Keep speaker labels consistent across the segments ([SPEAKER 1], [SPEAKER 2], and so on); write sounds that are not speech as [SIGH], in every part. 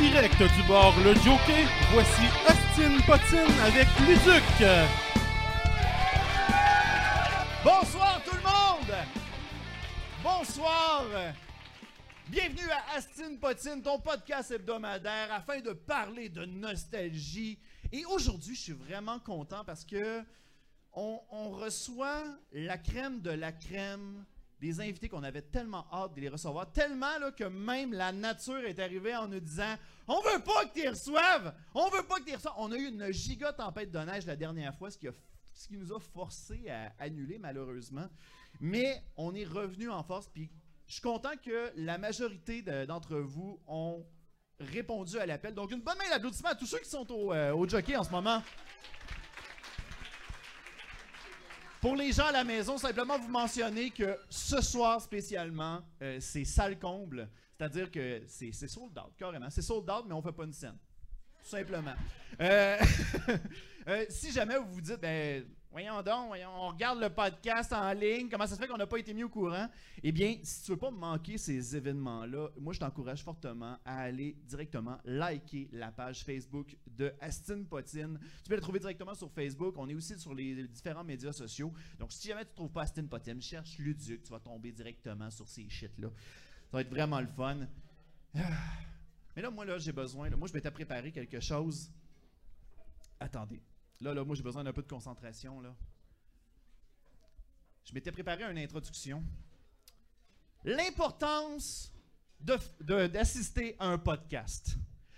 [SPEAKER 1] direct du bord Le Jockey, voici Austin Potine avec Luduc.
[SPEAKER 2] Bonsoir tout le monde! Bonsoir! Bienvenue à Astin Potine, ton podcast hebdomadaire afin de parler de nostalgie. Et aujourd'hui, je suis vraiment content parce que on, on reçoit la crème de la crème des invités qu'on avait tellement hâte de les recevoir, tellement là, que même la nature est arrivée en nous disant On veut pas que tu reçoives! On veut pas que tu reçoives! On a eu une giga tempête de neige la dernière fois, ce qui, a- ce qui nous a forcé à annuler malheureusement. Mais on est revenu en force, puis je suis content que la majorité de- d'entre vous ont répondu à l'appel. Donc une bonne main d'applaudissement à tous ceux qui sont au, euh, au jockey en ce moment. Pour les gens à la maison, simplement vous mentionner que ce soir spécialement, euh, c'est salle comble. C'est-à-dire que c'est sold out, carrément. C'est sold out, mais on fait pas une scène. Tout simplement. Euh, [LAUGHS] euh, si jamais vous vous dites, ben, voyons donc, on regarde le podcast en ligne, comment ça se fait qu'on n'a pas été mis au courant? Eh bien, si tu veux pas manquer ces événements-là, moi, je t'encourage fortement à aller directement liker la page Facebook de Astin Potine. Tu peux la trouver directement sur Facebook. On est aussi sur les différents médias sociaux. Donc, si jamais tu ne trouves pas Astin Potine, cherche Luduc. Tu vas tomber directement sur ces shit-là. Ça va être vraiment le fun. Ah. Mais là, moi, là, j'ai besoin. moi, je m'étais préparé quelque chose. Attendez. Là, là, moi, j'ai besoin d'un peu de concentration, là. Je m'étais préparé une introduction. L'importance d'assister à un podcast.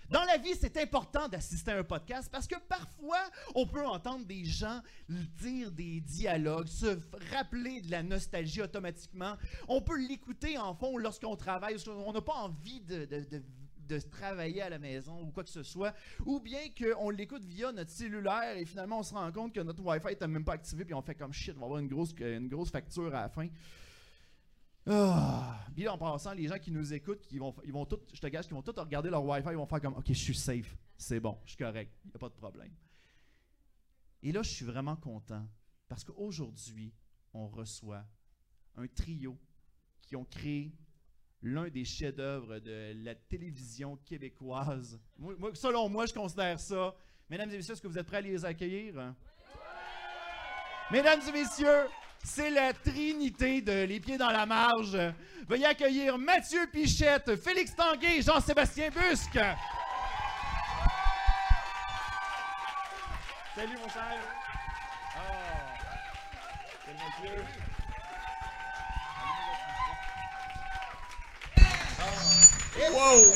[SPEAKER 2] Dans la vie, c'est important d'assister à un podcast parce que parfois, on peut entendre des gens dire des dialogues, se rappeler de la nostalgie automatiquement. On peut l'écouter en fond lorsqu'on travaille. On n'a pas envie de- de- de travailler à la maison ou quoi que ce soit. Ou bien qu'on l'écoute via notre cellulaire et finalement, on se rend compte que notre Wi-Fi n'est même pas activé puis on fait comme shit, on va avoir une grosse, une grosse facture à la fin. Ah. Puis en passant, les gens qui nous écoutent, qui vont, ils vont tout, je te gage, qu'ils vont tous regarder leur Wi-Fi, ils vont faire comme, ok, je suis safe, c'est bon, je suis correct, il n'y a pas de problème. Et là, je suis vraiment content parce qu'aujourd'hui, on reçoit un trio qui ont créé l'un des chefs-d'œuvre de la télévision québécoise. Selon moi, je considère ça. Mesdames et messieurs, est-ce que vous êtes prêts à les accueillir? Mesdames et messieurs, c'est la trinité de Les Pieds dans la Marge. Veuillez accueillir Mathieu Pichette, Félix Tanguay Jean-Sébastien Busque. Salut, mon cher. Ah. Salut, Mathieu. Wow!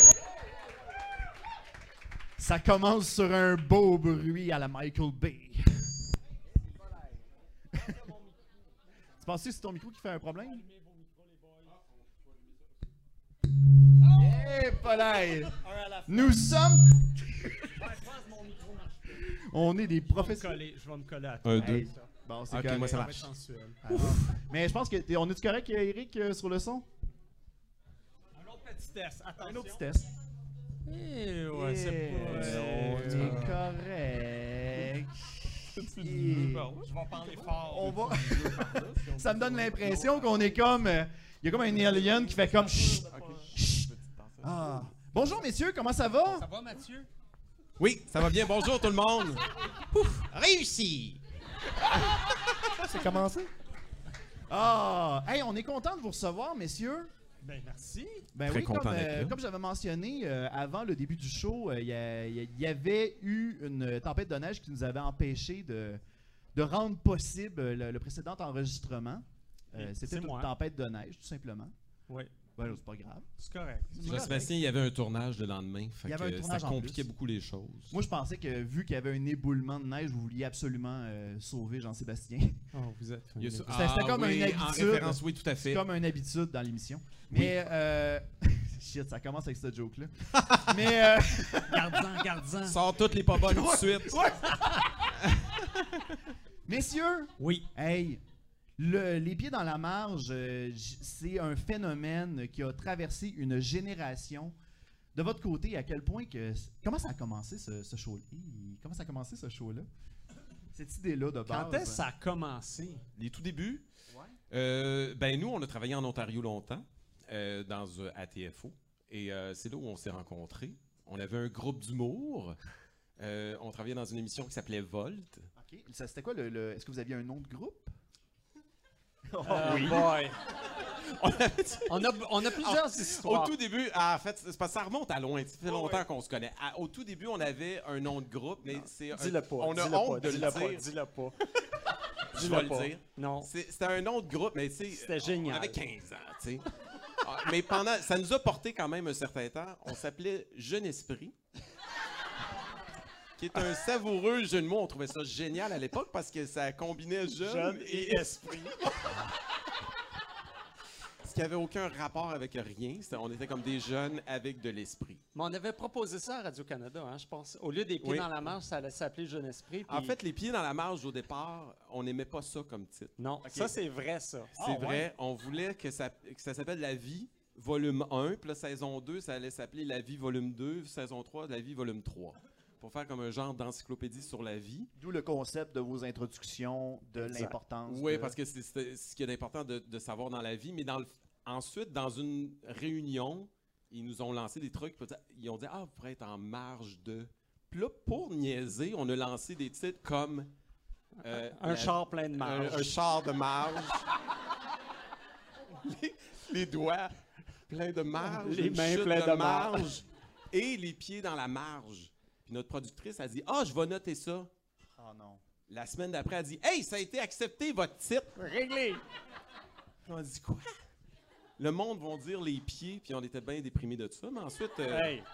[SPEAKER 2] Ça commence sur un beau bruit à la Michael Bay. [LAUGHS] tu penses que c'est ton micro qui fait un problème? Eh, pas l'air. Nous sommes. [LAUGHS] On est des professionnels.
[SPEAKER 3] coller, je vais me coller à toi.
[SPEAKER 4] Un, deux.
[SPEAKER 2] Hey, Bon, c'est
[SPEAKER 4] Ok,
[SPEAKER 2] correct.
[SPEAKER 4] moi, ça marche.
[SPEAKER 2] Mais je pense que. On est-tu correct, Eric, euh, sur le son?
[SPEAKER 3] Un autre petit test, attention.
[SPEAKER 2] Un autre petit test.
[SPEAKER 3] Eh, ouais, c'est
[SPEAKER 2] Eh,
[SPEAKER 3] pas...
[SPEAKER 2] on
[SPEAKER 3] euh,
[SPEAKER 2] est correct.
[SPEAKER 3] Je
[SPEAKER 2] Et-
[SPEAKER 3] vais parler fort.
[SPEAKER 2] On va. [LAUGHS] Ça me donne l'impression qu'on est comme. euh, Il y a comme un alien qui fait comme. Chut, chut. Ah. Bonjour messieurs, comment ça va?
[SPEAKER 3] Ça va, Mathieu?
[SPEAKER 4] Oui, ça va bien. Bonjour tout le monde. Ouf, réussi.
[SPEAKER 2] C'est commencé? Ah! Hey, on est content de vous recevoir, messieurs.
[SPEAKER 3] Ben, merci.
[SPEAKER 2] Ben
[SPEAKER 4] Très
[SPEAKER 2] oui,
[SPEAKER 4] content
[SPEAKER 2] comme,
[SPEAKER 4] d'être
[SPEAKER 2] euh, comme j'avais mentionné euh, avant le début du show, euh, il y, avait eu une tempête de neige qui nous avait empêché de, de rendre possible le, le précédent enregistrement. Euh, C'était une
[SPEAKER 3] moi.
[SPEAKER 2] tempête de neige, tout simplement.
[SPEAKER 3] Oui,
[SPEAKER 2] Ben, c'est pas grave.
[SPEAKER 3] c'est correct.
[SPEAKER 4] Jean-Sébastien, il y avait un tournage le lendemain. Fait
[SPEAKER 2] Il y avait
[SPEAKER 4] que
[SPEAKER 2] un tournage
[SPEAKER 4] ça compliquait beaucoup les choses.
[SPEAKER 2] Moi, je pensais que vu qu'il y avait un éboulement de neige, vous vouliez absolument euh, sauver Jean-Sébastien. [LAUGHS]
[SPEAKER 3] Oh, vous êtes...
[SPEAKER 2] C'était- comme
[SPEAKER 4] oui,
[SPEAKER 2] une
[SPEAKER 4] En
[SPEAKER 2] habitude.
[SPEAKER 4] référence, oui, tout à
[SPEAKER 2] C'est
[SPEAKER 4] fait.
[SPEAKER 2] comme une habitude dans l'émission. Mais, euh, [LAUGHS] shit, ça commence avec ce joke-là. [LAUGHS] Mais, euh,
[SPEAKER 3] Garde-en, garde-en.
[SPEAKER 4] Sors toutes les pas bonnes tout de suite.
[SPEAKER 2] messieurs,
[SPEAKER 3] Oui.
[SPEAKER 2] Hey, le- les pieds dans la marge, euh, c'est un phénomène qui a traversé une génération. De votre côté, à quel point que. Comment ça a commencé ce, ce show-là? Hi, Comment ça a commencé ce show-là? Cette idée-là de base.
[SPEAKER 3] Quand est-ce que ça a commencé?
[SPEAKER 4] Les tout débuts,
[SPEAKER 2] Ouais.
[SPEAKER 4] euh, ben nous, on a travaillé en Ontario longtemps, euh, dans euh, ATFO. Et euh, c'est là où on s'est rencontrés. On avait un groupe d'humour. Euh, on travaillait dans une émission qui s'appelait Volt.
[SPEAKER 2] OK. Ça, C'était quoi le. le- Est-ce que vous aviez un nom de groupe?
[SPEAKER 3] Oui. boy. [LAUGHS] on, a, on a plusieurs
[SPEAKER 4] Au
[SPEAKER 3] histoires.
[SPEAKER 4] tout début, ah, en fait, c'est parce que ça remonte à loin. Ça fait longtemps qu'on se connaît. À- au tout début, on avait un nom de groupe, mais c'est. un-
[SPEAKER 3] Dis-le pas.
[SPEAKER 4] On a
[SPEAKER 3] dis-le
[SPEAKER 4] honte
[SPEAKER 3] pas,
[SPEAKER 4] de le
[SPEAKER 3] dis-le pas,
[SPEAKER 4] dire.
[SPEAKER 3] Dis-le pas. [LAUGHS]
[SPEAKER 4] Je
[SPEAKER 3] Dis-le
[SPEAKER 4] vais le
[SPEAKER 3] pas.
[SPEAKER 4] dire.
[SPEAKER 3] Non.
[SPEAKER 4] C'est- C'était un nom de groupe, mais tu sais.
[SPEAKER 3] C'était
[SPEAKER 4] On
[SPEAKER 3] génial.
[SPEAKER 4] avait 15 ans, tu sais. Ah, mais pendant. Ça nous a porté quand même un certain temps. On s'appelait Jeune Esprit. Qui est un savoureux jeu de mots. On trouvait ça génial à l'époque parce que ça combinait jeune,
[SPEAKER 3] Jeune
[SPEAKER 4] et
[SPEAKER 3] esprit.
[SPEAKER 4] ce qui avait aucun rapport avec rien. C'était- On était comme des jeunes avec de l'esprit.
[SPEAKER 3] Mais on avait proposé ça à Radio-Canada, hein, je pense. Au lieu des pieds
[SPEAKER 4] Oui.
[SPEAKER 3] dans la marche, ça allait s'appeler Jeune Esprit.
[SPEAKER 4] En fait, les pieds dans la marge au départ, on n'aimait pas ça comme titre.
[SPEAKER 3] non, ça c'est vrai, ça.
[SPEAKER 4] C'est vrai, on voulait que ça, que ça s'appelle La vie, volume 1, puis la saison 2, ça allait s'appeler La vie, volume 2, saison 3, La vie, volume 3. Pour faire comme un genre d'encyclopédie sur la vie.
[SPEAKER 2] D'où le concept de vos introductions, de l'importance.
[SPEAKER 4] Oui,
[SPEAKER 2] de-
[SPEAKER 4] parce que c'est ce qui est important de, de savoir dans la vie. Mais dans le- ensuite, dans une réunion, ils nous ont lancé des trucs. Ils ont dit Ah, vous pourrez être en marge de. Puis là, pour niaiser, on a lancé des titres comme. euh,
[SPEAKER 3] Un
[SPEAKER 4] la-
[SPEAKER 3] char plein de marge.
[SPEAKER 4] un char de marge. les, les doigts pleins de marge.
[SPEAKER 3] Les mains pleines de marge.
[SPEAKER 4] Et les pieds dans la marge. Puis notre productrice a dit Ah, je vais noter ça.
[SPEAKER 2] Oh non.
[SPEAKER 4] La semaine d'après, elle a dit Hey, ça a été accepté, votre titre.
[SPEAKER 3] Réglé.
[SPEAKER 4] Puis on a dit quoi? Le monde vont dire les pieds, puis on était bien déprimés de ça, mais ensuite, euh,
[SPEAKER 3] Hey,
[SPEAKER 2] Ça,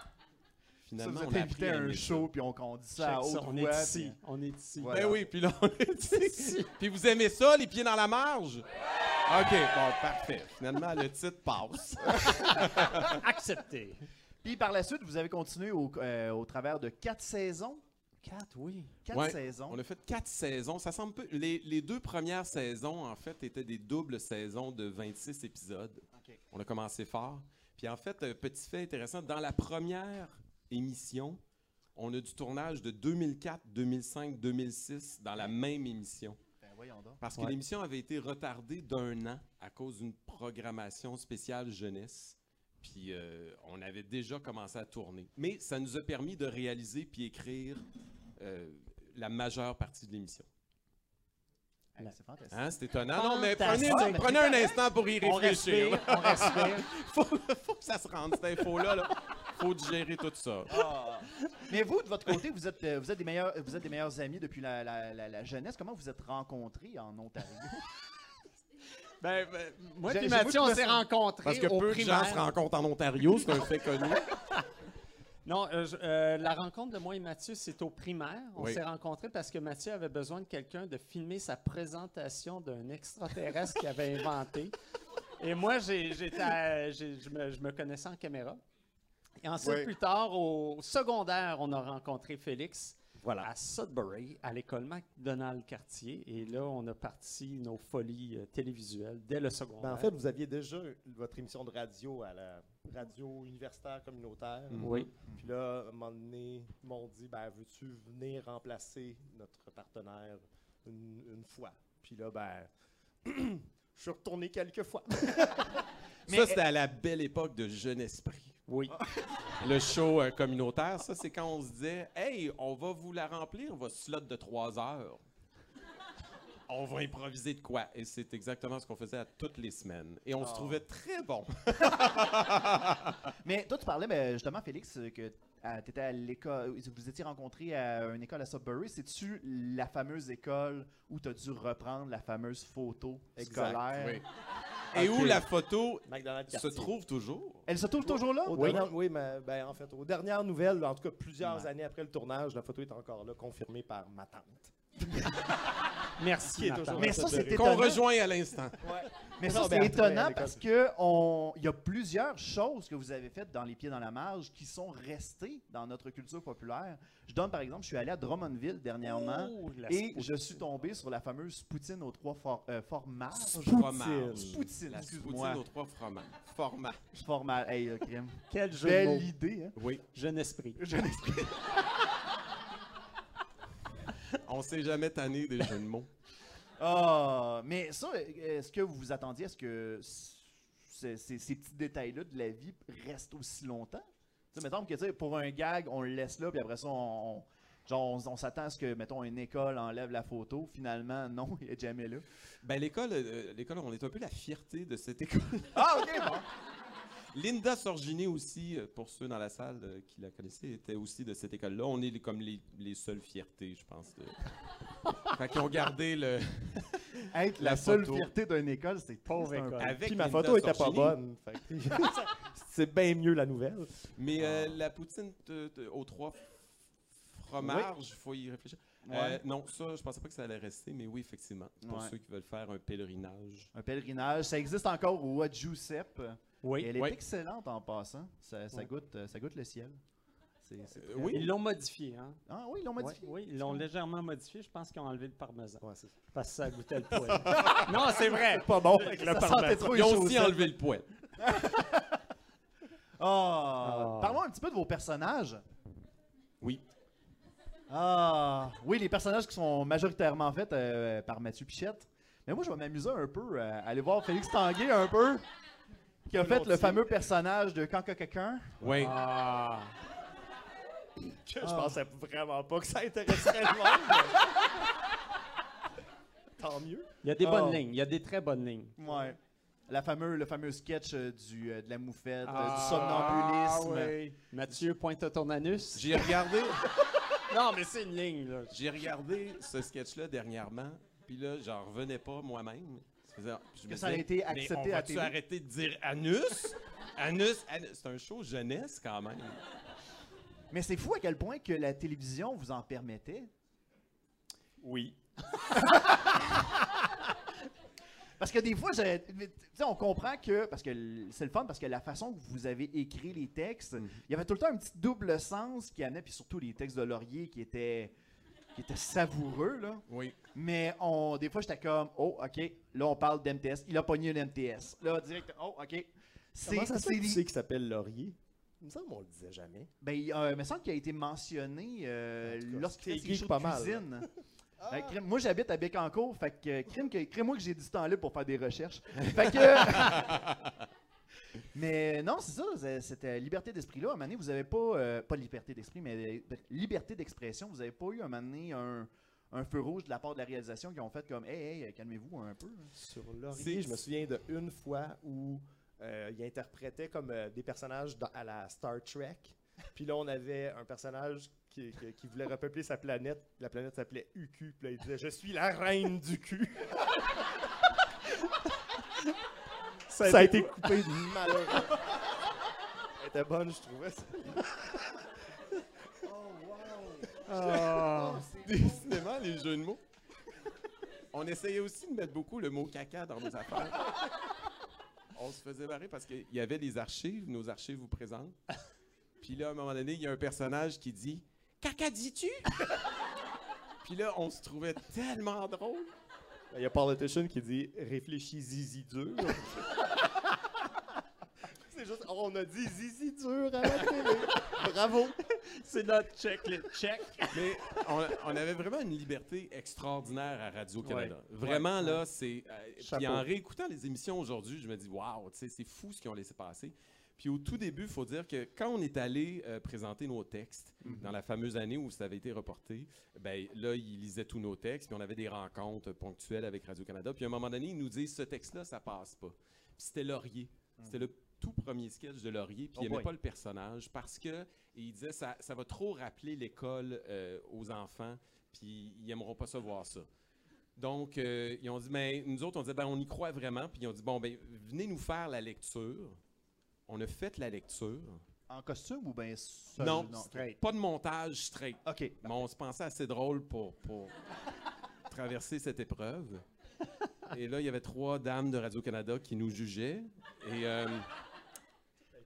[SPEAKER 4] finalement,
[SPEAKER 2] vous
[SPEAKER 4] on a
[SPEAKER 2] invité à un show, puis on, on dit ça à
[SPEAKER 3] check ça,
[SPEAKER 2] haute
[SPEAKER 3] on
[SPEAKER 2] voix,
[SPEAKER 3] est ici.
[SPEAKER 2] puis-
[SPEAKER 3] On est ici.
[SPEAKER 2] Voilà.
[SPEAKER 4] Ben oui, puis là, on est ici. Puis vous aimez ça, les pieds dans la marge? OK, bon, parfait. Finalement, le titre passe. [LAUGHS]
[SPEAKER 3] Accepté.
[SPEAKER 2] Puis par la suite, vous avez continué au, euh, au travers de quatre saisons.
[SPEAKER 3] Quatre, oui.
[SPEAKER 2] Quatre
[SPEAKER 4] Ouais,
[SPEAKER 2] saisons.
[SPEAKER 4] On a fait quatre saisons. Ça semble peu. Les, les deux premières saisons, en fait, étaient des doubles saisons de 26 épisodes. On a commencé fort. Puis en fait, un petit fait intéressant, dans la première émission, on a du tournage de 2004, 2005, 2006 dans la même émission.
[SPEAKER 2] Ben voyons donc.
[SPEAKER 4] Parce que
[SPEAKER 3] Ouais.
[SPEAKER 4] l'émission avait été retardée d'un an à cause d'une programmation spéciale jeunesse. Puis euh, on avait déjà commencé à tourner. Mais ça nous a permis de réaliser puis écrire euh, la majeure partie de l'émission.
[SPEAKER 2] Hey, c'est fantastique.
[SPEAKER 4] Hein, c'est étonnant. Non, mais prenez, un instant pour y
[SPEAKER 3] On
[SPEAKER 4] réfléchir.
[SPEAKER 3] respire, on respire. [LAUGHS]
[SPEAKER 4] faut, faut que ça se rende, cette info-là. Là. faut digérer tout ça.
[SPEAKER 2] Ah. Mais vous, de votre côté, vous êtes, euh, vous êtes, des, meilleurs, vous êtes des meilleurs amis depuis la, la- la- la jeunesse. Comment vous êtes rencontrés en Ontario?
[SPEAKER 3] Ben, ben, moi et Mathieu, on s'est rencontrés
[SPEAKER 4] Parce que
[SPEAKER 3] au
[SPEAKER 4] peu de gens se rencontrent en Ontario, c'est un fait connu. [LAUGHS]
[SPEAKER 3] Non, euh, je- euh, la rencontre de moi et Mathieu, c'est au primaire. On
[SPEAKER 4] Oui.
[SPEAKER 3] s'est rencontrés parce que Mathieu avait besoin de quelqu'un de filmer sa présentation d'un extraterrestre qu'il avait inventé. [LAUGHS] Et moi, j'ai- j'étais à- j'ai- je, me, je me connaissais en caméra. Et ensuite,
[SPEAKER 2] Oui.
[SPEAKER 3] plus tard, au secondaire, on a rencontré Félix
[SPEAKER 5] Voilà.
[SPEAKER 3] à Sudbury, à l'école MacDonald-Cartier. Et là, on a parti nos folies euh, télévisuelles dès le secondaire.
[SPEAKER 5] Ben, en fait, vous aviez déjà votre émission de radio à la radio universitaire communautaire.
[SPEAKER 4] Mhm.
[SPEAKER 3] oui.
[SPEAKER 5] Puis là, à un moment donné, ils m'ont dit ben, veux-tu venir remplacer notre partenaire une, une fois? Puis là, ben, [CLEARS THROAT] je suis retourné quelques fois. [LAUGHS]
[SPEAKER 2] Mais-
[SPEAKER 4] ça, c'était à la belle époque de Jeune Esprit.
[SPEAKER 3] Oui. [LAUGHS]
[SPEAKER 4] Le show euh, communautaire, ça, c'est quand on se disait Hey, on va vous la remplir, votre slot de 3 heures. On va improviser de quoi? Et c'est exactement ce qu'on faisait à toutes les semaines. Et on se
[SPEAKER 2] Oh.
[SPEAKER 4] trouvait très bon. [LAUGHS]
[SPEAKER 2] Mais toi, tu parlais ben, justement, Félix, que tu étais à l'école, vous étiez rencontrés à une école à Sudbury. C'est-tu la fameuse école où tu as dû reprendre la fameuse photo
[SPEAKER 5] Exact,
[SPEAKER 2] scolaire?
[SPEAKER 4] Oui. Et où la photo
[SPEAKER 5] McDonald's
[SPEAKER 4] se trouve toujours?
[SPEAKER 2] Elle se trouve toujours là?
[SPEAKER 5] Aux
[SPEAKER 2] Oui.
[SPEAKER 5] dernières- oui, mais ben, en fait, aux dernières nouvelles, en tout cas plusieurs
[SPEAKER 2] Ouais.
[SPEAKER 5] années après le tournage, la photo est encore là, confirmée par ma tante. [LAUGHS]
[SPEAKER 3] Merci. Nathan.
[SPEAKER 2] Mais ça, c'est
[SPEAKER 5] Sudbury.
[SPEAKER 4] Qu'on
[SPEAKER 2] étonnant.
[SPEAKER 4] rejoint à l'instant.
[SPEAKER 2] Mais
[SPEAKER 5] Non,
[SPEAKER 2] ça, c'est étonnant parce que on- il y a plusieurs choses que vous avez faites dans Les Pieds dans la Marge qui sont restées dans notre culture populaire. Je donne par exemple, je suis allé à Drummondville dernièrement
[SPEAKER 3] Oh,
[SPEAKER 2] et je suis tombé sur la fameuse poutine aux trois for- euh.
[SPEAKER 4] Fromage.
[SPEAKER 2] Poutine,
[SPEAKER 4] La
[SPEAKER 2] excuse-moi.
[SPEAKER 4] poutine aux trois fromages. Format.
[SPEAKER 2] Format. Hey, le crime.
[SPEAKER 3] Quel jeu
[SPEAKER 2] Belle idée, hein?
[SPEAKER 4] Oui.
[SPEAKER 3] Jeune esprit.
[SPEAKER 2] Je l'explique. [LAUGHS]
[SPEAKER 4] On s'est jamais tanné des jeux de mots.
[SPEAKER 2] Ah, mais ça, est-ce que vous vous attendiez à ce que ces, ces- ces petits détails-là de la vie restent aussi longtemps? Tu sais, mettons que, tu sais, pour un gag, on le laisse là, puis après ça, on, on- genre, on, on s'attend à ce que, mettons, une école enlève la photo. Finalement, non, il est jamais là.
[SPEAKER 4] Ben, l'école, euh, l'école, on est un peu la fierté de cette école. [LAUGHS]
[SPEAKER 2] Ah, OK, bon.
[SPEAKER 4] Linda Sorgini aussi, euh, pour ceux dans la salle euh, qui la connaissaient, était aussi de cette école-là. On est comme les, les seules fiertés, je pense. De... [LAUGHS] fait qu'ils ont gardé le... [LAUGHS]
[SPEAKER 2] Être
[SPEAKER 4] La
[SPEAKER 2] la, seule
[SPEAKER 4] photo.
[SPEAKER 2] fierté d'une école, c'est
[SPEAKER 3] Pauvre école.
[SPEAKER 4] Avec
[SPEAKER 5] Puis ma
[SPEAKER 4] Linda
[SPEAKER 5] photo était pas bonne. fait que- [LAUGHS] C'est bien mieux la nouvelle.
[SPEAKER 4] Mais
[SPEAKER 2] Ah.
[SPEAKER 4] euh, la poutine aux trois fromages, il faut y réfléchir.
[SPEAKER 2] Ouais.
[SPEAKER 4] Euh, non, ça, je pensais pas que ça allait rester, mais oui, effectivement. Pour
[SPEAKER 2] Ouais.
[SPEAKER 4] ceux qui veulent faire un pèlerinage.
[SPEAKER 2] Un pèlerinage. Ça existe encore au Giuseppe.
[SPEAKER 3] Oui.
[SPEAKER 2] Et elle est excellente en passant. Ça, ça goûte, euh, ça goûte le ciel. C'est- c'est
[SPEAKER 4] Euh, oui.
[SPEAKER 3] Ils l'ont modifié, hein?
[SPEAKER 2] Ah oui, ils l'ont modifié.
[SPEAKER 3] oui, ils l'ont légèrement modifié. Je pense qu'ils ont enlevé le parmesan.
[SPEAKER 5] Ouais, c'est
[SPEAKER 3] Parce que ça goûtait le poil. [LAUGHS] non, c'est vrai.
[SPEAKER 5] pas bon avec le
[SPEAKER 2] Ça sentait
[SPEAKER 5] parmesan.
[SPEAKER 2] trop
[SPEAKER 4] Ils ont aussi enlevé le poêle. [LAUGHS]
[SPEAKER 2] Ah,
[SPEAKER 3] Ah.
[SPEAKER 2] Parlons un petit peu de vos personnages.
[SPEAKER 4] Oui.
[SPEAKER 2] Ah, oui, les personnages qui sont majoritairement faits euh, par Mathieu Pichette. Mais moi, je vais m'amuser un peu euh, à aller voir Félix Tanguay un peu, qui a fait le fameux personnage de quelqu'un?
[SPEAKER 4] Oui.
[SPEAKER 3] Ah.
[SPEAKER 5] Que [LAUGHS] je
[SPEAKER 2] Ah.
[SPEAKER 5] pensais vraiment pas que ça intéresserait le monde. [LAUGHS] Tant mieux.
[SPEAKER 3] Il y a des
[SPEAKER 2] Ah.
[SPEAKER 3] bonnes lignes. Il y a des très bonnes lignes.
[SPEAKER 2] Ouais. La fameux, le fameux sketch euh, du, euh, de la moufette, euh,
[SPEAKER 3] Ah,
[SPEAKER 2] du somnambulisme.
[SPEAKER 3] oui. Mathieu, pointe ton anus.
[SPEAKER 4] J'ai regardé, [LAUGHS]
[SPEAKER 3] Non, mais c'est une ligne, là.
[SPEAKER 4] j'ai regardé ce sketch-là dernièrement, puis là, j'en revenais pas moi-même. Je
[SPEAKER 2] Que ça a été accepté
[SPEAKER 4] on
[SPEAKER 2] à télé?
[SPEAKER 4] arrêter de dire anus? Anus, anus. C'est un show jeunesse quand même.
[SPEAKER 2] Mais c'est fou à quel point que la télévision vous en permettait.
[SPEAKER 5] Oui. [LAUGHS]
[SPEAKER 2] Parce que des fois, tu on comprend que, parce que c'est le fun, parce que la façon que vous avez écrit les textes,
[SPEAKER 4] Mhm.
[SPEAKER 2] il y avait tout le temps un petit double sens qui amenait, puis surtout les textes de Laurier qui étaient, qui étaient savoureux, là.
[SPEAKER 4] Oui.
[SPEAKER 2] Mais on, des fois, j'étais comme, oh, OK, là, on parle d'MTS. Il a pogné un MTS. Là, direct, oh, OK. C'est,
[SPEAKER 5] Comment ça se fait? qu'il s'appelle Laurier? Il me semble qu'on le disait jamais.
[SPEAKER 2] Ben, il, euh, il me semble qu'il a été mentionné euh, lorsqu'il
[SPEAKER 5] geek
[SPEAKER 2] shows
[SPEAKER 5] pas
[SPEAKER 2] de
[SPEAKER 5] mal,
[SPEAKER 2] cuisine. [LAUGHS] Ben, crime, moi, j'habite à Bécancourt, fait que crime, que- crime-moi que j'ai du temps libre pour faire des recherches. [LAUGHS] fait que... mais non, c'est ça, c'était liberté d'esprit là. À un moment donné, vous avez pas, euh, pas liberté d'esprit, mais euh, liberté d'expression. Vous avez pas eu à un moment donné un, un feu rouge de la part de la réalisation qui ont fait comme, hey, hey, calmez-vous un peu.
[SPEAKER 5] Sur Laurier,
[SPEAKER 4] C'est-
[SPEAKER 5] je me souviens d'une fois où euh, il interprétait comme euh, des personnages dans- à la Star Trek. Puis là, on avait un personnage qui, qui- qui voulait repeupler sa planète. La planète s'appelait UQ. Puis là, il disait Je suis la reine du cul. [LAUGHS] Ça a, été coupé malheureusement. Elle était bonne, je trouvais. ça.
[SPEAKER 3] Ah.
[SPEAKER 4] Décidément, les jeux de mots. On essayait aussi de mettre beaucoup le mot caca dans nos affaires. On se faisait marrer parce qu'il y avait les archives, nos archives vous présentent. Puis là, à un moment donné, il y a un personnage qui dit Caca, dis-tu Puis là, on se trouvait tellement drôle.
[SPEAKER 5] Il y a Politician qui dit Réfléchis zizi dur. [LAUGHS] C'est juste, on a dit zizi dur à la télé. Bravo.
[SPEAKER 3] C'est notre check, le check.
[SPEAKER 4] Mais on, on avait vraiment une liberté extraordinaire à Radio-Canada.
[SPEAKER 3] Ouais.
[SPEAKER 4] Vraiment,
[SPEAKER 3] Ouais.
[SPEAKER 4] là, c'est. euh, puis en réécoutant les émissions aujourd'hui, je me dis, waouh, tu sais, c'est fou ce qu'ils ont laissé passer. Puis au tout début, il faut dire que quand on est allé euh, présenter nos textes, dans la fameuse année où ça avait été reporté, ben là, ils lisaient tous nos textes, puis on avait des rencontres ponctuelles avec Radio-Canada. Puis à un moment donné, ils nous disent, ce texte-là, ça passe pas. Puis c'était Laurier. C'était le tout premier sketch de Laurier, puis
[SPEAKER 2] Oh
[SPEAKER 4] il n'aimait pas le personnage parce que il disait ça, ça va trop rappeler l'école euh, aux enfants, puis ils aimeront pas ça voir ça. Donc, euh, ils ont dit, ben, nous autres, on disait, ben, on y croit vraiment, puis ils ont dit, bon, ben, venez nous faire la lecture. On a fait la lecture.
[SPEAKER 2] En costume ou bien seul?
[SPEAKER 4] non,
[SPEAKER 3] straight.
[SPEAKER 4] pas de montage straight.
[SPEAKER 2] OK.
[SPEAKER 4] Mais on se pensait assez drôle pour, pour [LAUGHS] traverser cette épreuve. Et là, il y avait trois dames de Radio-Canada qui nous jugeaient. Et euh,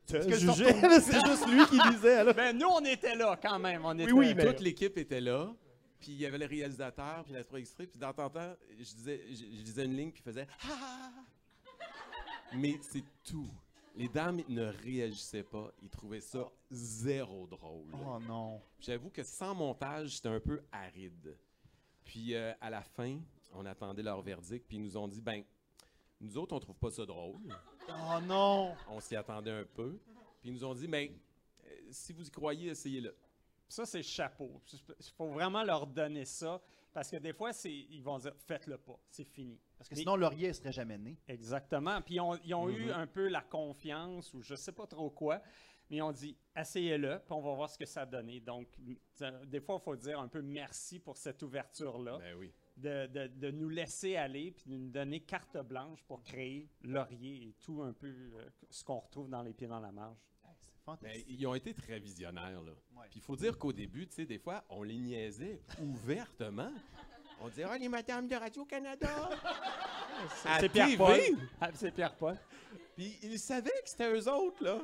[SPEAKER 5] Te
[SPEAKER 2] que je
[SPEAKER 5] jugeais, [LAUGHS] c'est juste lui qui disait. Là.
[SPEAKER 3] Ben, nous, on était là quand même. On était
[SPEAKER 5] oui, mais-
[SPEAKER 4] toute l'équipe était là. Puis il y avait le réalisateur, puis la extrait. Puis dans temps en temps, je disais, je, je disais une ligne, puis il faisait [LAUGHS] ah. Mais c'est tout. Les dames ne réagissaient pas. Ils trouvaient ça zéro drôle.
[SPEAKER 2] Oh non.
[SPEAKER 4] J'avoue que sans montage, c'était un peu aride. Puis euh, à la fin, on attendait leur verdict, puis ils nous ont dit ben, nous autres, on trouve pas ça drôle.
[SPEAKER 2] Oh non.
[SPEAKER 4] On s'y attendait un peu. Puis ils nous ont dit ben, euh, si vous y croyez, essayez-le.
[SPEAKER 3] Ça, c'est chapeau. Il faut vraiment leur donner ça. Parce que des fois, ils vont dire faites-le pas, c'est fini.
[SPEAKER 2] Parce que
[SPEAKER 3] Mais-
[SPEAKER 2] sinon, Laurier ne serait jamais né.
[SPEAKER 3] Exactement. Puis ils ont, ils ont eu
[SPEAKER 4] Mhm.
[SPEAKER 3] un peu la confiance ou je sais pas trop quoi, mais ils ont dit essayez-le, puis on va voir ce que ça a donné. Donc, des fois, il faut dire un peu merci pour cette ouverture-là,
[SPEAKER 4] Ben oui.
[SPEAKER 3] de, de- de nous laisser aller, puis de nous donner carte blanche pour créer Laurier et tout un peu euh, ce qu'on retrouve dans Les Pieds dans la marge.
[SPEAKER 2] C'est
[SPEAKER 4] Ben,
[SPEAKER 2] fantastique.
[SPEAKER 4] ils ont été très visionnaires, là.
[SPEAKER 2] Ouais.
[SPEAKER 4] Puis il faut dire qu'au début, tu sais, des fois, on les niaisait ouvertement. On les madames de Radio-Canada! [LAUGHS]
[SPEAKER 3] C'est Pierre. Paul. Ah, c'est Pierre Paul.
[SPEAKER 4] Puis ils savaient que c'était eux autres, là.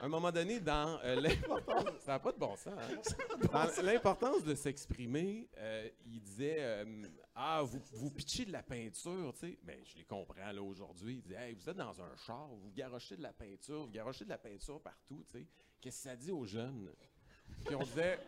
[SPEAKER 4] À un moment donné, dans euh, [LAUGHS] l'importance... Ça n'a pas de bon sens, hein? Dans l'importance de s'exprimer, euh, il disait euh, Ah, vous, vous pitchez de la peinture, tu sais. Mais je les comprends, là, aujourd'hui. Il disait Hey, vous êtes dans un char, vous garochez de la peinture, vous garochez de la peinture partout, tu sais. Qu'est-ce que ça dit aux jeunes? Puis on disait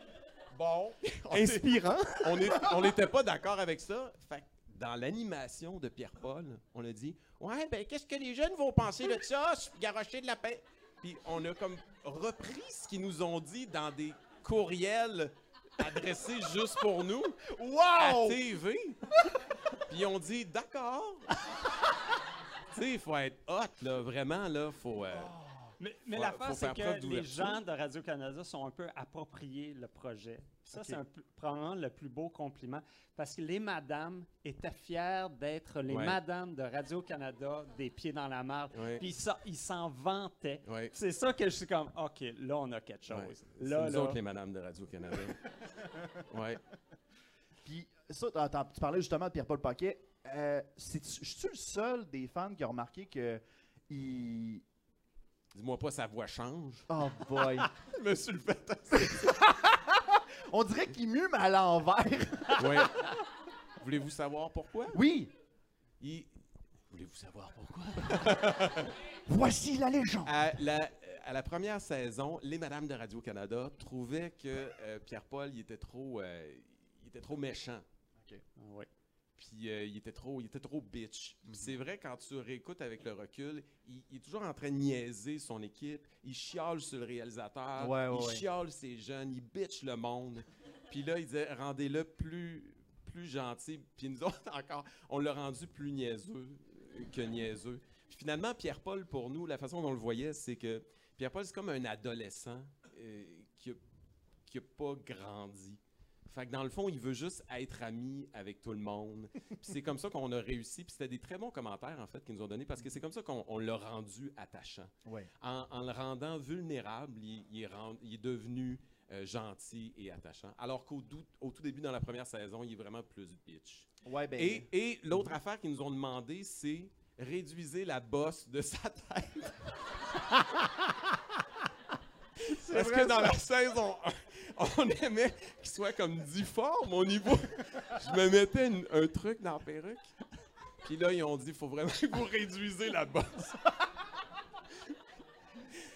[SPEAKER 4] Bon.
[SPEAKER 5] Inspirant. [LAUGHS]
[SPEAKER 4] on est- n'était [LAUGHS] pas d'accord avec ça. Fait que dans l'animation de Pierre-Paul, on a dit Ouais, ben, qu'est-ce que les jeunes vont penser de ça, garocher de la paix? Puis on a comme repris ce qu'ils nous ont dit dans des courriels adressés [LAUGHS] juste pour nous à
[SPEAKER 2] Wow!
[SPEAKER 4] TV. Puis on dit D'accord. tu sais, il faut être hot, là, vraiment, là, faut. euh,
[SPEAKER 3] Mais, mais
[SPEAKER 4] Faut-
[SPEAKER 3] l'affaire, c'est que les gens de Radio-Canada sont un peu appropriés le projet. Puis Ça, c'est probablement le plus beau compliment. Parce que les madames étaient fières d'être les
[SPEAKER 4] Ouais.
[SPEAKER 3] madames de Radio-Canada des pieds dans la marde.
[SPEAKER 4] Ouais.
[SPEAKER 3] Puis ça, ils s'en vantaient.
[SPEAKER 4] ouais.
[SPEAKER 3] C'est ça que je suis comme, OK, là, on a quelque chose. Là,
[SPEAKER 4] nous
[SPEAKER 3] là.
[SPEAKER 4] autres, les madames de Radio-Canada. [LAUGHS] ouais.
[SPEAKER 2] Puis ça, attends, tu parlais justement de Pierre-Paul Paquet. Euh, je suis le seul des fans qui a remarqué que il.
[SPEAKER 4] Dis-moi pas, sa voix change.
[SPEAKER 2] Oh boy. [LAUGHS]
[SPEAKER 4] Je me suis le fait.
[SPEAKER 2] On dirait qu'il mue, mais à l'envers. [LAUGHS]
[SPEAKER 4] Ouais. Voulez-vous savoir pourquoi?
[SPEAKER 2] Oui.
[SPEAKER 4] Il- Voulez-vous savoir pourquoi? [LAUGHS]
[SPEAKER 2] Voici la légende.
[SPEAKER 4] À la, à la première saison, les Madames de Radio-Canada trouvaient que euh, Pierre-Paul, il était trop, euh, il était trop méchant.
[SPEAKER 3] Ah ouais.
[SPEAKER 4] Puis euh, il était trop, il était trop bitch. Puis c'est vrai quand tu réécoutes avec le recul, il, il est toujours en train de niaiser son équipe. Il chiale sur le réalisateur.
[SPEAKER 2] Ouais, ouais,
[SPEAKER 4] il
[SPEAKER 2] ouais.
[SPEAKER 4] chiale ses jeunes. Il bitch le monde. Puis là, il disait rendez-le plus, plus gentil. Puis nous autres [LAUGHS] encore, on l'a rendu plus niaiseux que niaiseux. Puis finalement, Pierre-Paul pour nous, la façon dont on le voyait, c'est que Pierre-Paul c'est comme un adolescent euh, qui a, qui a pas grandi. Fait que dans le fond, il veut juste être ami avec tout le monde. [LAUGHS] Puis c'est comme ça qu'on a réussi. Puis c'était des très bons commentaires, en fait, qu'ils nous ont donnés, parce que c'est comme ça qu'on on l'a rendu attachant.
[SPEAKER 2] Ouais.
[SPEAKER 4] En, en le rendant vulnérable, il, il est, rend- il est devenu euh, gentil et attachant. Alors qu'au au tout début, dans la première saison, il est vraiment plus bitch.
[SPEAKER 2] Ouais, ben.
[SPEAKER 4] Et, et l'autre affaire qu'ils nous ont demandé, c'est réduisez la bosse de sa tête. [LAUGHS] Parce que dans la saison 1, on aimait qu'il soit comme difforme au niveau. Je me mettais une- un truc dans la perruque. Puis là, ils ont dit faut vraiment que vous réduisez la bosse.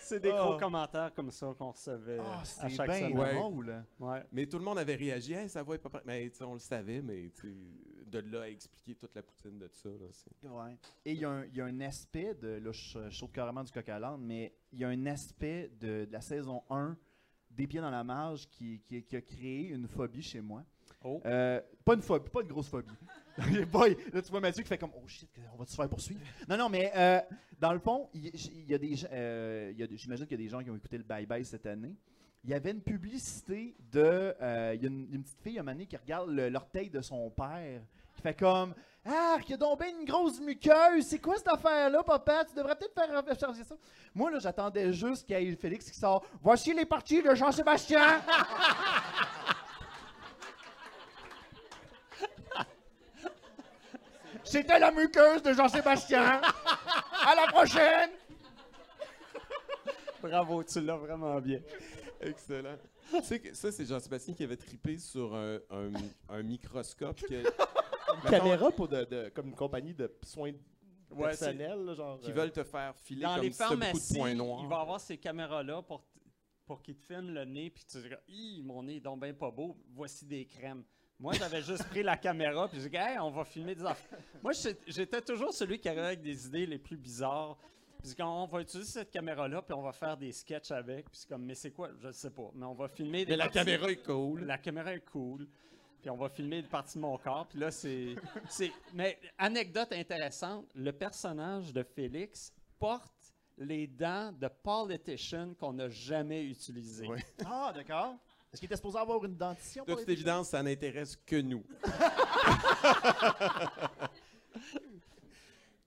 [SPEAKER 3] C'est des
[SPEAKER 2] Ah.
[SPEAKER 3] gros commentaires comme ça qu'on recevait
[SPEAKER 2] Ah,
[SPEAKER 3] à
[SPEAKER 2] c'est
[SPEAKER 3] chaque
[SPEAKER 2] bien
[SPEAKER 3] semaine.
[SPEAKER 4] Ouais.
[SPEAKER 2] drôle.
[SPEAKER 3] Ouais.
[SPEAKER 4] Mais tout le monde avait réagi Hey, ça va être pas prêt. Mais tu sais, on le savait, mais tu sais, de là à expliquer toute la poutine de tout ça. Là,
[SPEAKER 2] Ouais. Et il y, a un- il y a un aspect de. Là, je, saute carrément du coq à l'âne, mais il y a un aspect de, de la saison 1 des pieds dans la marge qui, qui- qui a créé une phobie chez moi.
[SPEAKER 3] Oh.
[SPEAKER 2] Euh, pas une phobie, pas une grosse phobie. [LAUGHS] Boy, là, tu vois Mathieu qui fait comme Oh shit, on va se faire poursuivre? Non, non, mais euh, dans le fond, il il y, a des gens. euh, il y a des- J'imagine qu'il y a des gens qui ont écouté le Bye Bye cette année. Il y avait une publicité de. euh, il y a une, une petite fille à un moment donné qui regarde l'orteil de son père. Qui fait comme Ah, il y a donc bien une grosse muqueuse. C'est quoi cette affaire-là, papa? Tu devrais peut-être faire changer ça. Moi, là, j'attendais juste qu'il y ait Félix qui sort Voici les parties de Jean-Sébastien. [LAUGHS] C'était la muqueuse de Jean-Sébastien. À la prochaine.
[SPEAKER 3] Bravo, tu l'as vraiment bien.
[SPEAKER 4] Excellent. tu sais que ça, c'est Jean-Sébastien qui avait tripé sur un, un- un microscope. que-
[SPEAKER 5] caméra pour de, de- comme une compagnie de soins
[SPEAKER 3] Ouais,
[SPEAKER 5] personnels, là, genre.
[SPEAKER 4] qui
[SPEAKER 5] euh,
[SPEAKER 4] veulent te faire filer
[SPEAKER 3] Dans
[SPEAKER 4] comme
[SPEAKER 3] les
[SPEAKER 4] si t'as beaucoup
[SPEAKER 3] pharmacies,
[SPEAKER 4] de points noirs.
[SPEAKER 3] il va avoir ces caméras-là pour, t- pour qu'ils te filment le nez, puis tu dis mon nez est donc bien pas beau, voici des crèmes. Moi, j'avais juste pris la caméra, puis j'ai dit Hey, on va filmer des affaires. Moi, j'étais toujours celui qui arrivait avec des idées les plus bizarres. Puis quand on va utiliser cette caméra-là, puis on va faire des sketchs avec. Puis c'est comme, mais c'est quoi? Je ne sais pas. Mais on va filmer des
[SPEAKER 4] Mais la
[SPEAKER 3] parties-
[SPEAKER 4] caméra est cool.
[SPEAKER 3] La caméra est cool. Puis on va filmer des parties de mon corps. Puis là, c'est. c'est- Mais anecdote intéressante, le personnage de Félix porte les dents de politician qu'on n'a jamais utilisées.
[SPEAKER 2] Ah, d'accord. Est-ce qu'il était supposé avoir une dentition
[SPEAKER 4] De toute évidence, ça n'intéresse que nous.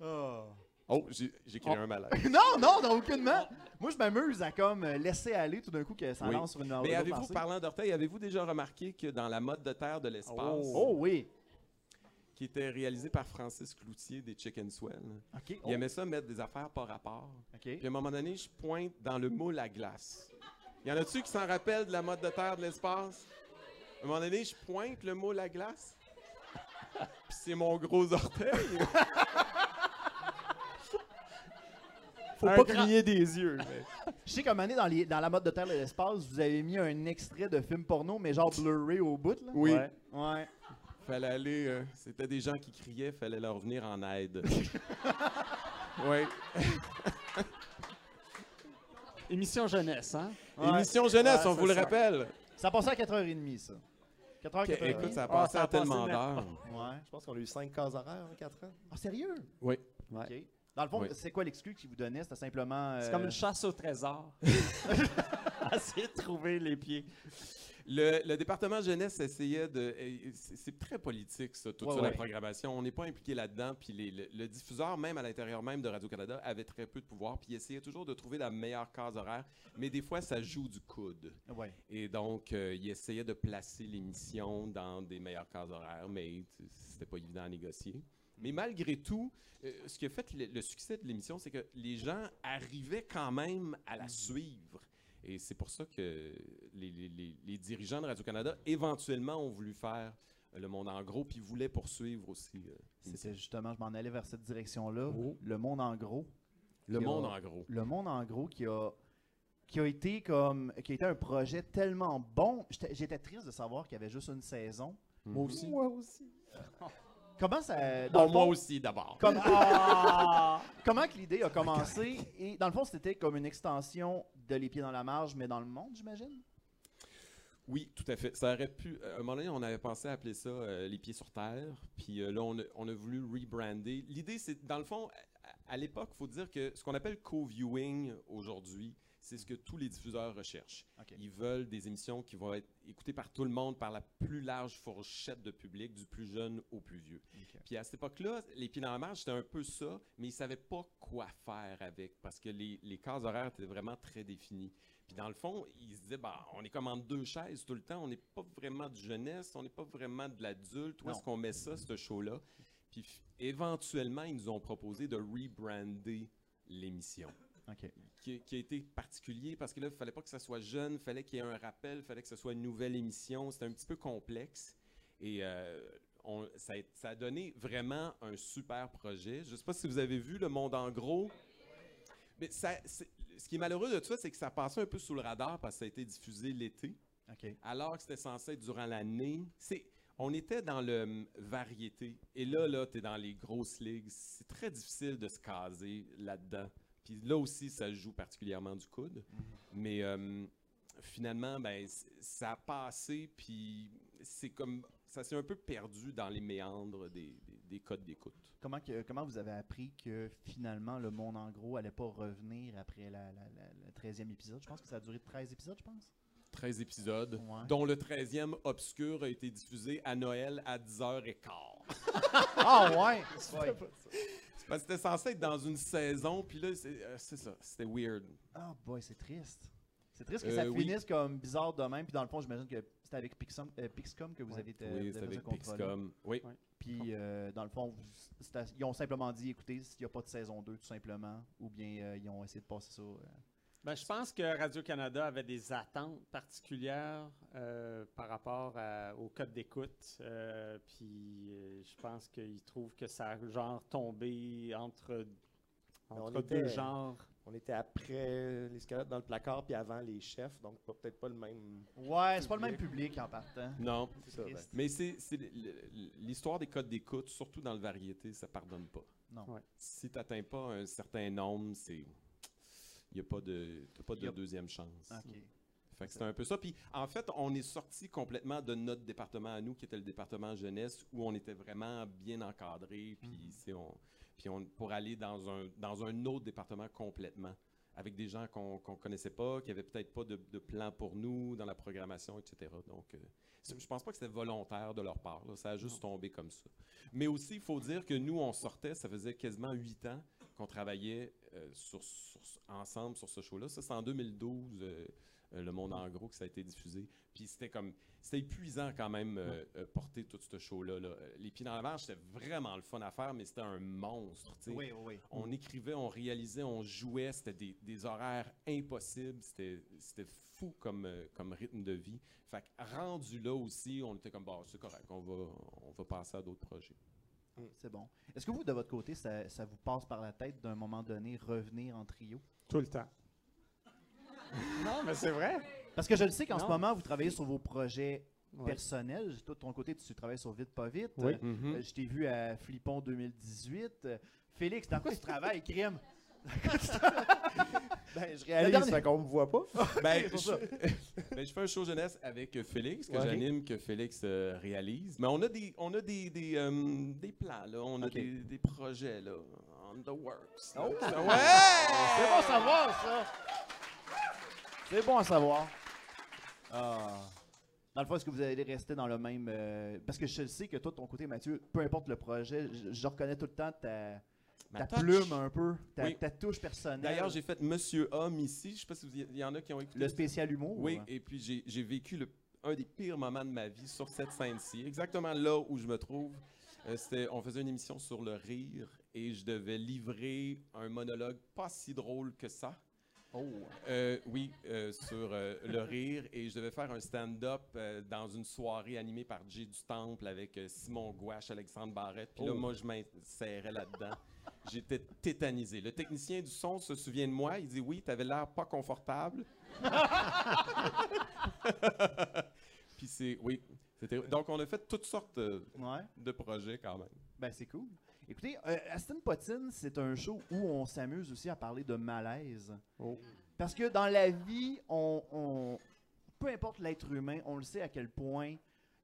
[SPEAKER 2] Ah. [LAUGHS]
[SPEAKER 4] Oh, j'ai créé un malaise. [LAUGHS]
[SPEAKER 2] non, non, non, aucunement. Moi, je m'amuse à comme euh, laisser aller tout d'un coup que ça
[SPEAKER 4] Oui.
[SPEAKER 2] lance sur une
[SPEAKER 4] Mais avez-vous, parlant d'orteil, avez-vous déjà remarqué que dans la mode de terre de l'espace,
[SPEAKER 2] Oh oui.
[SPEAKER 4] qui était réalisé par Francis Cloutier des Chicken Swell,
[SPEAKER 2] OK.
[SPEAKER 4] il aimait ça mettre des affaires par rapport.
[SPEAKER 2] OK.
[SPEAKER 4] Puis à un moment donné, je pointe dans le moule à glace. Y en a-tu qui s'en rappellent de la mode de terre de l'espace? À un moment donné, je pointe le moule à glace. [LAUGHS] Puis c'est mon gros orteil. [LAUGHS]
[SPEAKER 5] Faut
[SPEAKER 2] Un
[SPEAKER 5] pas
[SPEAKER 2] grand-
[SPEAKER 5] cligner des yeux. mais- [LAUGHS]
[SPEAKER 2] Je sais qu'à un moment donné, dans, les- dans la mode de Terre de l'espace, vous avez mis un extrait de film porno, mais genre Blu-ray au bout, là?
[SPEAKER 4] Oui.
[SPEAKER 3] Ouais.
[SPEAKER 2] Ouais.
[SPEAKER 4] Fallait aller. euh, C'était des gens qui criaient, fallait leur venir en aide. [LAUGHS] oui. [LAUGHS]
[SPEAKER 3] Émission jeunesse, hein?
[SPEAKER 2] Ouais.
[SPEAKER 4] Émission jeunesse,
[SPEAKER 2] Ouais,
[SPEAKER 4] on
[SPEAKER 2] c'est
[SPEAKER 4] vous le
[SPEAKER 2] ça.
[SPEAKER 4] rappelle.
[SPEAKER 2] Ça passait à 4h30, ça. 4h,
[SPEAKER 4] Ok,
[SPEAKER 2] 4h30.
[SPEAKER 4] écoute, ça a
[SPEAKER 3] Ah,
[SPEAKER 4] passé
[SPEAKER 3] ça a
[SPEAKER 4] à tellement d'heures.
[SPEAKER 2] Ouais.
[SPEAKER 5] Je pense qu'on a eu 5 cases horaires en 4 ans.
[SPEAKER 2] Ah, sérieux?
[SPEAKER 4] Oui.
[SPEAKER 3] Ouais.
[SPEAKER 2] OK. Dans le fond,
[SPEAKER 4] Oui.
[SPEAKER 2] c'est quoi l'excuse qu'il vous donnait? C'était simplement...
[SPEAKER 3] C'est
[SPEAKER 2] euh,
[SPEAKER 3] comme une chasse au trésor. [LAUGHS] Essayer de trouver les pieds.
[SPEAKER 4] Le, le département jeunesse essayait de. C'est c'est très politique, ça, toute
[SPEAKER 2] Ouais,
[SPEAKER 4] ça,
[SPEAKER 2] ouais.
[SPEAKER 4] la programmation. On n'est pas impliqué là-dedans. Puis les- le, le diffuseur, même à l'intérieur même de Radio-Canada, avait très peu de pouvoir. Puis il essayait toujours de trouver la meilleure case horaire. Mais des fois, ça joue du coude.
[SPEAKER 2] Ouais.
[SPEAKER 4] Et donc, euh, il essayait de placer l'émission dans des meilleures cases horaires. Mais tu sais, c'était pas évident à négocier. Mais malgré tout, euh, ce qui a fait le, le succès de l'émission, c'est que les gens arrivaient quand même à la suivre. Et c'est pour ça que les, les- les- les dirigeants de Radio-Canada, éventuellement, ont voulu faire Le Monde en gros, puis voulaient poursuivre aussi euh.
[SPEAKER 2] C'était justement, je m'en allais vers cette direction-là.
[SPEAKER 4] Oh.
[SPEAKER 2] Le monde en gros.
[SPEAKER 4] Le
[SPEAKER 2] a-
[SPEAKER 4] Monde en gros.
[SPEAKER 2] Le monde en gros qui a qui a été comme qui a été un projet tellement bon. J'étais j'étais triste de savoir qu'il y avait juste une saison.
[SPEAKER 4] Moi aussi.
[SPEAKER 5] Moi aussi. [LAUGHS]
[SPEAKER 2] Comment ça dans
[SPEAKER 4] Bon,
[SPEAKER 2] le
[SPEAKER 4] moi aussi, d'abord.
[SPEAKER 2] comme- [LAUGHS] Ah! comment que l'idée a commencé [LAUGHS] et dans le fond c'était comme une extension de les pieds dans la marge mais dans le monde j'imagine?
[SPEAKER 4] Oui, tout à fait. Ça aurait pu. À un moment donné, on avait pensé à appeler ça euh, les pieds sur terre. Puis euh, là, on a, on a voulu rebrander. L'idée, c'est, dans le fond, à, à l'époque, il faut dire que ce qu'on appelle co-viewing aujourd'hui, c'est ce que tous les diffuseurs recherchent. Ils veulent des émissions qui vont être écoutées par tout le monde, par la plus large fourchette de public, du plus jeune au plus vieux. Puis à cette époque-là, les pieds dans la marge, c'était un peu ça, mais ils savaient pas quoi faire avec parce que les, les cases horaires étaient vraiment très définies. Puis dans le fond, ils se disaient, bah, on est comme entre deux chaises tout le temps, on n'est pas vraiment de jeunesse, on n'est pas vraiment de l'adulte. Où est-ce qu'on met ça, ce show-là? Puis éventuellement, ils nous ont proposé de rebrander l'émission Qui, qui a été particulier parce que là, il fallait pas que ça soit jeune, il fallait qu'il y ait un rappel, il fallait que ce soit une nouvelle émission. C'était un petit peu complexe. Et euh, on- ça, a, ça a donné vraiment un super projet. Je ne sais pas si vous avez vu Le Monde en gros. Mais ça, ce qui est malheureux de tout ça, c'est que ça passait un peu sous le radar parce que ça a été diffusé l'été, alors que c'était censé être durant l'année. C'est, on était dans le hum, variété. Et là, là, tu es dans les grosses ligues. C'est très difficile de se caser là-dedans. Puis là aussi, ça joue particulièrement du coude. Mais euh, finalement, ben, ça a passé, puis c'est comme. Ça s'est un peu perdu dans les méandres des, des- des codes d'écoute.
[SPEAKER 2] Comment que, comment vous avez appris que finalement le monde en gros allait pas revenir après la, la- la- le 13e épisode? Je pense que ça a duré 13 épisodes, je pense.
[SPEAKER 4] 13 épisodes,
[SPEAKER 2] Ouais.
[SPEAKER 4] dont le 13e obscur a été diffusé à Noël à 10h15. [LAUGHS]
[SPEAKER 2] Ah ouais. ouais.
[SPEAKER 4] Parce que c'était censé être dans une saison, puis là, c'est euh, c'est ça, c'était weird.
[SPEAKER 2] Ah boy, c'est triste. C'est triste que
[SPEAKER 4] Euh,
[SPEAKER 2] ça
[SPEAKER 4] oui.
[SPEAKER 2] finisse comme bizarre de même. Puis dans le fond, j'imagine que c'était avec Pixcom, euh, Pixcom que vous
[SPEAKER 3] Ouais.
[SPEAKER 2] avez, été-
[SPEAKER 4] oui,
[SPEAKER 2] fait
[SPEAKER 4] avec. Pixcom. Oui.
[SPEAKER 2] Puis euh, dans le fond, vous- c'était- ils ont simplement dit écoutez, s'il n'y a pas de saison 2, tout simplement, ou bien euh, ils ont essayé de passer ça. euh,
[SPEAKER 3] Ben, je pense que Radio-Canada avait des attentes particulières euh, par rapport à- au code d'écoute. euh, puis euh, je pense qu'ils trouvent que ça a genre tombé entre, entre
[SPEAKER 5] on
[SPEAKER 3] deux
[SPEAKER 5] était-
[SPEAKER 3] genres
[SPEAKER 5] on était après les squelettes dans le placard, puis avant les chefs, donc pas- peut-être pas le même.
[SPEAKER 2] Ouais, c'est pas le même public en partant.
[SPEAKER 4] Non.
[SPEAKER 5] C'est ça, ben.
[SPEAKER 2] triste.
[SPEAKER 4] Mais c'est l'histoire des codes d'écoute, surtout dans le variété, ça pardonne pas.
[SPEAKER 2] Non.
[SPEAKER 3] Ouais.
[SPEAKER 4] Si tu n'atteins pas un certain nombre, c'est. Il n'y a pas de, t'as pas de deuxième chance.
[SPEAKER 2] Ok.
[SPEAKER 4] Fait que c'est un peu ça. Puis en fait, on est sorti complètement de notre département à nous, qui était le département jeunesse, où on était vraiment bien encadré. Puis c'est on, puis on, pour aller dans un, dans un autre département complètement, avec des gens qu'on qu'on connaissait pas, qui avaient peut-être pas de, de plan pour nous dans la programmation, etc. Donc, euh, je pense pas que c'était volontaire de leur part. là. Ça a juste tombé comme ça. Mais aussi, il faut dire que nous, on sortait, ça faisait quasiment huit ans qu'on travaillait euh, sur, sur- ensemble sur ce show-là. Ça, c'est en 2012. euh, euh, le Monde en gros que ça a été diffusé. Puis c'était comme c'était épuisant quand même porter tout ce show-là. là. Les pieds dans la marche, c'était vraiment le fun à faire, mais c'était un monstre.
[SPEAKER 2] Oui, oui, oui.
[SPEAKER 4] On écrivait, on réalisait, on jouait, c'était des, des horaires impossibles, c'était c'était fou comme, comme rythme de vie. Fait que rendu là aussi, on était comme, bon, c'est correct, on va, on va passer à d'autres projets.
[SPEAKER 2] C'est bon. Est-ce que vous, de votre côté, ça, ça vous passe par la tête d'un moment donné revenir en trio?
[SPEAKER 3] Tout le temps. [LAUGHS] non, mais c'est vrai.
[SPEAKER 2] Parce que je le sais qu'en ce moment, vous travaillez sur vos projets
[SPEAKER 3] Ouais.
[SPEAKER 2] personnels. Toi, de ton côté, tu travailles sur Vite Pas Vite.
[SPEAKER 3] Oui.
[SPEAKER 2] Euh, euh, je t'ai vu à Flippon 2018. Euh, Félix, dans quoi tu travailles, crime? [LAUGHS]
[SPEAKER 5] Ben, je réalise
[SPEAKER 2] dernière-
[SPEAKER 5] fait qu'on me voit pas. [LAUGHS]
[SPEAKER 4] Ben,
[SPEAKER 2] C'est
[SPEAKER 4] je, [LAUGHS] ben, je fais un show jeunesse avec Félix, que
[SPEAKER 5] Ouais.
[SPEAKER 4] j'anime, que Félix euh, réalise. Mais on a des, on a des, des, euh, des plans, là. On a des, des projets, là. On the works. là.
[SPEAKER 2] Oh!
[SPEAKER 4] Ça-
[SPEAKER 2] C'est
[SPEAKER 4] ouais!
[SPEAKER 2] bon à savoir, ça! C'est bon à savoir. Ah. Dans le fond, est-ce que vous allez rester dans le même... euh, parce que je le sais que toi, de ton côté, Mathieu, peu importe le projet, je, je reconnais tout le temps ta, ta
[SPEAKER 4] touch.
[SPEAKER 2] plume un peu, ta,
[SPEAKER 4] Oui.
[SPEAKER 2] ta touche personnelle.
[SPEAKER 4] D'ailleurs, j'ai fait Monsieur Homme ici. Je sais pas si vous y- en a qui ont écouté.
[SPEAKER 2] Le spécial humour.
[SPEAKER 4] Oui, et puis j'ai- vécu le- un des pires moments de ma vie sur cette scène-ci, exactement là où je me trouve. Euh, on faisait une émission sur le rire et je devais livrer un monologue pas si drôle que ça.
[SPEAKER 2] Oh.
[SPEAKER 4] Euh, oui, euh, sur euh, le rire. Et je devais faire un stand-up dans une soirée animée par Jay du Temple avec Simon Gouache, Alexandre Barrette. Puis là,
[SPEAKER 5] Oh.
[SPEAKER 4] moi, je m'insérais là-dedans. J'étais tétanisé. Le technicien du son se souvient de moi. Il dit Oui, t'avais l'air pas confortable. [LAUGHS] Puis c'est. Oui. Donc, on a fait toutes sortes
[SPEAKER 2] Ouais.
[SPEAKER 4] de projets quand même.
[SPEAKER 2] Ben, c'est cool. Écoutez, euh, Aston Potine, c'est un show où on s'amuse aussi à parler de malaise.
[SPEAKER 3] Oh.
[SPEAKER 2] Parce que dans la vie, on, on- peu importe l'être humain, on le sait à quel point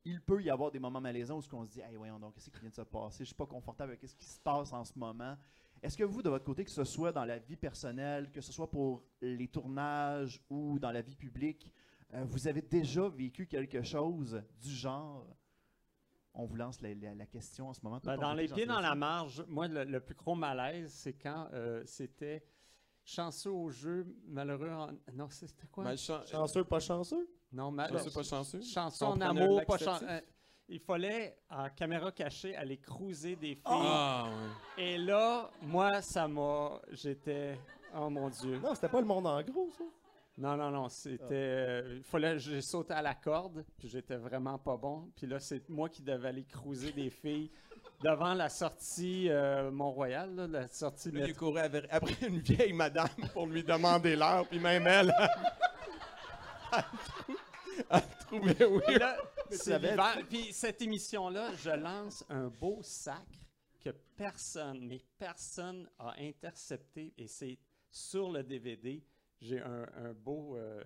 [SPEAKER 2] il peut y avoir des moments malaisants où ce qu'on se dit, hey, voyons donc, qu'est-ce qui vient de se passer? Je suis pas confortable avec ce qui se passe en ce moment. Est-ce que vous, de votre côté, que ce soit dans la vie personnelle, que ce soit pour les tournages ou dans la vie publique, euh, vous avez déjà vécu quelque chose du genre? On vous lance la, la- la question en ce moment.
[SPEAKER 3] Ben, dans les pieds dans la marge, moi, le, le plus gros malaise, c'est quand euh, c'était chanceux au jeu, malheureux en... Non, c'était quoi?
[SPEAKER 5] Chanceux, pas chanceux?
[SPEAKER 3] Non, ma-
[SPEAKER 4] Chanceux, pas chanceux?
[SPEAKER 3] Chanceux en amour, pas
[SPEAKER 4] laxatif?
[SPEAKER 3] chanceux. il fallait, en caméra cachée, aller cruiser des filles.
[SPEAKER 4] Ah, ouais.
[SPEAKER 3] Et là, moi, ça m'a... J'étais... Oh mon Dieu.
[SPEAKER 5] Non, c'était pas le monde en gros, ça.
[SPEAKER 3] Non, non, non, c'était... euh, Il fallait... J'ai sauté à la corde, puis j'étais vraiment pas bon. Puis là, c'est moi qui devais aller cruiser des filles devant la sortie euh, Mont-Royal, là, la sortie
[SPEAKER 4] Là, il courait avec- après une vieille madame pour lui demander l'heure, puis même elle, elle [LAUGHS] trou- [LAUGHS] oui.
[SPEAKER 3] Puis là, c'est l'hiver. Puis cette émission-là, je lance un beau sacre que personne, mais personne a intercepté et c'est sur le DVD. J'ai un, un beau, euh,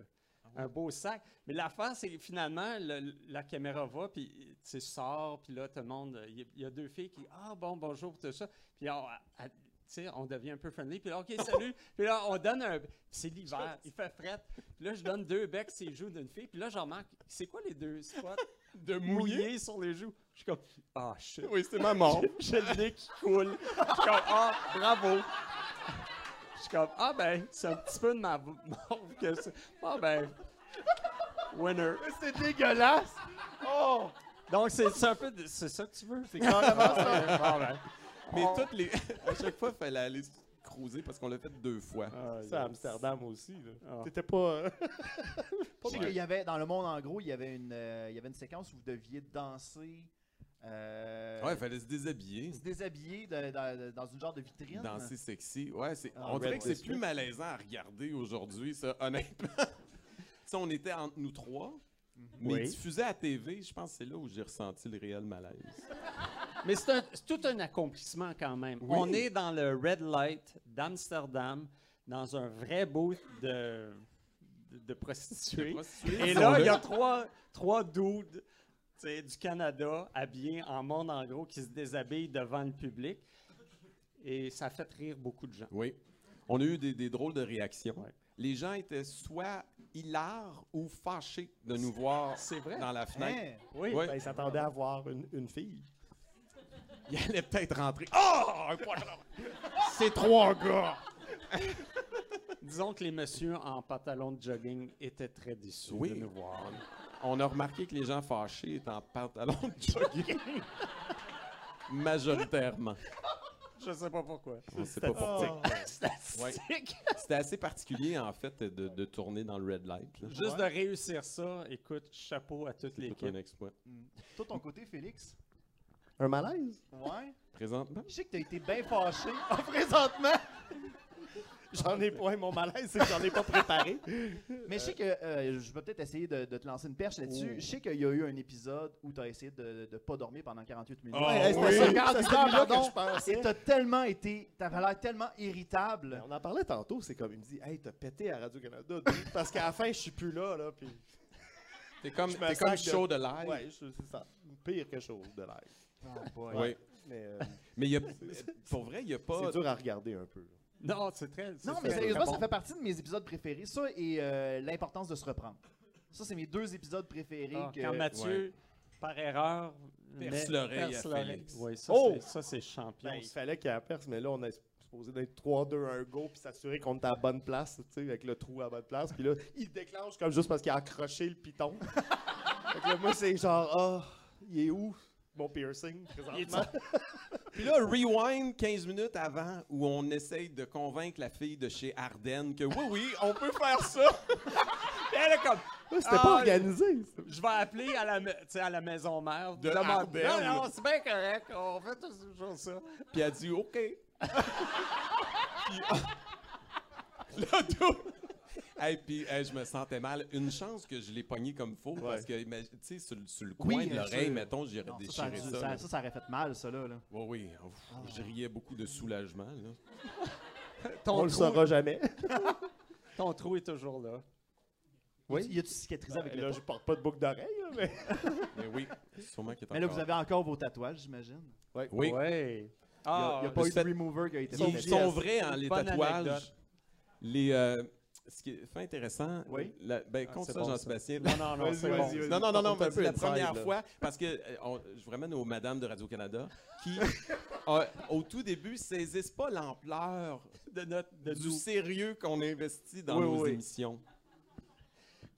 [SPEAKER 3] un beau sac. Mais l'affaire, c'est que finalement, le- la caméra va, puis tu sort, puis là, tout le monde, il y, a- il y a deux filles qui, ah bon, bonjour, tout ça. Puis on, à- tu sais, on devient un peu friendly, puis là, OK, [LAUGHS] salut. puis là, on donne un. c'est l'hiver, il fait fret. Puis là, je donne deux becs sur les joues d'une fille, puis là, j'en remarque, c'est quoi les deux spots [LAUGHS]
[SPEAKER 4] de mouiller.
[SPEAKER 3] mouillés sur les joues? Je suis comme, ah, shit.
[SPEAKER 4] Oui, c'est ma mort. [LAUGHS]
[SPEAKER 3] J'ai le nez qui coule. Je suis comme, ah, bravo. Je suis comme, ah ben, c'est un petit peu de ma mort que ça. Ah ben, winner.
[SPEAKER 2] C'est dégueulasse! Oh!
[SPEAKER 3] Donc, c'est un peu, de- c'est ça que tu veux?
[SPEAKER 2] C'est carrément ça?
[SPEAKER 3] Bon, ben.
[SPEAKER 4] Mais
[SPEAKER 3] On-
[SPEAKER 4] toutes les. [LAUGHS] à chaque fois, il fallait aller se cruiser parce qu'on l'a fait deux fois.
[SPEAKER 3] Ah,
[SPEAKER 5] C'est à. Amsterdam aussi.
[SPEAKER 3] Ah.
[SPEAKER 5] T'étais pas... euh, [LAUGHS]
[SPEAKER 2] Je sais qu'il y avait, dans le monde en gros, il y avait une, euh, il y avait une séquence où vous deviez danser Euh,
[SPEAKER 4] Ouais, il fallait se déshabiller.
[SPEAKER 2] se déshabiller de- de- dans une genre de vitrine.
[SPEAKER 4] Danser sexy. Ouais, c'est,
[SPEAKER 2] Ah,
[SPEAKER 4] on dirait que c'est plus malaisant à regarder aujourd'hui, ça, honnêtement. [LAUGHS] si on était entre nous trois, mais
[SPEAKER 3] Oui.
[SPEAKER 4] diffusé à TV, je pense que c'est là où j'ai ressenti le réel malaise.
[SPEAKER 3] Mais c'est tout un accomplissement quand même.
[SPEAKER 4] Oui.
[SPEAKER 3] On est dans le Red Light d'Amsterdam, dans un vrai booth de, de, de prostituées. Et là, il y a trois, trois dudes du Canada habillés en monde en gros qui se déshabillent devant le public. Et ça a fait rire beaucoup de gens.
[SPEAKER 4] Oui. On a eu des, des drôles de réactions.
[SPEAKER 3] Ouais.
[SPEAKER 4] Les gens étaient soit hilares ou fâchés de nous voir
[SPEAKER 3] vrai.
[SPEAKER 4] dans la fenêtre.
[SPEAKER 2] Hein?
[SPEAKER 3] Oui.
[SPEAKER 4] Ouais.
[SPEAKER 5] Ben, ils s'attendaient à voir une, une fille.
[SPEAKER 4] Il allait peut-être rentrer. [LAUGHS] Oh! un poisson! C'est trois gars! [LAUGHS]
[SPEAKER 3] Disons que les messieurs en pantalon de jogging étaient très déçus
[SPEAKER 4] Oui.
[SPEAKER 3] de nous voir.
[SPEAKER 4] On a remarqué que les gens fâchés étaient en pantalon de jogging. [LAUGHS] Majoritairement.
[SPEAKER 3] Je sais pas pourquoi.
[SPEAKER 4] On sait pas pourquoi.
[SPEAKER 3] Statistique.
[SPEAKER 4] C'était assez particulier, en fait, de, de tourner dans le red light. là.
[SPEAKER 3] Juste de réussir ça, écoute, chapeau à toute
[SPEAKER 4] C'est tout
[SPEAKER 3] l'équipe.
[SPEAKER 4] un exploit.
[SPEAKER 2] Mm. Toi, ton côté, Félix?
[SPEAKER 5] Un malaise?
[SPEAKER 2] Ouais.
[SPEAKER 4] Présentement?
[SPEAKER 2] Je sais que t'as été bien fâché [LAUGHS] Ah, présentement.
[SPEAKER 5] J'en ai pas. Mon malaise, c'est que j'en ai pas préparé.
[SPEAKER 2] Mais je sais que euh, je vais peut-être essayer de, de te lancer une perche là-dessus.
[SPEAKER 5] Oh.
[SPEAKER 2] Je sais qu'il y a eu un épisode où tu as essayé de ne pas dormir pendant 48 minutes.
[SPEAKER 4] Oh,
[SPEAKER 5] Ouais,
[SPEAKER 4] oui.
[SPEAKER 5] ça,
[SPEAKER 2] Regarde,
[SPEAKER 5] c'était
[SPEAKER 2] regarde,
[SPEAKER 5] celui-là que
[SPEAKER 2] pardon.
[SPEAKER 5] je pensais.
[SPEAKER 2] Et t'as tellement été. T'avais l'air tellement irritable.
[SPEAKER 5] Ben, on en parlait tantôt, c'est comme, il me dit, hey, t'as pété à Radio-Canada, [LAUGHS] parce qu'à la fin, je suis plus là, là, puis...
[SPEAKER 4] T'es comme, t'es comme
[SPEAKER 5] sac de-
[SPEAKER 4] chaud de l'air.
[SPEAKER 5] Ouais, c'est ça. Pire que chose de l'air.
[SPEAKER 4] Oui.
[SPEAKER 5] Mais euh,
[SPEAKER 4] Mais y a, pour vrai, il n'y a pas.
[SPEAKER 5] c'est dur à regarder un peu.
[SPEAKER 3] Non, c'est très.
[SPEAKER 2] Non, mais
[SPEAKER 3] très-
[SPEAKER 2] sérieusement, ça fait partie de mes épisodes préférés. Ça et euh, l'importance de se reprendre. Ça, c'est mes deux épisodes préférés.
[SPEAKER 3] Ah,
[SPEAKER 2] que-
[SPEAKER 3] Quand Mathieu, par erreur,
[SPEAKER 4] Perce
[SPEAKER 3] met-
[SPEAKER 4] l'oreille à. Félix.
[SPEAKER 3] Oui, ça,
[SPEAKER 5] Oh!
[SPEAKER 3] c'est- ça, c'est champion.
[SPEAKER 5] Ben, il fallait qu'il y ait la perce, mais là, on est supposé d'être 3-2-1 go, puis s'assurer qu'on est à la bonne place, tu sais, avec le trou à la bonne place. Puis là, il déclenche comme juste parce qu'il a accroché le piton. [LAUGHS] fait que là, moi, c'est genre, ah, il est où? Mon piercing présentement? [LAUGHS]
[SPEAKER 4] Puis là, rewind 15 minutes avant où on essaye de convaincre la fille de chez Ardennes que oui, oui, on peut faire ça. [LAUGHS]
[SPEAKER 3] Elle est comme,
[SPEAKER 5] C'était
[SPEAKER 3] Ah,
[SPEAKER 5] pas organisé.
[SPEAKER 3] je vais appeler à la, à la maison mère.
[SPEAKER 4] De Ardenne.
[SPEAKER 3] Non, non, c'est bien correct. On fait toujours ça.
[SPEAKER 4] Puis elle dit OK. Puis, [LAUGHS] là, tout. [LAUGHS] Hey, puis hey, je me sentais mal. Une chance que je l'ai pogné comme faux parce que, tu sais, sur, le- sur le coin
[SPEAKER 2] Oui,
[SPEAKER 4] de l'oreille, mettons, j'aurais
[SPEAKER 2] Non, ça, ça,
[SPEAKER 4] ça.
[SPEAKER 2] aurait fait mal, ça, là. là.
[SPEAKER 4] Oui, oui. Ouf, Je riais beaucoup de soulagement. Là. [LAUGHS]
[SPEAKER 3] Ton,
[SPEAKER 5] On le saura jamais. [LAUGHS]
[SPEAKER 3] ton trou est toujours là.
[SPEAKER 2] Oui. Y a-tu cicatrisé avec le
[SPEAKER 5] là, je porte pas de boucle d'oreille, là, mais.
[SPEAKER 4] Mais oui, sûrement qu'il est
[SPEAKER 2] Mais là, vous avez encore vos tatouages, j'imagine.
[SPEAKER 4] Oui.
[SPEAKER 3] Oui.
[SPEAKER 2] Il n'y
[SPEAKER 3] Ah,
[SPEAKER 2] a, pas eu de remover qui a été
[SPEAKER 4] Ils
[SPEAKER 3] Ils
[SPEAKER 2] fait.
[SPEAKER 3] sont-
[SPEAKER 4] vrais, hein, les tatouages.
[SPEAKER 3] anecdote.
[SPEAKER 4] Les, euh, ce qui est fait intéressant,
[SPEAKER 2] Oui.
[SPEAKER 4] la- ben,
[SPEAKER 3] Ah, c'est
[SPEAKER 4] ça,
[SPEAKER 3] bon.
[SPEAKER 4] Jean-Sébastien.
[SPEAKER 3] Non, non, non, c'est bon.
[SPEAKER 4] Non, non, la première
[SPEAKER 5] là.
[SPEAKER 4] fois, parce que euh, on- je vous ramène aux Madames de Radio-Canada, [LAUGHS] qui, euh, au tout début, saisissent pas l'ampleur
[SPEAKER 3] De notre, de
[SPEAKER 4] du sérieux qu'on investit dans
[SPEAKER 3] Oui,
[SPEAKER 4] nos
[SPEAKER 3] oui.
[SPEAKER 4] émissions.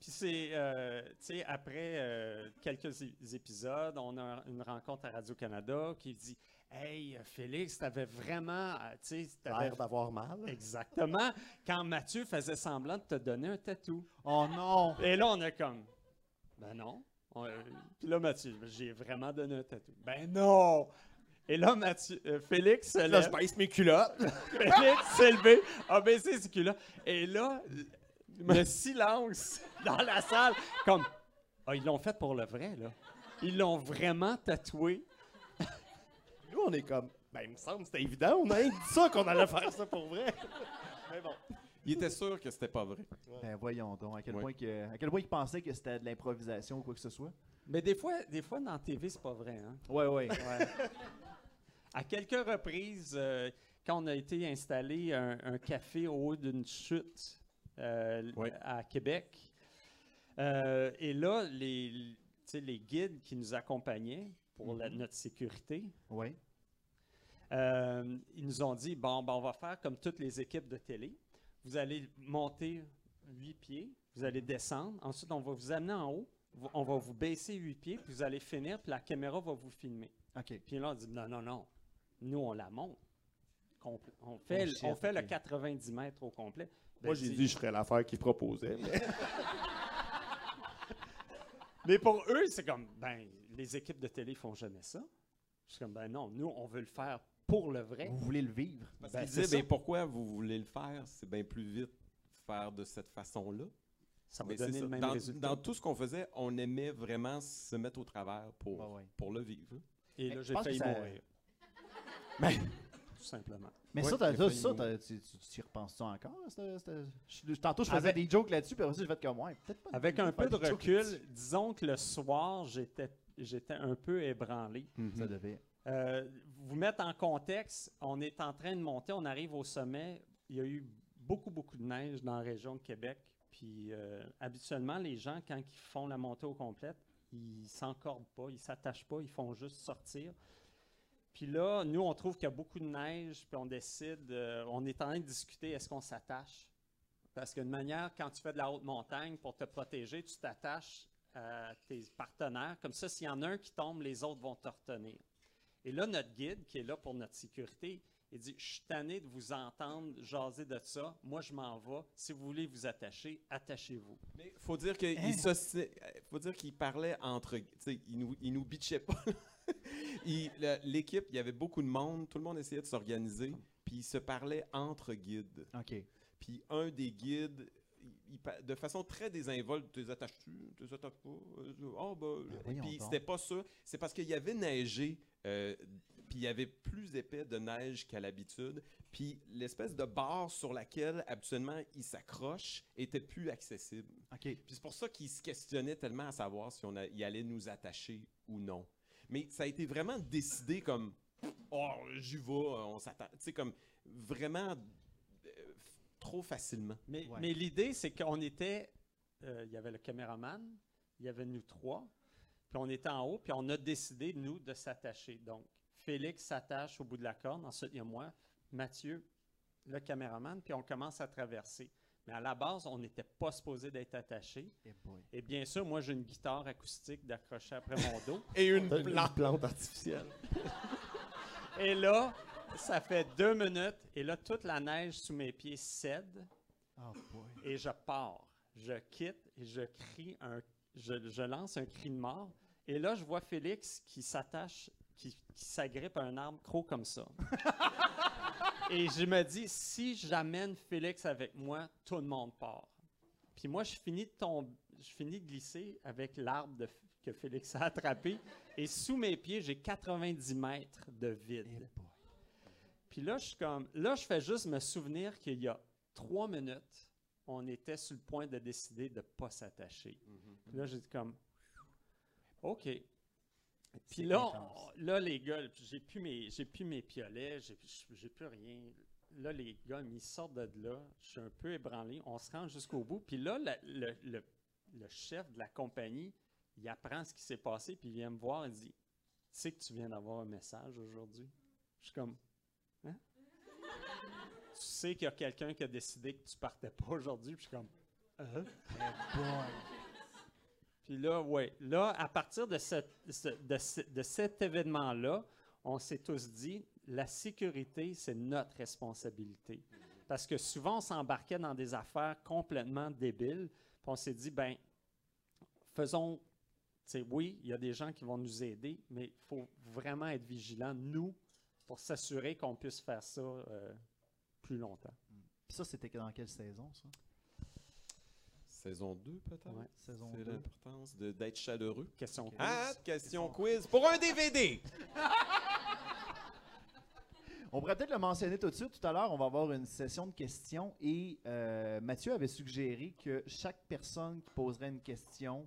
[SPEAKER 3] Puis c'est, euh, tu sais, après euh, quelques épisodes, on a une rencontre à Radio-Canada qui dit Hey, Félix, t'avais vraiment. euh, Tu sais, t'avais.
[SPEAKER 5] L'air d'avoir mal.
[SPEAKER 3] Exactement. Quand Mathieu faisait semblant de te donner un tatou.
[SPEAKER 2] Oh non!
[SPEAKER 3] Et là, on est comme Ben non. On- euh, Puis là, Mathieu, j'ai vraiment donné un tatou. Ben non! Et là, Mathieu, euh, Félix
[SPEAKER 5] Là, je baisse mes culottes. [LAUGHS]
[SPEAKER 3] Félix s'est levé, a baissé ses culottes. Et là, le silence dans la salle, comme Ah, ils l'ont fait pour le vrai, là. Ils l'ont vraiment tatoué.
[SPEAKER 5] Nous, on est comme, ben, il me semble que c'était évident. On a dit ça qu'on allait faire ça pour vrai. Mais bon.
[SPEAKER 4] Il était sûr que c'était pas vrai.
[SPEAKER 2] Ben voyons donc, à quel,
[SPEAKER 4] Ouais.
[SPEAKER 2] point que, à quel point il pensait que c'était de l'improvisation ou quoi que ce soit.
[SPEAKER 3] Mais des fois, des fois dans la TV, c'est pas vrai. Hein?
[SPEAKER 2] Ouais, ouais.
[SPEAKER 3] À quelques reprises, euh, quand on a été installé un, un café au haut d'une chute euh,
[SPEAKER 4] Oui.
[SPEAKER 3] à Québec, euh, et là, les guides qui nous accompagnaient pour la- notre sécurité,
[SPEAKER 2] ouais.
[SPEAKER 3] Euh, ils nous ont dit bon, ben, on va faire comme toutes les équipes de télé. Vous allez monter huit pieds, vous allez descendre, ensuite on va vous amener en haut, on va vous baisser huit pieds, puis vous allez finir, puis la caméra va vous filmer.
[SPEAKER 2] OK.
[SPEAKER 3] Puis là, on dit non, non, non, nous on la monte. Compl- On fait, le-
[SPEAKER 2] shit,
[SPEAKER 3] on fait
[SPEAKER 2] ok.
[SPEAKER 3] le 90 mètres au complet. Ben,
[SPEAKER 5] Moi, j'ai
[SPEAKER 3] dis-
[SPEAKER 5] dit, je ferais l'affaire qu'il proposait. mais- [LAUGHS]
[SPEAKER 3] Mais pour eux, c'est comme, ben, les équipes de télé font jamais ça. Je suis comme, ben non, nous, on veut le faire pour le vrai.
[SPEAKER 2] Vous voulez le vivre.
[SPEAKER 4] Parce
[SPEAKER 3] Ben,
[SPEAKER 4] qu'il
[SPEAKER 3] c'est
[SPEAKER 4] disait,
[SPEAKER 3] ça.
[SPEAKER 4] ben, pourquoi vous voulez le faire? C'est bien plus vite faire de cette façon-là.
[SPEAKER 3] Ça va donner le même
[SPEAKER 4] dans,
[SPEAKER 3] résultat.
[SPEAKER 4] dans tout ce qu'on faisait, on aimait vraiment se mettre au travers pour,
[SPEAKER 2] ouais.
[SPEAKER 4] pour le vivre.
[SPEAKER 3] Et
[SPEAKER 2] Mais
[SPEAKER 3] là,
[SPEAKER 2] je
[SPEAKER 3] j'ai failli
[SPEAKER 2] ça-
[SPEAKER 3] mourir.
[SPEAKER 2] Mais-
[SPEAKER 3] simplement.
[SPEAKER 2] Mais
[SPEAKER 4] Ouais,
[SPEAKER 2] ça, t'as- ça, t'as- tu tu- tu y repenses-tu encore? c'était- c'était- je- Tantôt, je faisais
[SPEAKER 3] Avec-
[SPEAKER 2] des jokes là-dessus, puis après j'ai fait comme moi. Peut-être pas.
[SPEAKER 3] Avec un peu de recul, disons que le soir, j'étais j'étais un peu ébranlé.
[SPEAKER 2] Ça devait.
[SPEAKER 3] Euh, vous mettre en contexte, on est en train de monter, on arrive au sommet. Il y a eu beaucoup, beaucoup de neige dans la région de Québec. Puis euh, habituellement, les gens, quand ils font la montée au complète, ils s'encordent pas, ils s'attachent pas, ils font juste sortir. Puis là, nous, on trouve qu'il y a beaucoup de neige, puis on décide, euh, on est en train de discuter, est-ce qu'on s'attache? Parce qu'une manière, quand tu fais de la haute montagne, pour te protéger, tu t'attaches à tes partenaires. Comme ça, s'il y en a un qui tombe, les autres vont te retenir. Et là, notre guide, qui est là pour notre sécurité, il dit Je suis tanné de vous entendre jaser de ça. Moi, je m'en vais. Si vous voulez vous attacher, attachez-vous.
[SPEAKER 4] Mais faut dire qu'il
[SPEAKER 2] Hein?
[SPEAKER 4] faut dire qu'il parlait entre, tu sais, il nous, il nous bitchait pas. [LAUGHS] L'équipe, il y avait beaucoup de monde, tout le monde essayait de s'organiser, puis il se parlait entre guides.
[SPEAKER 2] OK.
[SPEAKER 4] Puis un des guides, il- il pa- de façon très désinvolte, tu les attaches-tu, tu les attaches pas, oh ben,
[SPEAKER 2] Ben
[SPEAKER 4] puis c'était pas ça. C'est parce qu'il y avait neigé, euh, puis il y avait plus épais de neige qu'à l'habitude, puis l'espèce de barre sur laquelle habituellement il s'accroche était plus accessible.
[SPEAKER 2] OK.
[SPEAKER 4] Puis c'est pour ça qu'il se questionnait tellement à savoir si on a- il allait nous attacher ou non. Mais ça a été vraiment décidé comme oh j'y vais, on s'attend, tu sais comme vraiment euh, trop facilement.
[SPEAKER 3] Mais,
[SPEAKER 2] Ouais.
[SPEAKER 3] mais l'idée, c'est qu'on était. euh, Il y avait le caméraman, il y avait nous trois, puis on était en haut, puis on a décidé, nous, de s'attacher. Donc, Félix s'attache au bout de la corde, ensuite il y a moi, Mathieu, le caméraman, puis on commence à traverser. Mais à la base, on n'était pas supposé d'être attaché.
[SPEAKER 2] Eh.
[SPEAKER 3] Et bien sûr, moi, j'ai une guitare acoustique d'accrocher après mon dos. [LAUGHS]
[SPEAKER 4] Et une
[SPEAKER 5] T'as une plante artificielle. [LAUGHS]
[SPEAKER 3] Et là, ça fait deux minutes, et là, toute la neige sous mes pieds cède.
[SPEAKER 2] Oh boy.
[SPEAKER 3] et je pars. Je quitte et je crie un, je, je lance un cri de mort. Et là, je vois Félix qui s'attache, qui, qui s'agrippe à un arbre gros comme ça. [LAUGHS] et je me dis, si j'amène Félix avec moi, tout le monde part. Puis moi, je finis de tomber, je finis de glisser avec l'arbre que Félix a attrapé. Et sous mes pieds, j'ai 90 mètres de vide.
[SPEAKER 2] Eh.
[SPEAKER 3] Puis là, je suis comme, là, je fais juste me souvenir qu'il y a trois minutes, on était sur le point de décider de ne pas s'attacher. Puis là, j'ai dit comme, OK. Puis là,
[SPEAKER 2] intense.
[SPEAKER 3] on- là, les gars, j'ai plus mes, j'ai plus mes piolets, j'ai, plus rien. Là, les gars, ils sortent de là. Je suis un peu ébranlé. On se rend jusqu'au bout. Puis là, la- le, le- le chef de la compagnie, il apprend ce qui s'est passé, puis il vient me voir et dit, tu sais que tu viens d'avoir un message aujourd'hui? Je suis comme, hein? [LAUGHS] tu sais qu'il y a quelqu'un qui a décidé que tu partais pas aujourd'hui, puis je suis comme, Hein?
[SPEAKER 2] Boy.
[SPEAKER 3] Puis là, ouais, là, à partir de, cet événement-là, on s'est tous dit, la sécurité, c'est notre responsabilité. Parce que souvent, on s'embarquait dans des affaires complètement débiles. Puis on s'est dit, ben, faisons, oui, il y a des gens qui vont nous aider, mais il faut vraiment être vigilant, nous, pour s'assurer qu'on puisse faire ça euh, plus longtemps.
[SPEAKER 2] Puis ça, c'était dans quelle saison, ça?
[SPEAKER 4] Saison 2 peut-être?
[SPEAKER 3] Ouais.
[SPEAKER 2] Saison
[SPEAKER 4] C'est
[SPEAKER 2] 2.
[SPEAKER 4] l'importance de- d'être chaleureux.
[SPEAKER 3] Question quiz.
[SPEAKER 4] Ah, question quiz pour un DVD. [LAUGHS]
[SPEAKER 2] On pourrait peut-être le mentionner tout de suite. Tout à l'heure, on va avoir une session de questions et euh, Mathieu avait suggéré que chaque personne qui poserait une question.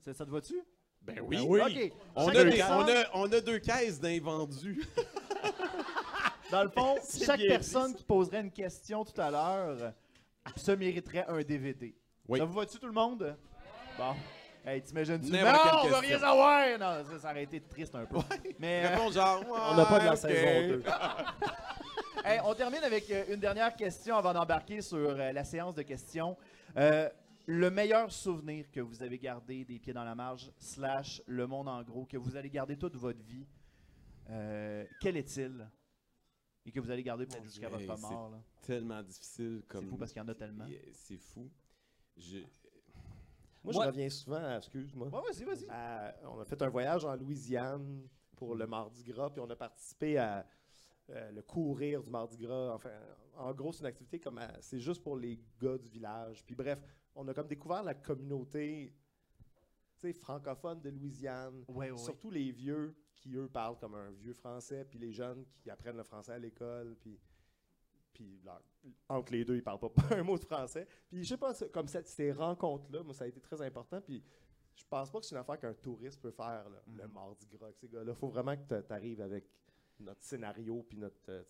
[SPEAKER 2] Ça, ça te va-tu?
[SPEAKER 4] Ben
[SPEAKER 3] oui.
[SPEAKER 2] OK.
[SPEAKER 4] On
[SPEAKER 2] Chaque
[SPEAKER 4] a, des-
[SPEAKER 2] personne-
[SPEAKER 4] on, a, on a deux caisses d'invendus. [LAUGHS]
[SPEAKER 2] Dans le fond, [LAUGHS]
[SPEAKER 3] C'est
[SPEAKER 2] chaque
[SPEAKER 3] bien
[SPEAKER 2] personne
[SPEAKER 3] dit,
[SPEAKER 2] qui poserait une question tout à l'heure se mériterait un DVD.
[SPEAKER 4] Oui.
[SPEAKER 2] Ça vous va-tu tout le monde? Bon. Hey, t'imagines-tu? Non, on va rien
[SPEAKER 4] question.
[SPEAKER 2] savoir! Non, ça, ça aurait été triste un peu. Mais, euh,
[SPEAKER 4] Réponds genre. [LAUGHS]
[SPEAKER 5] On n'a pas de la saison
[SPEAKER 4] ok. [LAUGHS]
[SPEAKER 5] 2.
[SPEAKER 2] Hey, on termine avec euh, une dernière question avant d'embarquer sur euh, la séance de questions. Euh, le meilleur souvenir que vous avez gardé des pieds dans la marge, slash le monde en gros, que vous allez garder toute votre vie, euh, quel est-il? Et que vous allez garder peut-être jusqu'à votre mort. là.
[SPEAKER 4] Tellement difficile
[SPEAKER 2] C'est
[SPEAKER 4] comme.
[SPEAKER 2] fou parce qu'il y en a tellement.
[SPEAKER 4] C'est fou. Je-
[SPEAKER 5] Moi,
[SPEAKER 3] Moi-
[SPEAKER 5] je reviens souvent, à- excuse-moi.
[SPEAKER 2] Ouais, vas-y, vas-y.
[SPEAKER 5] à- on a fait un voyage en Louisiane pour le Mardi Gras, puis on a participé à euh, le courir du Mardi Gras. Enfin, en gros, c'est une activité comme à- c'est juste pour les gars du village. Puis bref, on a comme découvert la communauté tu sais, francophone de Louisiane.
[SPEAKER 2] Ouais, ouais.
[SPEAKER 5] Surtout les vieux qui, eux, parlent comme un vieux français, puis les jeunes qui apprennent le français à l'école, puis, puis leur- entre les deux, ils parlent pas [LAUGHS] un mot de français. Puis je sais pas, comme cette- ces rencontres-là, moi, ça a été très important, puis je pense pas que c'est une affaire qu'un touriste peut faire, là, le mardi gras avec ces gars-là. faut vraiment que tu arrives avec notre scénario, puis notre, euh,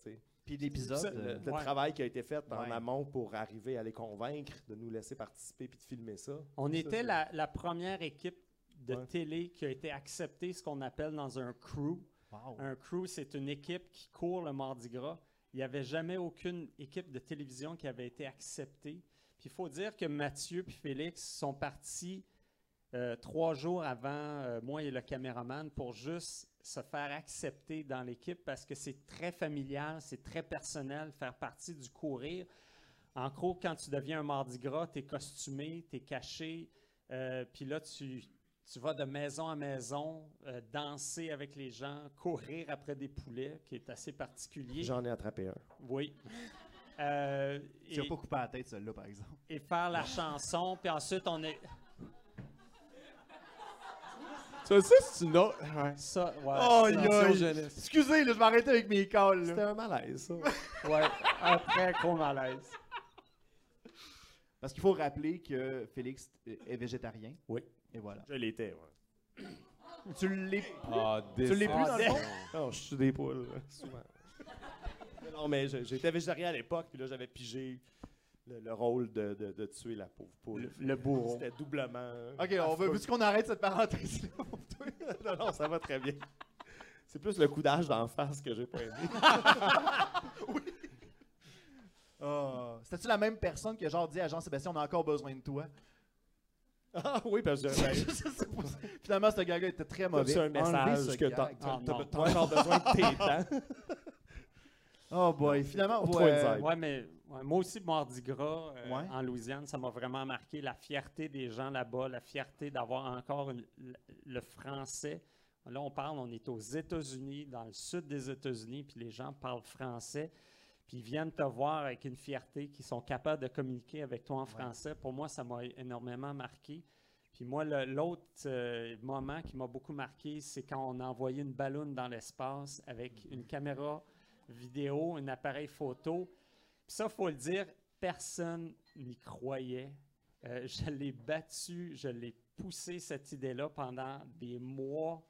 [SPEAKER 2] Puis l'épisode.
[SPEAKER 5] le,
[SPEAKER 2] euh,
[SPEAKER 5] le
[SPEAKER 3] ouais.
[SPEAKER 5] travail qui a été fait en
[SPEAKER 2] Ouais.
[SPEAKER 5] amont pour arriver à les convaincre de nous laisser participer puis de filmer ça.
[SPEAKER 3] On
[SPEAKER 5] Ça,
[SPEAKER 3] était la, la première équipe de
[SPEAKER 5] Ouais.
[SPEAKER 3] télé qui a été acceptée, ce qu'on appelle dans un crew.
[SPEAKER 2] wow.
[SPEAKER 3] Un crew, c'est une équipe qui court le Mardi Gras. Il n'y avait jamais aucune équipe de télévision qui avait été acceptée. Puis il faut dire que Mathieu et Félix sont partis euh, trois jours avant euh, moi et le caméraman pour juste se faire accepter dans l'équipe parce que c'est très familial, c'est très personnel, faire partie du courir. En gros, quand tu deviens un Mardi Gras, tu es costumé, tu es caché, euh, puis là, tu, tu vas de maison à maison, euh, danser avec les gens, courir après des poulets, qui est assez particulier.
[SPEAKER 5] J'en ai attrapé un.
[SPEAKER 3] Oui. Euh,
[SPEAKER 2] Tu n'as pas coupé la tête, celle-là, par exemple.
[SPEAKER 3] et faire la chanson, puis ensuite on est.
[SPEAKER 4] Ça, ça c'est une autre. Ouais.
[SPEAKER 3] Ça, ouais.
[SPEAKER 2] Oh,
[SPEAKER 4] jeunesse.
[SPEAKER 2] Excusez, là, je arrêter avec mes calls.
[SPEAKER 5] C'était un malaise, ça.
[SPEAKER 3] ouais, un très gros malaise.
[SPEAKER 2] Parce qu'il faut rappeler que Félix est végétarien.
[SPEAKER 3] Oui.
[SPEAKER 2] Et voilà.
[SPEAKER 5] Je l'étais, ouais. [COUGHS]
[SPEAKER 2] Tu l'es.
[SPEAKER 4] Ah,
[SPEAKER 2] Tu l'es plus dans le fond?
[SPEAKER 5] Non, je suis des poules, souvent. non, mais j'étais végétarien à l'époque, puis là, j'avais pigé le, le rôle de, de- de tuer la pauvre poule.
[SPEAKER 3] Le, le bourreau.
[SPEAKER 5] C'était doublement.
[SPEAKER 2] Ok, on veut, veux-tu qu'on arrête cette parenthèse-là pour toi?
[SPEAKER 5] non, non, ça va très bien. C'est plus le coup d'âge d'en face que j'ai pas aimé. [LAUGHS]
[SPEAKER 2] Ah. C'était-tu la même personne qui a genre dit à Jean-Sébastien, on a encore besoin de toi?
[SPEAKER 5] Ah oui, parce que [LAUGHS] ben.
[SPEAKER 2] Finalement, ce gars-là était très mauvais.
[SPEAKER 5] reçu un message
[SPEAKER 2] ce
[SPEAKER 5] que t'as
[SPEAKER 3] Ah,
[SPEAKER 5] encore besoin de tes dents. [LAUGHS]
[SPEAKER 2] Oh boy, finalement,
[SPEAKER 5] Trop
[SPEAKER 2] ouais,
[SPEAKER 5] inside.
[SPEAKER 3] Ouais, mais ouais, moi aussi, Mardi Gras, euh,
[SPEAKER 2] Ouais.
[SPEAKER 3] en Louisiane, ça m'a vraiment marqué la fierté des gens là-bas, la fierté d'avoir encore une- le français. Là, on parle, on est aux États-Unis, dans le sud des États-Unis, puis les gens parlent français, puis ils viennent te voir avec une fierté, qu'ils sont capables de communiquer avec toi en français. Pour moi, ça m'a énormément marqué. Puis moi, l'autre euh, moment qui m'a beaucoup marqué, c'est quand on a envoyé une ballonne dans l'espace avec une caméra vidéo, un appareil photo. Puis ça, il faut le dire, personne n'y croyait. Euh, je l'ai battu, je l'ai poussé cette idée-là pendant des mois.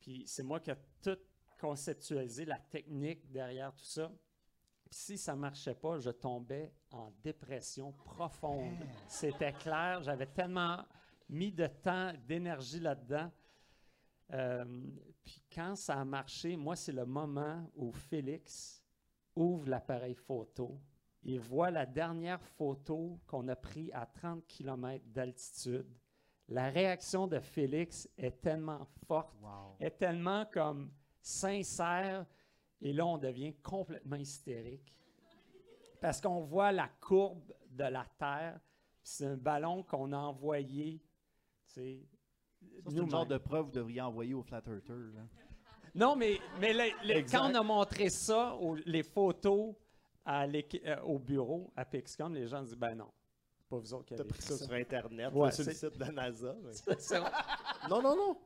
[SPEAKER 3] Puis c'est moi qui ai tout conceptualisé, la technique derrière tout ça. Puis si ça ne marchait pas, je tombais en dépression profonde. C'était clair, j'avais tellement mis de temps, d'énergie là-dedans. Euh, puis quand ça a marché, moi, c'est le moment où Félix ouvre l'appareil photo et voit la dernière photo qu'on a prise à 30 km d'altitude. La réaction de Félix est tellement forte,
[SPEAKER 2] Wow.
[SPEAKER 3] est tellement comme sincère, et là, on devient complètement hystérique. Parce qu'on voit la courbe de la Terre, c'est un ballon qu'on a envoyé,
[SPEAKER 2] c'est le
[SPEAKER 3] nous-mêmes.
[SPEAKER 2] genre de preuve que vous devriez envoyer au Flat Earther. là.
[SPEAKER 3] Non, mais, mais les- les-
[SPEAKER 5] Exact.
[SPEAKER 3] quand on a montré ça, aux- les photos à euh, au bureau à Pixcom, les gens disent ben non, c'est pas vous autres qui avez
[SPEAKER 5] pris ça
[SPEAKER 3] ça.
[SPEAKER 5] sur Internet,
[SPEAKER 3] Ouais,
[SPEAKER 5] sur le site de la NASA. mais- [LAUGHS] Non, non, non.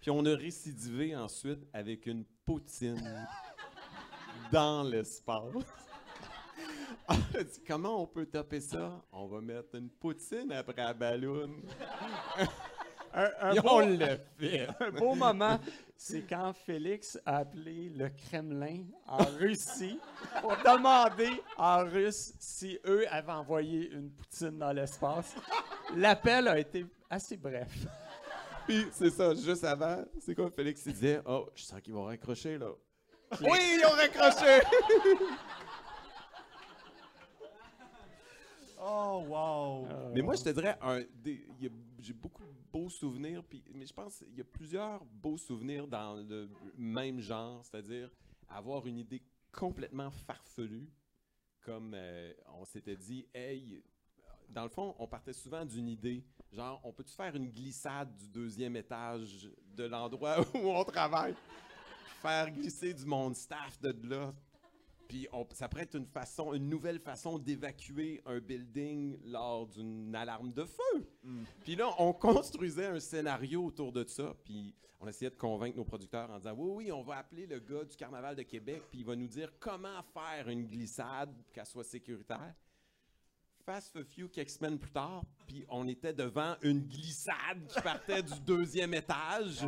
[SPEAKER 4] Puis on a récidivé ensuite avec une poutine dans l'espace. [LAUGHS] Ah, comment on peut taper ça? On va mettre une poutine après la balloune. [LAUGHS]
[SPEAKER 3] un, un
[SPEAKER 4] Et
[SPEAKER 3] beau,
[SPEAKER 4] on l'a fait. [LAUGHS]
[SPEAKER 3] un beau moment, c'est quand Félix a appelé le Kremlin en Russie pour demander en russe si eux avaient envoyé une poutine dans l'espace. L'appel a été assez bref.
[SPEAKER 4] Puis c'est ça, juste avant, c'est quoi Félix il disait Oh, je sens qu'ils vont raccrocher là. Oui, ils ont raccroché! [LAUGHS]
[SPEAKER 2] Oh, wow.
[SPEAKER 4] Mais moi, je te dirais, un des- il y a- j'ai beaucoup de beaux souvenirs, puis, mais je pense qu'il y a plusieurs beaux souvenirs dans le même genre, c'est-à-dire avoir une idée complètement farfelue, comme euh, on s'était dit, hey, dans le fond, on partait souvent d'une idée. Genre, on peut-tu faire une glissade du deuxième étage de l'endroit [LAUGHS] où on travaille? Faire glisser du monde staff de là. Puis on- ça pourrait être une façon, une nouvelle façon d'évacuer un building lors d'une alarme de feu. Puis là, on construisait un scénario autour de ça. Puis on essayait de convaincre nos producteurs en disant Oui, oui, on va appeler le gars du Carnaval de Québec, puis il va nous dire comment faire une glissade, qu'elle soit sécuritaire. Fast a few quelques semaines plus tard, puis on était devant une glissade qui partait du deuxième étage.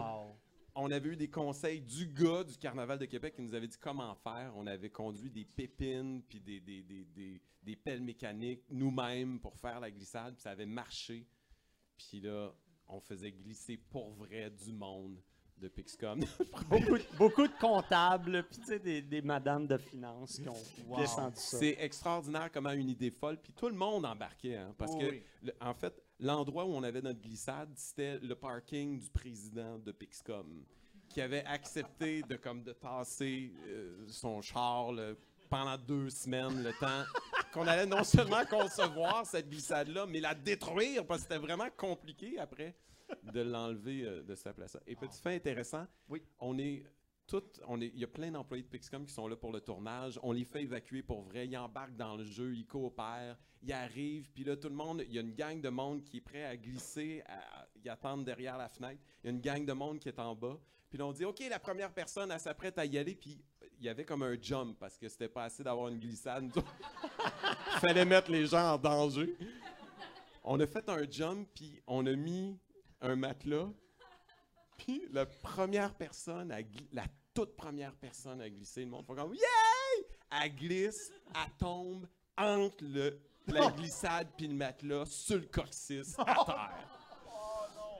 [SPEAKER 4] On avait eu des conseils du gars du Carnaval de Québec qui nous avait dit comment faire. On avait conduit des pépines puis des, des, des, des- des pelles mécaniques nous-mêmes pour faire la glissade, puis ça avait marché. Puis là, on faisait glisser pour vrai du monde de Pixcom. [LAUGHS]
[SPEAKER 3] Beaucoup, de- beaucoup de comptables, puis tu sais, des, des madames de finances qui ont descendu ça.
[SPEAKER 4] C'est extraordinaire comment une idée folle, puis tout le monde embarquait, hein, parce
[SPEAKER 2] Oh
[SPEAKER 4] que
[SPEAKER 2] oui.
[SPEAKER 4] le- en fait, l'endroit où on avait notre glissade, c'était le parking du président de Pixcom, qui avait accepté de comme de tasser euh, son char là, pendant deux semaines, le temps qu'on allait non seulement concevoir cette glissade-là, mais la détruire, parce que c'était vraiment compliqué après de l'enlever euh, de sa place. Et petit fait intéressant,
[SPEAKER 2] Oui.
[SPEAKER 4] on est on il y a plein d'employés de Pixcom qui sont là pour le tournage. On les fait évacuer pour vrai. Ils embarquent dans le jeu, ils coopèrent, ils arrivent. Puis là, tout le monde, il y a une gang de monde qui est prêt à glisser, à, ils attendent derrière la fenêtre. Il y a une gang de monde qui est en bas. Puis là, on dit, OK, la première personne, elle s'apprête à y aller. Puis il y avait comme un jump parce que c'était pas assez d'avoir une glissade. [LAUGHS] Il fallait mettre les gens en danger. On a fait un jump, puis on a mis un matelas. Puis la première personne, à la toute première personne à glisser, le monde fait comme Yay! Elle glisse, elle tombe entre le, la glissade puis le matelas sur le coccyx à terre.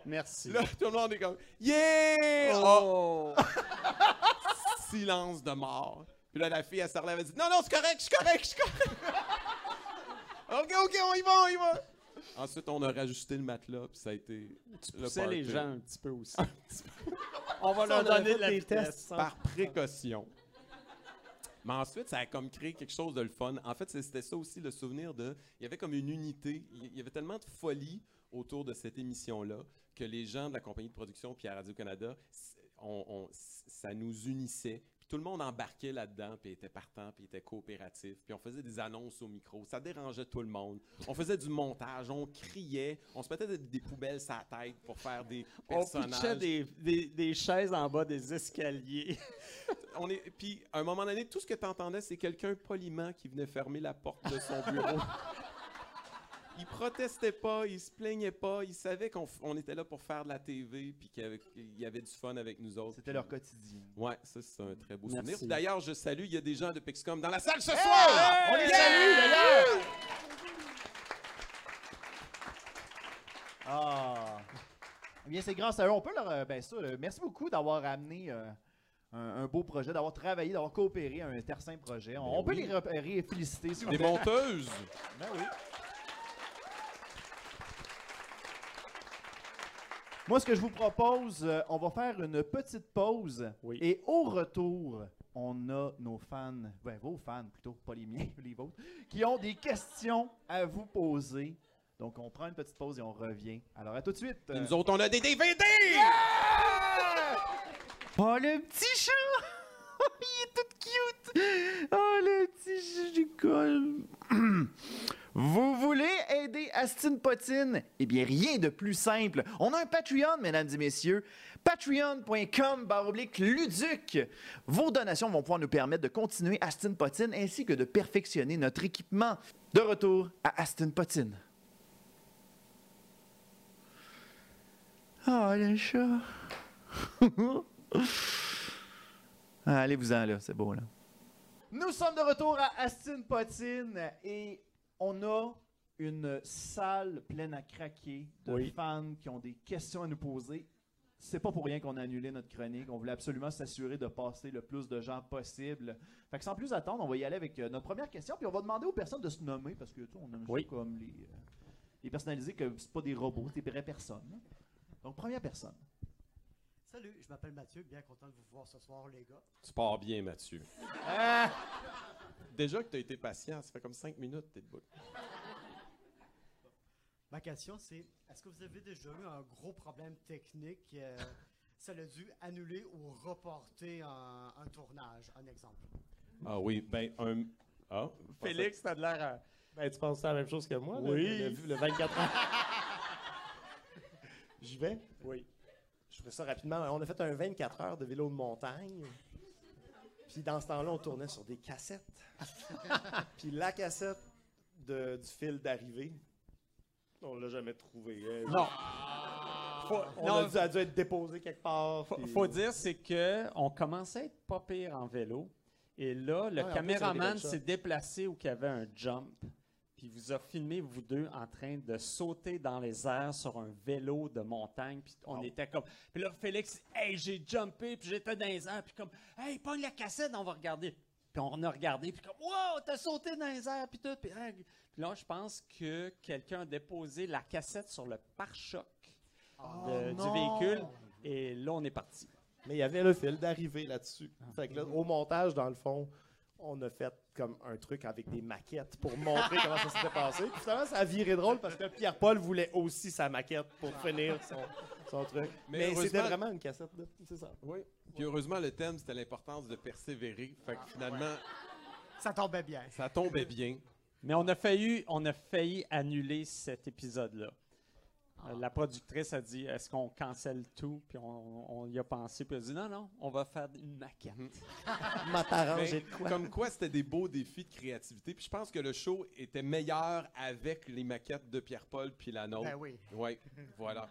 [SPEAKER 3] Merci.
[SPEAKER 4] Là, tout le monde est comme Yeah! Oh! Silence de mort. Puis là, la fille, elle se relève et dit Non, non, c'est correct, je suis correct, je suis correct. [LAUGHS] ok, ok, on y va, on y va. Ensuite, on a rajusté le matelas, puis ça a été.
[SPEAKER 3] tu
[SPEAKER 4] le
[SPEAKER 3] poussais les
[SPEAKER 4] party.
[SPEAKER 3] gens un petit peu aussi. [LAUGHS] On va
[SPEAKER 5] Ça,
[SPEAKER 3] leur donner de la
[SPEAKER 5] des
[SPEAKER 3] vitesse.
[SPEAKER 5] tests.
[SPEAKER 4] par précaution. Mais ensuite, ça a comme créé quelque chose de le fun. En fait, c'est- c'était ça aussi le souvenir de. Il y avait comme une unité. Il y avait tellement de folie autour de cette émission-là que les gens de la compagnie de production puis à Radio-Canada, on- on- ça nous unissait. Tout le monde embarquait là-dedans, puis était partant, puis était coopératif. Puis on faisait des annonces au micro. Ça dérangeait tout le monde. On faisait du montage, on criait, on se mettait des, des poubelles la tête pour faire des
[SPEAKER 3] On
[SPEAKER 4] personnages.
[SPEAKER 3] pitchait des, des, des chaises en bas des escaliers. [LAUGHS]
[SPEAKER 4] on est, puis à un moment donné, tout ce que tu entendais, c'est quelqu'un poliment qui venait fermer la porte de son bureau. [LAUGHS] il protestait pas, il se plaignait pas, il savait qu'on on était là pour faire de la TV, puis qu'il y avait, du fun avec nous autres.
[SPEAKER 2] C'était leur quotidien.
[SPEAKER 4] Ouais, ça c'est un très beau
[SPEAKER 3] Merci.
[SPEAKER 4] souvenir. D'ailleurs, je salue, il y a des gens de Pixcom dans la salle ce
[SPEAKER 2] On
[SPEAKER 4] soir.
[SPEAKER 2] les salue d'ailleurs! Ah! Eh bien, c'est grâce à eux. On peut leur. euh, Ben, ça, euh, merci beaucoup d'avoir amené euh, un, un beau projet, d'avoir travaillé, d'avoir coopéré à un tercin projet. On,
[SPEAKER 4] Ben
[SPEAKER 2] on peut les repérer et féliciter,
[SPEAKER 4] Des monteuses.
[SPEAKER 2] Ben oui. Moi, ce que je vous propose, euh, on va faire une petite pause.
[SPEAKER 3] Oui.
[SPEAKER 2] Et au retour, on a nos fans, ben vos fans plutôt, pas les miens, [LAUGHS] les vôtres, qui ont des questions à vous poser. Donc, on prend une petite pause et on revient. Alors, à tout de suite. Euh,
[SPEAKER 4] nous autres, on a des DVD.
[SPEAKER 2] Oh, le petit chat! [LAUGHS] Il est tout cute! Oh, le petit chat du col! [CLEARS THROAT] Vous voulez aider Astin Potine? Eh bien, rien de plus simple. On a un Patreon, mesdames et messieurs. Patreon.com baroblique Luduc. Vos donations vont pouvoir nous permettre de continuer Astin Potine ainsi que de perfectionner notre équipement. De retour à Astin Potine. Oh, le chat! [LAUGHS] Ah, Allez-vous-en là, c'est beau là. Nous sommes de retour à Astin Potine et on a une salle pleine à craquer de
[SPEAKER 3] Oui.
[SPEAKER 2] fans qui ont des questions à nous poser. C'est pas pour rien qu'on a annulé notre chronique. On voulait absolument s'assurer de passer le plus de gens possible. Fait que sans plus attendre, on va y aller avec euh, notre première question. Puis on va demander aux personnes de se nommer parce que tu sais, on aime ça
[SPEAKER 3] Oui.
[SPEAKER 2] comme les, euh, les personnalisés, que c'est pas des robots, c'est des vraies personnes. Donc première personne.
[SPEAKER 6] Salut, je m'appelle Mathieu, bien content de vous voir ce soir, les gars.
[SPEAKER 4] Tu pars bien, Mathieu.
[SPEAKER 2] Ah!
[SPEAKER 4] Déjà que tu as été patient, ça fait comme cinq minutes, t'es debout.
[SPEAKER 6] Ma question, c'est est-ce que vous avez déjà eu un gros problème technique euh, Ça l'a dû annuler ou reporter un, un tournage, un exemple?
[SPEAKER 4] Ah oui, ben un. Ah,
[SPEAKER 3] Félix, t'as de l'air. euh,
[SPEAKER 5] Ben, tu penses la même chose que moi? là,
[SPEAKER 3] Oui.
[SPEAKER 5] Le, le- le 24 ans. J'y vais?
[SPEAKER 3] Oui.
[SPEAKER 5] Je ça rapidement. On a fait un 24 heures de vélo de montagne. Puis dans ce temps-là, on tournait sur des cassettes. [LAUGHS] Puis la cassette de- du fil d'arrivée, on l'a jamais trouvé. hein.
[SPEAKER 3] Non. Faut,
[SPEAKER 5] On
[SPEAKER 3] non,
[SPEAKER 5] a dû, a dû être déposé quelque part.
[SPEAKER 3] faut,
[SPEAKER 5] puis-
[SPEAKER 3] faut dire, c'est que on commençait à être pas pire en vélo. Et là, le
[SPEAKER 5] Ouais,
[SPEAKER 3] caméraman s'est déplacé où il y avait un jump. Puis vous a filmé, vous deux, en train de sauter dans les airs sur un vélo de montagne. Puis on
[SPEAKER 5] Oh.
[SPEAKER 3] était comme. Puis là, Félix, hey, j'ai jumpé, puis j'étais dans les airs. Puis comme, hey, pogne la cassette, on va regarder. Puis on a regardé, puis comme, wow, t'as sauté dans les airs, puis tout. Puis, hein. Puis là, je pense que quelqu'un a déposé la cassette sur le pare-choc de- du véhicule. Et là, on est parti.
[SPEAKER 5] Mais il y avait le fil d'arrivée là-dessus.
[SPEAKER 3] Ah.
[SPEAKER 5] Fait que là, au montage, dans le fond, on a fait comme un truc avec des maquettes pour montrer comment ça s'était passé. Puis finalement, ça a viré drôle parce que Pierre-Paul voulait aussi sa maquette pour finir son, son truc.
[SPEAKER 4] Mais
[SPEAKER 5] Mais,
[SPEAKER 4] heureusement-
[SPEAKER 5] c'était vraiment une cassette, là. C'est ça.
[SPEAKER 4] oui. Puis heureusement, le thème, c'était l'importance de persévérer. Fait que finalement,
[SPEAKER 6] Ça tombait bien.
[SPEAKER 4] ça tombait bien.
[SPEAKER 3] Mais on a failli, on a failli annuler cet épisode-là. Euh, La productrice a dit est-ce qu'on cancelle tout? Puis on, on y a pensé, puis elle a dit non, non, on va faire une maquette. [LAUGHS]
[SPEAKER 5] M'a t'arrangé
[SPEAKER 4] Mais
[SPEAKER 5] de quoi?
[SPEAKER 4] Comme quoi, c'était des beaux défis de créativité. Puis je pense que le show était meilleur avec les maquettes de Pierre-Paul puis la nôtre.
[SPEAKER 6] Ben oui.
[SPEAKER 4] Oui, [LAUGHS] voilà.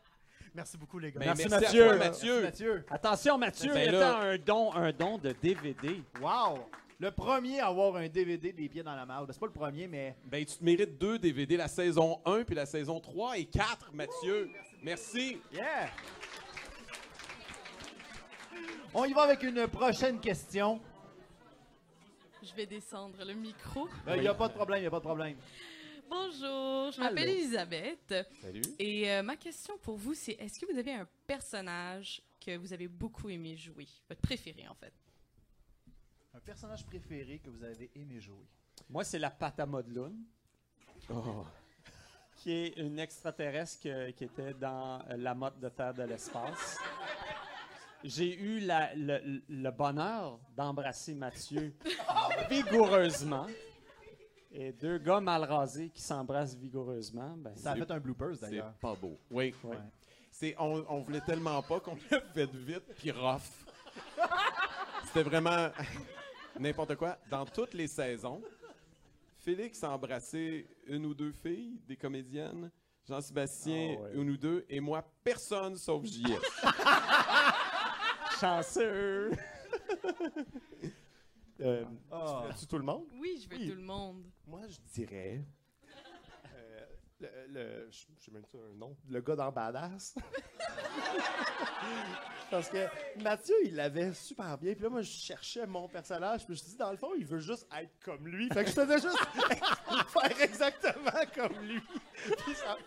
[SPEAKER 6] Merci beaucoup, les gars.
[SPEAKER 4] Ben,
[SPEAKER 3] Merci,
[SPEAKER 4] à
[SPEAKER 3] Mathieu.
[SPEAKER 4] toi,
[SPEAKER 3] Merci,
[SPEAKER 4] Mathieu.
[SPEAKER 2] Mathieu.
[SPEAKER 3] Attention, Mathieu,
[SPEAKER 4] Ben
[SPEAKER 3] il y a un don, un don de DVD.
[SPEAKER 2] Wow! Le premier à avoir un DVD des pieds dans la marde. C'est pas le premier, mais
[SPEAKER 4] Ben, tu te mérites deux DVD, la saison 1 puis la saison 3 et 4, Mathieu. Merci.
[SPEAKER 2] yeah! On y va avec une prochaine question.
[SPEAKER 7] Je vais descendre le micro.
[SPEAKER 2] Il n'y a pas de problème, il a pas de problème.
[SPEAKER 7] Bonjour, je m'appelle. Elisabeth.
[SPEAKER 4] Salut.
[SPEAKER 7] Et euh, ma question pour vous, c'est est-ce que vous avez un personnage que vous avez beaucoup aimé jouer? Votre préféré, en fait.
[SPEAKER 2] Un personnage préféré que vous avez aimé jouer.
[SPEAKER 3] Moi, c'est la pâte à
[SPEAKER 4] Oh. [LAUGHS]
[SPEAKER 3] qui est une extraterrestre que- qui était dans la motte de terre de l'espace. J'ai eu la- le, le bonheur d'embrasser Mathieu [LAUGHS] vigoureusement. Et deux gars mal rasés qui s'embrassent vigoureusement. Ben,
[SPEAKER 2] Ça a
[SPEAKER 4] C'est-
[SPEAKER 2] fait un bloopers
[SPEAKER 4] C'est
[SPEAKER 2] d'ailleurs.
[SPEAKER 4] pas beau. Oui.
[SPEAKER 2] Ouais.
[SPEAKER 4] C'est, on, on voulait tellement pas qu'on [LAUGHS] l'a fait vite puis rough. C'était vraiment n'importe quoi. Dans toutes les saisons, Félix a embrassé une ou deux filles, des comédiennes. Jean-Sébastien,
[SPEAKER 3] Ah ouais.
[SPEAKER 4] une ou deux. Et moi, personne sauf JS. [LAUGHS]
[SPEAKER 3] chanceux! [LAUGHS]
[SPEAKER 5] Euh,
[SPEAKER 2] Ah.
[SPEAKER 5] tu tout le monde?
[SPEAKER 7] Oui, je veux
[SPEAKER 5] Oui.
[SPEAKER 7] tout le monde.
[SPEAKER 5] Moi, je dirais. euh, le, le- je je sais même pas un nom. Le gars dans Badass. [LAUGHS] Parce que Mathieu, il l'avait super bien. Puis là, moi, je cherchais mon personnage. Puis je me suis dit, dans le fond, il veut juste être comme lui. Fait que je faisais juste [LAUGHS] faire exactement comme lui. Puis ça-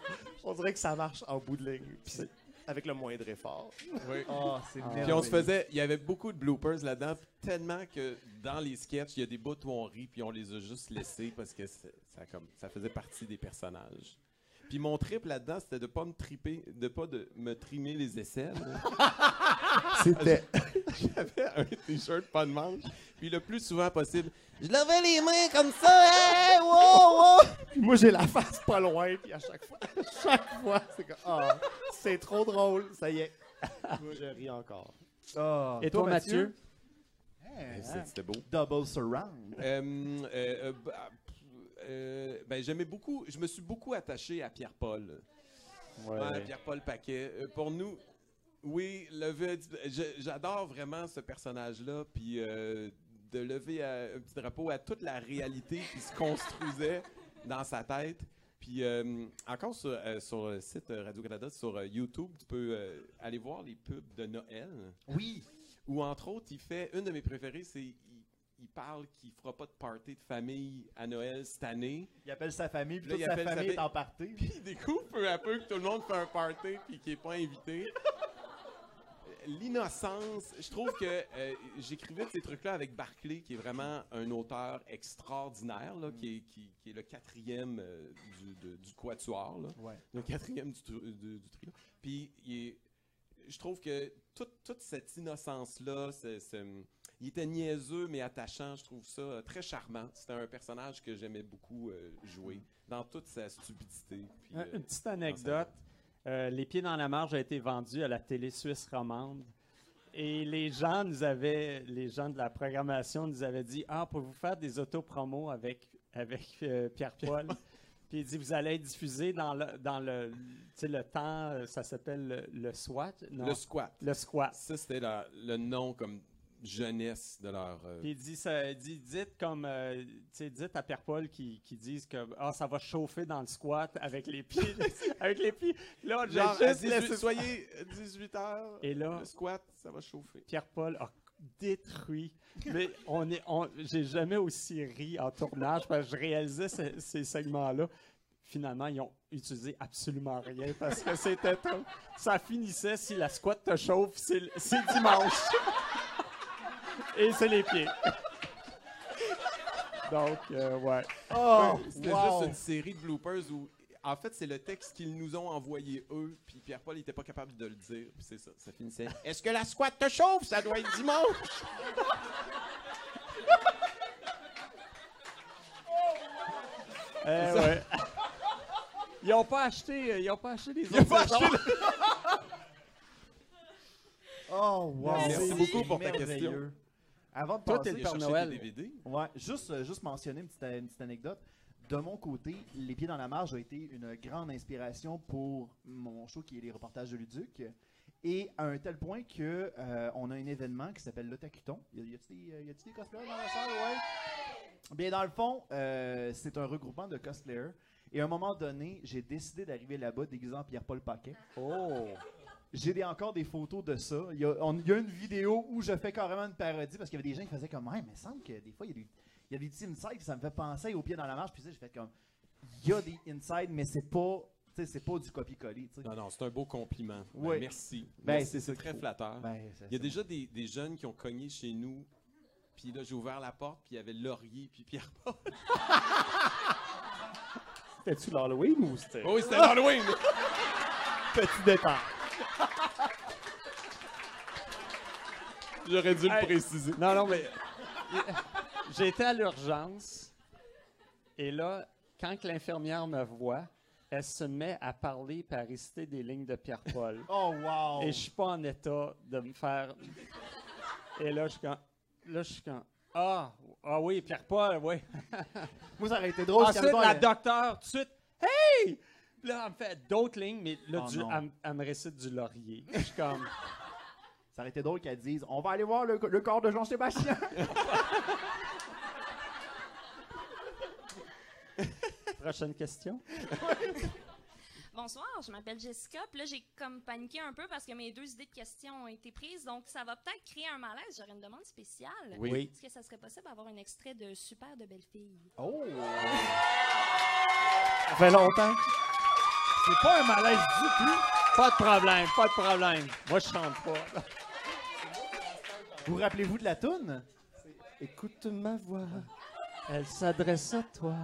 [SPEAKER 5] on dirait que ça marche en bout de ligne. Puis c'est avec le moindre effort.
[SPEAKER 4] Oui.
[SPEAKER 2] Ah, c'est
[SPEAKER 3] Ah.
[SPEAKER 4] Puis on se faisait, il y avait beaucoup de bloopers là-dedans, tellement que dans les sketchs, il y a des bouts où on rit, puis on les a juste laissés parce que ça, comme, ça faisait partie des personnages. Puis mon trip là-dedans, c'était de pas me triper, de pas de me trimer les aisselles. [LAUGHS]
[SPEAKER 5] C'était. [LAUGHS]
[SPEAKER 4] J'avais un t-shirt pas de manche, puis le plus souvent possible, je lavais les mains comme ça, hey, wow, wow.
[SPEAKER 5] Puis moi, j'ai la face pas loin. Puis à chaque fois, chaque fois, c'est comme, ah, c'est trop drôle. Ça y est. moi, je ris encore.
[SPEAKER 2] Ah.
[SPEAKER 3] Et toi, Mathieu?
[SPEAKER 2] Hein,
[SPEAKER 4] C'était beau.
[SPEAKER 2] Double surround.
[SPEAKER 4] Euh, euh, euh, bah, euh, ben, j'aimais beaucoup, je me suis beaucoup attaché à Pierre-Paul. Ouais, Pierre-Paul Paquet. Euh, pour nous, oui, j'adore vraiment ce personnage-là, puis euh, de lever euh, un petit drapeau à toute la réalité qui se construisait dans sa tête. Puis euh, encore sur, euh, sur le site Radio-Canada, sur euh, YouTube, tu peux aller voir les pubs de Noël.
[SPEAKER 2] Oui.
[SPEAKER 4] Ou entre autres, il fait, une de mes préférées, c'est il, il parle qu'il fera pas de party de famille à Noël cette année.
[SPEAKER 2] Il appelle sa famille, puis
[SPEAKER 4] Là,
[SPEAKER 2] toute
[SPEAKER 4] il
[SPEAKER 2] sa
[SPEAKER 4] appelle sa
[SPEAKER 2] famille est
[SPEAKER 4] famille.
[SPEAKER 2] en party.
[SPEAKER 4] Puis [LAUGHS] il découvre peu à peu que tout le monde fait un party puis qu'il est pas invité. L'innocence, je trouve que euh, j'écrivais ces trucs-là avec Barclay, qui est vraiment un auteur extraordinaire, là, qui, est, qui- qui est le quatrième euh, du, de- du quatuor, là.
[SPEAKER 2] Ouais.
[SPEAKER 4] le quatrième du, du- du trio. Puis il est- je trouve que toute, toute cette innocence-là, c'est- c'est- il était niaiseux mais attachant, je trouve ça euh, très charmant. C'était un personnage que j'aimais beaucoup euh, jouer dans toute sa stupidité. puis,
[SPEAKER 3] Un-
[SPEAKER 4] euh,
[SPEAKER 3] Une petite anecdote. Euh, les pieds dans la marge a été vendu à la télé suisse romande. Et les gens nous avaient, les gens de la programmation nous avaient dit Ah, pour vous faire des autopromos avec, avec euh, Pierre-Paul. [LAUGHS] Puis il dit Vous allez être diffusé dans le, dans le, le temps, euh, ça s'appelle le, le SWAT. Non,
[SPEAKER 4] le squat.
[SPEAKER 3] le squat.
[SPEAKER 4] Ça, c'était le nom comme jeunesse de leur. euh,
[SPEAKER 3] Puis il dit, ça, dit dites comme, euh, tu sais, dites à Pierre-Paul qui, qui disent que ah, ça va chauffer dans le squat avec les pieds. [LAUGHS] avec les pieds. Là, j'ai
[SPEAKER 4] Genre,
[SPEAKER 3] juste
[SPEAKER 4] 18
[SPEAKER 3] laissé-
[SPEAKER 4] soyez 18 heures.
[SPEAKER 3] Et là,
[SPEAKER 4] le squat, ça va chauffer.
[SPEAKER 3] Pierre-Paul a détruit. Mais on est, on, j'ai jamais aussi ri en tournage parce que je réalisais ce- ces segments-là. Finalement, ils ont utilisé absolument rien parce que c'était trop- Ça finissait si la squat te chauffe, c'est, le- c'est dimanche. Et c'est les pieds. [LAUGHS] Donc, euh, ouais.
[SPEAKER 2] Oh,
[SPEAKER 4] C'était
[SPEAKER 2] wow.
[SPEAKER 4] juste une série de bloopers où, en fait, c'est le texte qu'ils nous ont envoyé eux, puis Pierre-Paul n'était pas capable de le dire, puis c'est ça, ça finissait. [LAUGHS] Est-ce que la squat te chauffe? Ça doit être dimanche! [LAUGHS]
[SPEAKER 3] Eh ouais. Ils ont pas acheté, euh, ils ont pas acheté les
[SPEAKER 4] Ils
[SPEAKER 3] autres
[SPEAKER 4] pas
[SPEAKER 3] saisons.
[SPEAKER 2] Oh, wow.
[SPEAKER 7] Merci
[SPEAKER 4] beaucoup pour ta
[SPEAKER 2] merveilleux.
[SPEAKER 4] question.
[SPEAKER 2] Avant de
[SPEAKER 3] Toi,
[SPEAKER 2] passer,
[SPEAKER 4] chercher
[SPEAKER 3] Noël.
[SPEAKER 4] DVD.
[SPEAKER 2] Ouais, juste, euh, juste mentionner une petite, une petite anecdote. De mon côté, Les Pieds dans la Marge a été une grande inspiration pour mon show qui est les reportages de Luduc. Et à un tel point que euh, on a un événement qui s'appelle l'Otakuton. Y a- y a-tu des, euh, des cosplayers dans la salle? Ouais. Bien, dans le fond, euh, c'est un regroupement de cosplayers. Et à un moment donné, j'ai décidé d'arriver là-bas déguisé en Pierre-Paul Paquet.
[SPEAKER 3] Oh!
[SPEAKER 2] J'ai des- encore des photos de ça. Il y, a, on- il y a une vidéo où je fais carrément une parodie parce qu'il y avait des gens qui faisaient comme Ouais, mais il me semble que des fois, il y a des, il y a des petits insides ça me fait penser au pied dans la marche. Puis ça, j'ai fait comme Il y a des insides, mais c'est pas, c'est pas du copier-coller.
[SPEAKER 4] Non, non, c'est un beau compliment. Ben, merci.
[SPEAKER 2] Ben,
[SPEAKER 4] Merci,
[SPEAKER 2] c'est
[SPEAKER 4] très flatteur.
[SPEAKER 2] Ben,
[SPEAKER 4] Il y a déjà des, des jeunes qui ont cogné chez nous, puis là, j'ai ouvert la porte, puis il y avait Laurier, puis Pierre-Paul.
[SPEAKER 3] C'était-tu l'Halloween ou c'était?
[SPEAKER 4] Oh oui, c'était l'Halloween!
[SPEAKER 3] Petit détail.
[SPEAKER 4] J'aurais dû le préciser.
[SPEAKER 3] Non, non, mais. J'ai été à l'urgence. Et là, quand que l'infirmière me voit, elle se met à parler et à réciter des lignes de Pierre-Paul. [LAUGHS]
[SPEAKER 2] Oh, wow!
[SPEAKER 3] Et je suis pas en état de me faire. Et là, je suis quand. Là, je suis quand. Ah, ah oui, Pierre-Paul, oui. [LAUGHS]
[SPEAKER 2] Moi, ça aurait été drôle.
[SPEAKER 3] Ensuite, la
[SPEAKER 2] elle-
[SPEAKER 3] docteure, tout de suite, hey! Là, elle me fait d'autres lignes, mais là,
[SPEAKER 2] Oh
[SPEAKER 3] du- elle me récite du laurier. Je suis comme.
[SPEAKER 2] Ça aurait été drôle qu'elle dise On va aller voir le, le corps de Jean-Sébastien. [LAUGHS]
[SPEAKER 3] Prochaine question.
[SPEAKER 8] Bonsoir, je m'appelle Jessica. Puis là, j'ai comme paniqué un peu parce que mes deux idées de questions ont été prises. Donc, ça va peut-être créer un malaise. J'aurais une demande spéciale.
[SPEAKER 4] Oui.
[SPEAKER 8] Est-ce que ça serait possible d'avoir un extrait de Super de belle fille?
[SPEAKER 2] oh!
[SPEAKER 3] Ça fait longtemps.
[SPEAKER 2] C'est pas un malaise du tout.
[SPEAKER 3] Pas de problème, pas de problème. Moi, je chante pas.
[SPEAKER 2] Vous rappelez-vous de la toune?
[SPEAKER 3] Écoute ma voix, elle s'adresse à toi.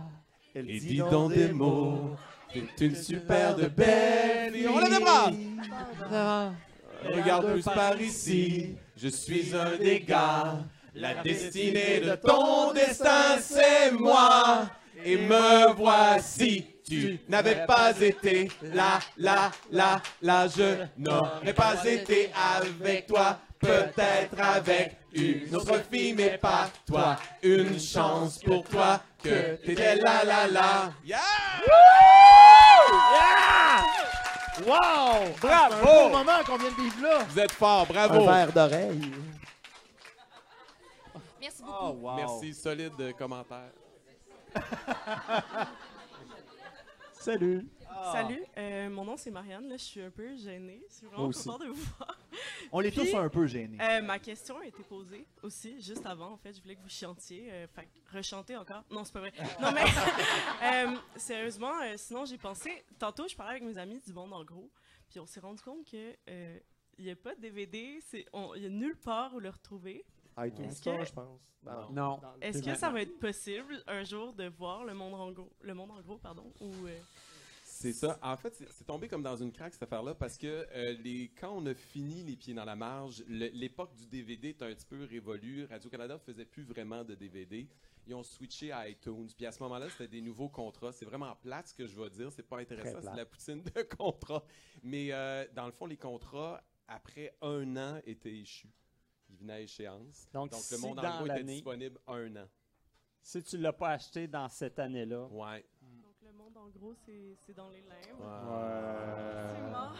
[SPEAKER 2] Elle
[SPEAKER 4] Et dis donc des mots, t'es une super de belle fille. On lève les bras! Regarde plus par ici, je suis un des gars. La destinée de ton destin, c'est moi. Et me voici, tu n'avais pas été là, là, là, là, je n'aurais pas été avec toi. Peut-être avec une autre fille, mais pas toi. Une chance pour toi que t'étais là, là, là. Yeah!
[SPEAKER 2] Wow!
[SPEAKER 3] Bravo!
[SPEAKER 2] C'est un beau moment qu'on vient de vivre là.
[SPEAKER 4] Vous êtes fort, bravo.
[SPEAKER 5] d'oreille.
[SPEAKER 8] Merci beaucoup.
[SPEAKER 2] Oh, wow.
[SPEAKER 4] Merci, solide commentaire.
[SPEAKER 3] Salut.
[SPEAKER 9] Salut, euh, mon nom c'est Marianne, là, je suis un peu gênée, je suis vraiment
[SPEAKER 3] Moi aussi.
[SPEAKER 9] contente de vous voir.
[SPEAKER 2] On est tous un peu gênés.
[SPEAKER 9] Euh, ma question a été posée aussi, juste avant, en fait, je voulais que vous chantiez, euh, fait que rechanter encore. Non, c'est pas vrai. Non, mais [LAUGHS] euh, sérieusement, euh, sinon j'ai pensé, tantôt je parlais avec mes amis du monde en gros, puis on s'est rendu compte que euh, il n'y a pas de DVD, c'est- il n'y a nulle part où le retrouver.
[SPEAKER 5] iTunes
[SPEAKER 9] Est-ce
[SPEAKER 5] Store,
[SPEAKER 9] que-
[SPEAKER 5] je pense.
[SPEAKER 3] Non.
[SPEAKER 5] dans-
[SPEAKER 9] Est-ce que ça va être possible un jour de voir le monde en gros, le monde en gros, pardon, ou euh,
[SPEAKER 4] C'est ça. En fait, c'est tombé comme dans une craque cette affaire-là parce que euh, les, quand on a fini Les Pieds dans la Marge, l'époque du DVD est un petit peu révolue. Radio-Canada faisait plus vraiment de DVD. Ils ont switché à iTunes. Puis à ce moment-là, c'était des nouveaux contrats. C'est vraiment plate ce que je vais dire. C'est pas intéressant. C'est la poutine de [LAUGHS] contrats. Mais euh, dans le fond, les contrats, après un an, étaient échus. Ils venaient à échéance.
[SPEAKER 3] Donc,
[SPEAKER 4] Donc,
[SPEAKER 3] si
[SPEAKER 4] le monde en gros était disponible un an.
[SPEAKER 3] Si tu ne l'as pas acheté dans cette année-là,
[SPEAKER 4] Ouais.
[SPEAKER 9] En gros, c'est c'est dans les limbes.
[SPEAKER 4] Ouais.
[SPEAKER 9] C'est mort.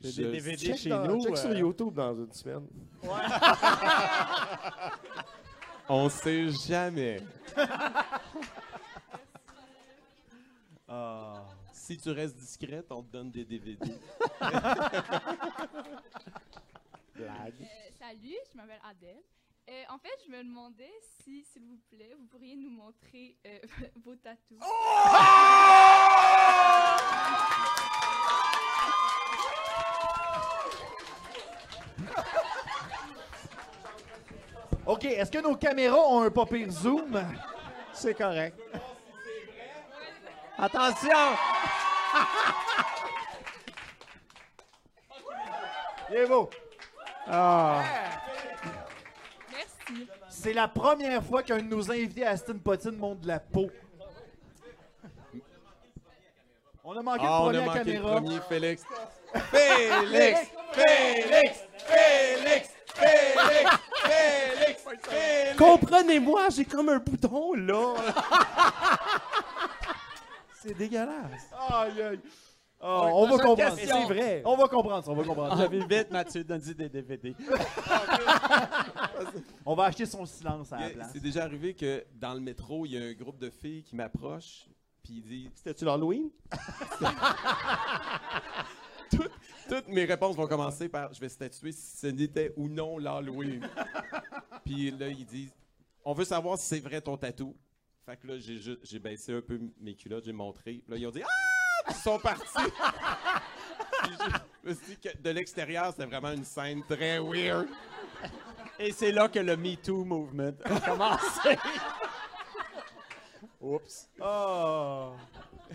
[SPEAKER 3] j'ai des DVD
[SPEAKER 5] Check,
[SPEAKER 3] chez
[SPEAKER 5] dans-
[SPEAKER 3] nous.
[SPEAKER 5] check sur
[SPEAKER 3] euh,
[SPEAKER 5] YouTube dans une semaine. [LAUGHS]
[SPEAKER 4] On sait jamais.
[SPEAKER 2] Ah.
[SPEAKER 4] Si tu restes discrète, on te donne des DVD.
[SPEAKER 3] blague. [LAUGHS]
[SPEAKER 10] Euh, salut, je m'appelle Adèle. Euh, en fait, je me demandais si, s'il vous plaît, vous pourriez nous montrer euh, [LAUGHS] vos tatous. [LAUGHS]
[SPEAKER 2] OK, est-ce que nos caméras ont un pas pire zoom?
[SPEAKER 3] C'est correct. Attention! [LAUGHS]
[SPEAKER 2] C'est beau.
[SPEAKER 3] Ah.
[SPEAKER 2] C'est la première fois qu'un de nos invités à Aston Potine monte de la peau. On a manqué
[SPEAKER 4] Ah,
[SPEAKER 2] le
[SPEAKER 4] on
[SPEAKER 2] premier
[SPEAKER 4] a
[SPEAKER 2] à
[SPEAKER 4] manqué
[SPEAKER 2] caméra.
[SPEAKER 4] le premier, Félix. Félix! Félix! Félix! Félix! Félix! Félix!
[SPEAKER 5] Comprenez-moi, j'ai comme un bouton là. C'est dégueulasse.
[SPEAKER 2] Aïe, aïe. Ah,
[SPEAKER 3] Ouais,
[SPEAKER 2] on va comprendre.
[SPEAKER 5] C'est vrai.
[SPEAKER 2] On va comprendre ça, on va comprendre.
[SPEAKER 3] Ah, vite, vite, Mathieu, donne-y des DVD. [LAUGHS]
[SPEAKER 2] On va acheter son silence à la place.
[SPEAKER 4] C'est déjà arrivé que dans le métro, il y a un groupe de filles qui m'approche, puis il dit
[SPEAKER 5] C'était-tu l'Halloween? [LAUGHS]
[SPEAKER 4] Toutes mes réponses vont commencer par je vais statuer si ce n'était ou non l'Halloween. [LAUGHS] Puis là, ils disent on veut savoir si c'est vrai ton tatou. Fait que là, j'ai baissé un peu mes culottes, j'ai montré. Là, ils ont dit Ah Puis Ils sont partis. Je me suis dit que de l'extérieur, c'était vraiment une scène très weird.
[SPEAKER 3] Et c'est là que le Me Too movement a commencé. [LAUGHS] Oups.
[SPEAKER 2] Oh.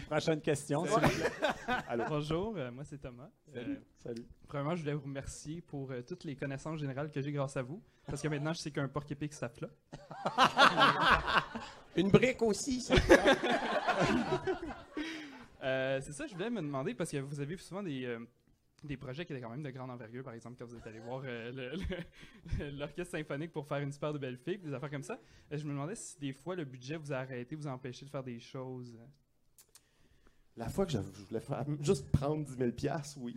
[SPEAKER 3] Prochaine question, s'il vous plaît.
[SPEAKER 11] Bonjour, euh, moi c'est Thomas.
[SPEAKER 4] Salut.
[SPEAKER 11] Euh,
[SPEAKER 3] Salut.
[SPEAKER 11] premièrement, je voulais vous remercier pour euh, toutes les connaissances générales que j'ai grâce à vous. Parce que maintenant, je sais qu'un porc épic, ça flotte. [LAUGHS]
[SPEAKER 4] Une brique aussi, ça.
[SPEAKER 11] Euh, c'est ça, je voulais me demander, parce que vous avez souvent des, euh, des projets qui étaient quand même de grande envergure. Par exemple, quand vous êtes allé voir euh, l'orchestre symphonique pour faire une super de belle fille, des affaires comme ça. Euh, je me demandais si des fois le budget vous a arrêté, vous a empêché de faire des choses.
[SPEAKER 5] La fois que je, je voulais faire juste prendre 10 000 piastres, oui.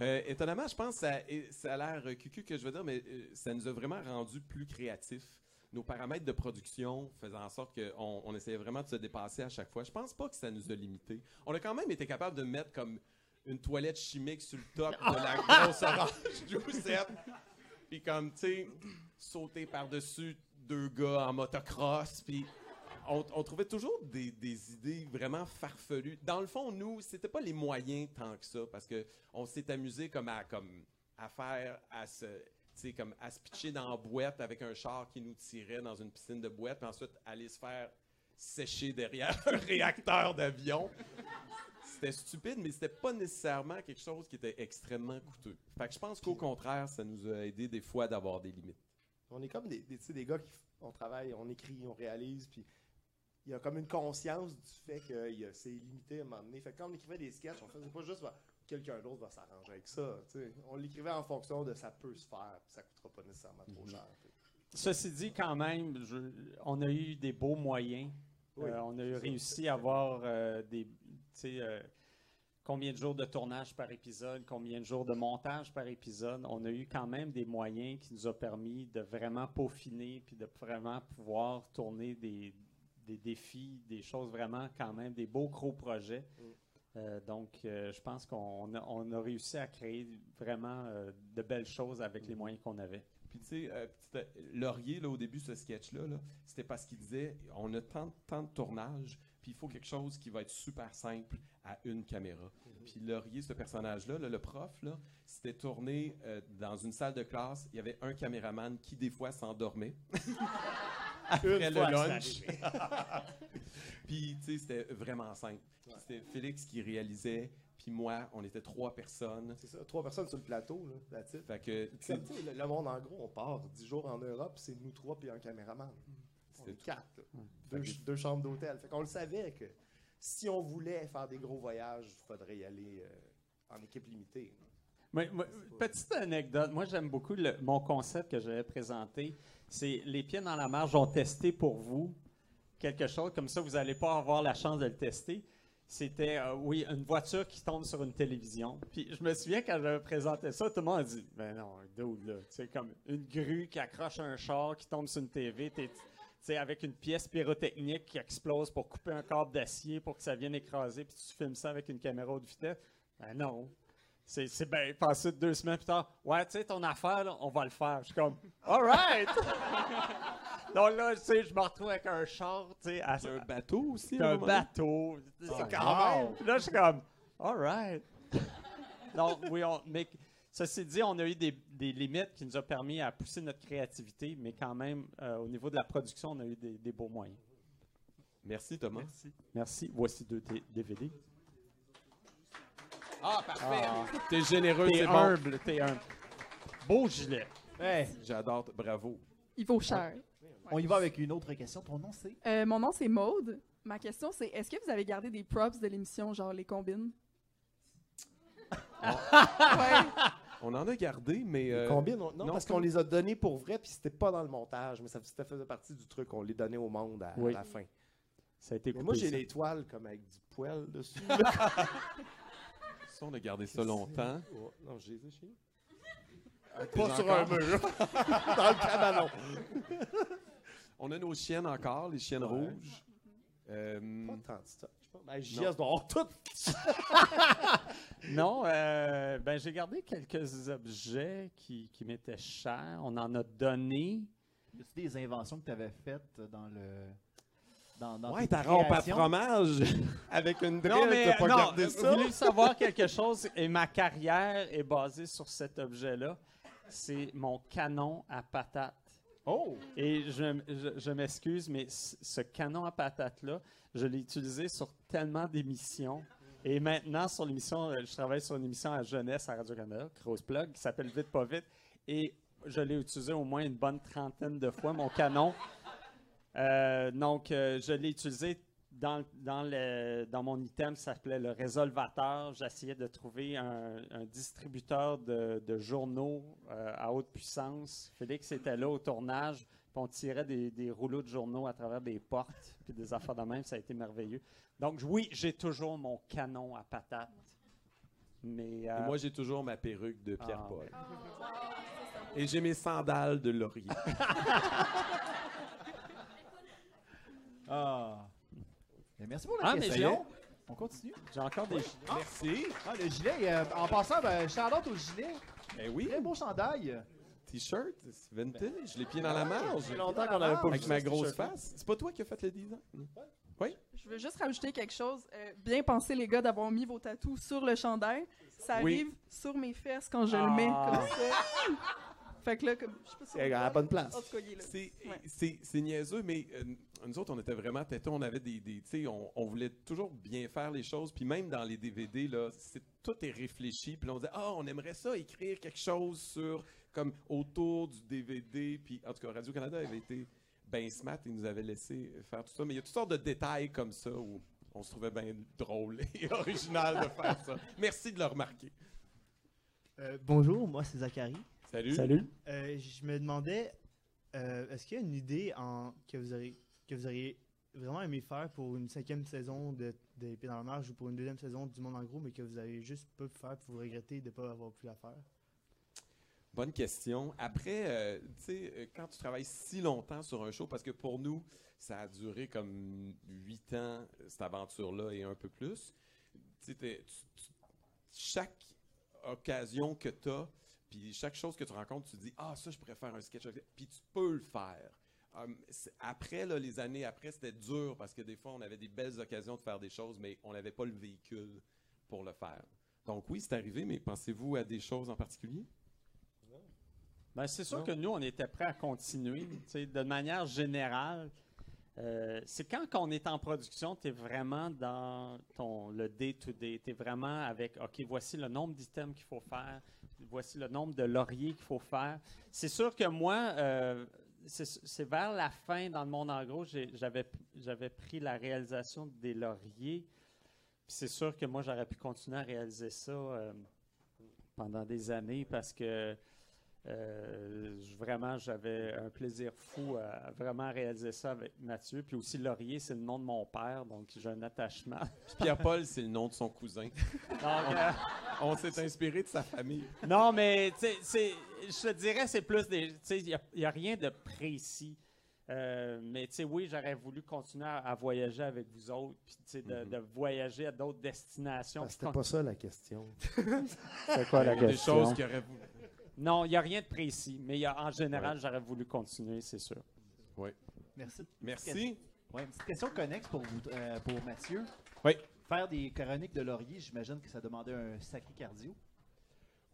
[SPEAKER 4] Euh, étonnamment, je pense que ça, ça a l'air cucu que je veux dire, mais ça nous a vraiment rendu plus créatifs. Nos paramètres de production faisaient en sorte qu'on on essayait vraiment de se dépasser à chaque fois. Je pense pas que ça nous a limités. On a quand même été capable de mettre comme une toilette chimique sur le top de la [LAUGHS] grosse orange Giuseppe. Puis comme, tu sais, sauter par-dessus deux gars en motocross. Puis on, on trouvait toujours des, des idées vraiment farfelues. Dans le fond, nous, c'était pas les moyens tant que ça, parce que on s'est amusé comme à, comme, à faire, à se, sais, comme à se pitcher dans la boîte avec un char qui nous tirait dans une piscine de boîte, puis ensuite aller se faire sécher derrière [LAUGHS] un réacteur d'avion. C'était stupide, mais c'était pas nécessairement quelque chose qui était extrêmement coûteux. Fait que je pense qu'au contraire, ça nous a aidé des fois d'avoir des limites.
[SPEAKER 5] On est comme des, des, des gars qui on travaille, on écrit, on réalise, puis il y a comme une conscience du fait que c'est limité à un moment donné. Fait que quand on écrivait des sketchs, on faisait pas juste bah, quelqu'un d'autre va s'arranger avec ça. On l'écrivait en fonction de ça peut se faire, ça coûtera pas nécessairement trop cher. tu sais.
[SPEAKER 3] Ceci dit, quand même, je- on a eu des beaux moyens.
[SPEAKER 5] Oui,
[SPEAKER 3] Euh, on a réussi à avoir euh, des. Euh, combien de jours de tournage par épisode, combien de jours de montage par épisode. On a eu quand même des moyens qui nous ont permis de vraiment peaufiner puis de vraiment pouvoir tourner des, des défis, des choses vraiment quand même, des beaux gros projets.
[SPEAKER 5] Mm.
[SPEAKER 3] Euh, donc, euh, je pense qu'on a, on a réussi à créer vraiment euh, de belles choses avec les moyens qu'on avait.
[SPEAKER 4] Puis tu sais, euh, Laurier, là, au début, ce sketch-là, là, c'était parce qu'il disait on a tant, tant de tournage, puis il faut quelque chose qui va être super simple à une caméra. Puis Laurier, ce personnage-là, là, le prof, là, c'était tourné euh, dans une salle de classe. Il y avait un caméraman qui, des fois, s'endormait. [LAUGHS] Après
[SPEAKER 5] Une
[SPEAKER 4] le lunch. [LAUGHS] puis, tu sais, c'était vraiment simple. C'était Félix qui réalisait, puis moi, on était trois personnes.
[SPEAKER 5] C'est ça, trois personnes sur le plateau, là, it.
[SPEAKER 4] Fait que, tu sais,
[SPEAKER 5] Comme, tu sais, le, le monde, en gros, on part dix jours en Europe, c'est nous trois puis un caméraman. On est quatre. là. Deux, ch- deux chambres d'hôtel. Fait qu'on le savait que si on voulait faire des gros voyages, il faudrait y aller euh, en équipe limitée.
[SPEAKER 3] Petite anecdote, moi j'aime beaucoup mon concept que j'avais présenté. C'est les pieds dans la marge ont testé pour vous quelque chose, comme ça vous n'allez pas avoir la chance de le tester. C'était, euh, oui, une voiture qui tombe sur une télévision. Puis je me souviens quand j'avais présenté ça, tout le monde a dit Ben non, dude, là. Tu sais, comme une grue qui accroche un char qui tombe sur une TV. tu sais, avec une pièce pyrotechnique qui explose pour couper un câble d'acier pour que ça vienne écraser, puis tu filmes ça avec une caméra haute vitesse. Ben non. C'est, c'est bien passé deux semaines plus tard. Ouais, tu sais, ton affaire, là, on va le faire. Je suis comme, all right! [LAUGHS] Donc là, tu sais, je me retrouve avec un char, tu sais, à-
[SPEAKER 4] c'est un bateau aussi.
[SPEAKER 3] un bateau. C'est
[SPEAKER 5] Ah,
[SPEAKER 3] quand
[SPEAKER 5] wow.
[SPEAKER 3] même. Puis Là, je suis comme, all right. Donc, oui, on, mais ceci dit, on a eu des, des limites qui nous ont permis à pousser notre créativité, mais quand même, euh, au niveau de la production, on a eu des, des beaux moyens.
[SPEAKER 4] Merci, Thomas.
[SPEAKER 3] Merci. Voici deux t- DVD.
[SPEAKER 4] Ah, parfait.
[SPEAKER 3] Ah.
[SPEAKER 4] T'es généreux,
[SPEAKER 3] T'es
[SPEAKER 4] c'est bon.
[SPEAKER 3] humble, t'es humble. Beau gilet.
[SPEAKER 4] J'adore, bravo.
[SPEAKER 12] Il vaut cher.
[SPEAKER 2] On y va avec une autre question. Ton nom, c'est?
[SPEAKER 12] Euh, mon nom, c'est Maude. Ma question, c'est est-ce que vous avez gardé des props de l'émission, genre les combines? [LAUGHS] ouais.
[SPEAKER 4] On en a gardé, mais. euh,
[SPEAKER 5] Combien non, non,
[SPEAKER 4] non,
[SPEAKER 5] parce qu'on les a donnés pour vrai, puis c'était pas dans le montage, mais ça, ça faisait partie du truc. On les donnait au monde à, à
[SPEAKER 3] Oui.
[SPEAKER 5] la fin.
[SPEAKER 3] Ça a été
[SPEAKER 5] Mais moi,
[SPEAKER 3] coupé,
[SPEAKER 5] j'ai
[SPEAKER 3] ça.
[SPEAKER 5] les toiles comme avec du poil dessus. [LAUGHS]
[SPEAKER 4] Ça, on a gardé ça longtemps.
[SPEAKER 5] Oh, non, j'ai les chez nous.
[SPEAKER 4] Ah,
[SPEAKER 5] Pas sur un [LAUGHS] mur. [LAUGHS] dans le cabanon. [LAUGHS]
[SPEAKER 4] On a nos chiennes encore, les chiennes
[SPEAKER 5] Ouais.
[SPEAKER 4] rouges. Euh,
[SPEAKER 5] Pas tant de stock. Ben, JS doit tout.
[SPEAKER 3] Non, euh, ben j'ai gardé quelques objets qui, qui m'étaient chers. On en a donné.
[SPEAKER 2] Y a-tu des inventions que tu avais faites dans le. Dans, dans
[SPEAKER 4] ouais, ta rampe à fromage [LAUGHS] avec une
[SPEAKER 3] Non,
[SPEAKER 4] drille,
[SPEAKER 3] mais
[SPEAKER 4] t'as pas
[SPEAKER 3] non,
[SPEAKER 4] gardé
[SPEAKER 3] vous
[SPEAKER 4] ça?
[SPEAKER 3] voulez savoir quelque chose? Et ma carrière est basée sur cet objet-là. C'est mon canon à patate.
[SPEAKER 2] Oh!
[SPEAKER 3] Et je, je- je m'excuse, mais ce canon à patate-là, je l'ai utilisé sur tellement d'émissions. Et maintenant, sur l'émission, euh, je travaille sur une émission à jeunesse à Radio-Canada, Cross Plug, qui s'appelle Vite pas vite. Et je l'ai utilisé au moins une bonne trentaine de fois, mon canon. Euh, donc, euh, je l'ai utilisé dans, dans, le, dans mon item qui s'appelait le résolvateur. J'essayais de trouver un, un distributeur de, de journaux euh, à haute puissance. Félix était là au tournage, puis on tirait des, des rouleaux de journaux à travers des portes, puis des affaires de même. Ça a été merveilleux. Donc, oui, j'ai toujours mon canon à patate. Mais,
[SPEAKER 4] Et moi, j'ai toujours ma perruque de Pierre-Paul.
[SPEAKER 12] Ah.
[SPEAKER 4] Et j'ai mes sandales de laurier. [LAUGHS]
[SPEAKER 2] Ah! Merci pour la
[SPEAKER 3] Ah, mais
[SPEAKER 2] question. On continue.
[SPEAKER 3] j'ai encore des.
[SPEAKER 2] Merci. Ah, le gilet, euh, en passant, ben, shout-out au gilet.
[SPEAKER 4] ben oui,
[SPEAKER 2] Très beau chandail.
[SPEAKER 4] t-shirt, c'est vintage, les pieds dans la marge.
[SPEAKER 5] Ça fait longtemps qu'on avait pas vu
[SPEAKER 4] Avec ma
[SPEAKER 5] ce
[SPEAKER 4] grosse face. C'est pas toi qui as fait le design?
[SPEAKER 12] Je veux juste rajouter quelque chose. Euh, bien pensé, les gars, d'avoir mis vos tatous sur le chandail. Ça
[SPEAKER 4] Oui.
[SPEAKER 12] arrive sur mes fesses quand je le mets
[SPEAKER 3] Ah.
[SPEAKER 12] comme ça. [LAUGHS] fait que là, comme, je sais pas si
[SPEAKER 5] C'est à la bonne place.
[SPEAKER 12] En tout cas, il est là.
[SPEAKER 4] C'est
[SPEAKER 12] Ouais.
[SPEAKER 4] c'est- c'est niaiseux, mais euh, nous autres, on était vraiment têteux. On avait des. des tu sais, on, on voulait toujours bien faire les choses. Puis même dans les DVD, là, c'est- tout est réfléchi. Puis là, on disait, ah, on aimerait ça, écrire quelque chose sur. comme autour du DVD. Puis en tout cas, Radio-Canada avait été bien smart. Ils nous avaient laissé faire tout ça. Mais il y a toutes sortes de détails comme ça où on se trouvait bien drôle [LAUGHS] et original de faire ça. Merci de le remarquer.
[SPEAKER 13] Euh, bonjour, moi c'est Zachary.
[SPEAKER 4] Salut.
[SPEAKER 3] Salut.
[SPEAKER 13] Euh, je me demandais, euh, est-ce qu'il y a une idée en, que, vous auriez, que vous auriez vraiment aimé faire pour une cinquième saison de, de dans la marge ou pour une deuxième saison du Monde en gros, mais que vous avez juste pas pu faire pour vous regretter de ne pas avoir pu la faire?
[SPEAKER 4] Bonne question. Après, euh, tu sais, quand tu travailles si longtemps sur un show, parce que pour nous, ça a duré comme huit ans, cette aventure-là, et un peu plus. Tu- chaque occasion que tu as Puis chaque chose que tu rencontres, tu dis Ah, ça, je pourrais faire un sketch. Puis tu peux le faire. Hum, après, là, les années après, c'était dur parce que des fois, on avait des belles occasions de faire des choses, mais on n'avait pas le véhicule pour le faire. Donc oui, c'est arrivé, mais pensez-vous à des choses en particulier?
[SPEAKER 3] Ben, c'est sûr
[SPEAKER 4] Non?
[SPEAKER 3] que nous, on était prêts à continuer. de manière générale, euh, c'est quand on est en production, tu es vraiment dans ton, le day-to-day. Tu es vraiment avec, OK, voici le nombre d'items qu'il faut faire, voici le nombre de lauriers qu'il faut faire. C'est sûr que moi, euh, c'est vers la fin, dans le monde en gros, j'avais pris la réalisation des lauriers. C'est sûr que moi, j'aurais pu continuer à réaliser ça euh, pendant des années parce que euh, vraiment, j'avais un plaisir fou à, vraiment réaliser ça avec Mathieu. Puis aussi, Laurier, c'est le nom de mon père, donc j'ai un attachement.
[SPEAKER 4] Puis Pierre-Paul, c'est le nom de son cousin. [LAUGHS]
[SPEAKER 3] Donc, euh,
[SPEAKER 4] On s'est inspiré de sa famille.
[SPEAKER 3] non, mais c'est- je te dirais, c'est plus des. Tu sais, il n'y a, rien de précis. Euh, mais tu sais, oui, j'aurais voulu continuer à, à voyager avec vous autres, puis tu sais, de, de voyager à d'autres destinations.
[SPEAKER 5] Ah, C'était pas ça la question. [LAUGHS]
[SPEAKER 3] C'est quoi la
[SPEAKER 4] a des
[SPEAKER 3] question?
[SPEAKER 4] choses qui auraient voulu-
[SPEAKER 3] Non, il n'y a rien de précis, mais il y a- en général, j'aurais voulu continuer, c'est sûr.
[SPEAKER 4] Oui.
[SPEAKER 2] Merci.
[SPEAKER 4] Merci.
[SPEAKER 2] Ouais, une petite question connexe pour, vous, euh, pour Mathieu.
[SPEAKER 4] Oui.
[SPEAKER 2] Faire des chroniques de laurier, j'imagine que ça demandait un sacré cardio.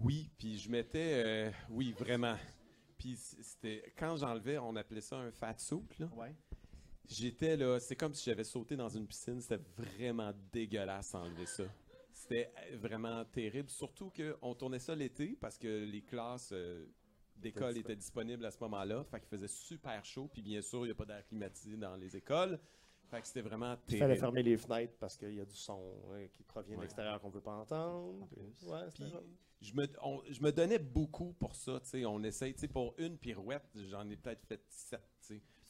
[SPEAKER 4] Oui, puis je mettais. euh, oui, vraiment. Puis c'était. Quand j'enlevais, on appelait ça un fat soup, là.
[SPEAKER 2] Ouais.
[SPEAKER 4] J'étais là. C'est comme si j'avais sauté dans une piscine. C'était vraiment dégueulasse enlever ça. C'était euh, vraiment terrible. Surtout qu'on tournait ça l'été parce que les classes euh, d'école étaient disponibles à ce moment-là. Fait qu'il faisait super chaud. Puis bien sûr, il n'y a pas d'air climatisé dans les écoles. Fait que c'était vraiment
[SPEAKER 5] Il
[SPEAKER 4] terrible.
[SPEAKER 5] fallait fermer les fenêtres parce qu'il y a du son euh, qui provient de l'extérieur qu'on ne veut pas entendre. Ouais,
[SPEAKER 4] Puis, je me, on- je me donnais beaucoup pour ça. On essaye, pour une pirouette, j'en ai peut-être fait sept.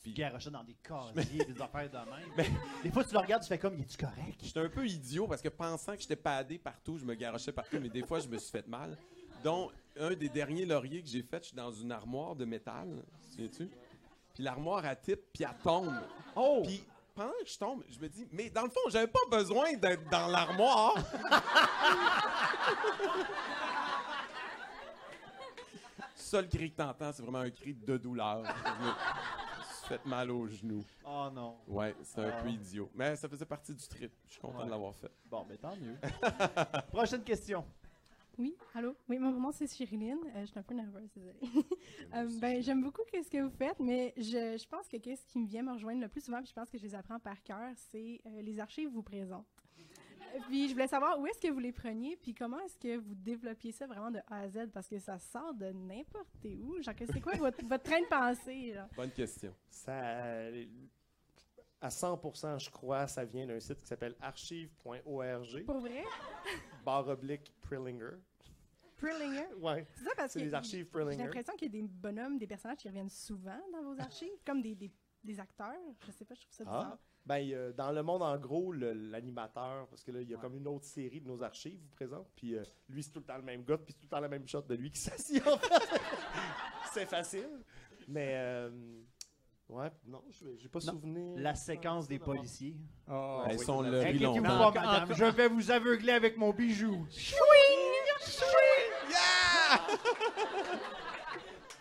[SPEAKER 2] Puis garochais dans des casiers, des affaires de même. [LAUGHS] des fois, tu le regardes, tu fais comme, il est-tu correct?
[SPEAKER 4] J'étais un peu idiot parce que pensant que j'étais padé partout, je me garochais partout, mais des fois, je me suis fait mal. Donc, un des derniers lauriers que j'ai fait, je suis dans une armoire de métal, tu Puis l'armoire, elle type, puis elle tombe.
[SPEAKER 2] Oh!
[SPEAKER 4] Puis pendant que je tombe, je me dis, mais dans le fond, j'avais pas besoin d'être dans l'armoire. [LAUGHS] Seul cri que t'entends, c'est vraiment un cri de douleur. Fait mal au genou.
[SPEAKER 2] Oh non.
[SPEAKER 4] Ouais, c'est un
[SPEAKER 2] Ah.
[SPEAKER 4] peu idiot. Mais ça faisait partie du trip. Je suis content
[SPEAKER 2] Ouais.
[SPEAKER 4] de l'avoir fait.
[SPEAKER 2] Bon, mais tant mieux. [LAUGHS] Prochaine question.
[SPEAKER 14] Oui, allô? Oui, mon nom c'est Chiriline. Euh, je suis un peu nerveuse, désolée. [LAUGHS] Euh, ben, j'aime beaucoup ce que vous faites, mais je, je pense que ce qui me vient me rejoindre le plus souvent, puis je pense que je les apprends par cœur, c'est euh, les archives vous présentent. Puis je voulais savoir où est-ce que vous les preniez, puis comment est-ce que vous développiez ça vraiment de A à Z, parce que ça sort de n'importe où. Genre, c'est quoi votre, votre train de pensée? Là?
[SPEAKER 4] Bonne question.
[SPEAKER 5] Ça, à 100%, je crois, ça vient d'un site qui s'appelle archive.org.
[SPEAKER 14] Pour vrai?
[SPEAKER 5] Barre oblique Prillinger.
[SPEAKER 14] Prillinger?
[SPEAKER 5] Ouais.
[SPEAKER 14] C'est ça parce
[SPEAKER 5] C'est
[SPEAKER 14] que
[SPEAKER 5] les archives
[SPEAKER 14] J'ai l'impression qu'il y a des bonhommes, des personnages qui reviennent souvent dans vos archives, comme des, des, des acteurs. Je sais pas, je trouve ça bizarre.
[SPEAKER 5] Ah. Ben, a- dans le monde, en gros, le- l'animateur, parce que là, il y a comme une autre série de nos archives, vous présente, puis euh, lui, c'est tout le temps le même gars, puis c'est tout le temps la même shot de lui qui [LAUGHS] s'assied, en fait. c'est facile. Mais, euh, ouais, non, je j'ai pas souvenir.
[SPEAKER 2] La séquence des policiers.
[SPEAKER 5] Ah,
[SPEAKER 4] Elles
[SPEAKER 5] oui,
[SPEAKER 4] sont
[SPEAKER 2] madame, je vais vous aveugler avec mon bijou.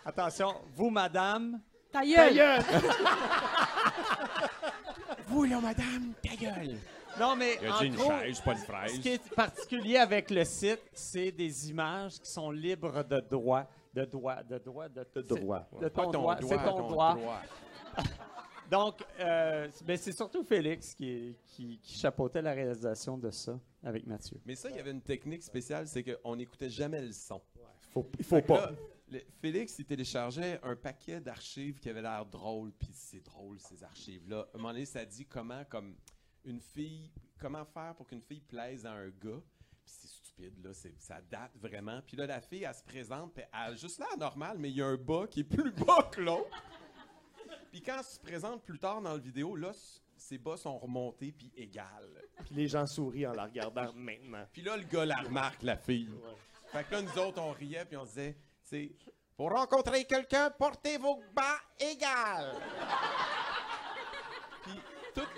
[SPEAKER 3] Attention, vous, madame.
[SPEAKER 14] Ta
[SPEAKER 2] Ta
[SPEAKER 14] gueule! [LAUGHS]
[SPEAKER 4] Vous, là, madame, ta gueule!
[SPEAKER 3] Non, mais
[SPEAKER 4] Il a
[SPEAKER 3] en
[SPEAKER 4] dit une
[SPEAKER 3] gros,
[SPEAKER 4] fraise, pas une fraise.
[SPEAKER 3] ce qui est particulier avec le site, c'est des images qui sont libres de droit. De droit, de droit, de,
[SPEAKER 5] De droit, ouais.
[SPEAKER 3] De ton
[SPEAKER 4] ton
[SPEAKER 3] droit. C'est ton
[SPEAKER 4] ton
[SPEAKER 3] droit. [LAUGHS] Donc, euh, ben, c'est surtout Félix qui, qui, qui chapeautait la réalisation de ça avec Mathieu.
[SPEAKER 4] Mais ça, il y avait une technique spéciale, c'est qu'on n'écoutait jamais le son.
[SPEAKER 5] Faut- il faut
[SPEAKER 4] Fait que
[SPEAKER 5] pas.
[SPEAKER 4] là, le- Félix, il téléchargeait un paquet d'archives qui avait l'air drôle, puis c'est drôle, ces archives-là. À un moment donné, ça dit comment, comme, une fille, comment faire pour qu'une fille plaise à un gars. Puis c'est stupide, là, c'est- ça date vraiment. Puis là, la fille, elle se présente, puis elle a juste l'air normale, mais il y a un bas qui est plus bas que l'autre. Puis quand elle se présente plus tard dans la vidéo, là, ses bas sont remontés, puis égales.
[SPEAKER 5] Puis les gens sourient en la regardant maintenant.
[SPEAKER 4] Puis là, le gars la remarque, la fille. Fait que là, nous autres, on riait, puis on disait, c'est pour rencontrer quelqu'un, portez vos bas égales. puis toutes,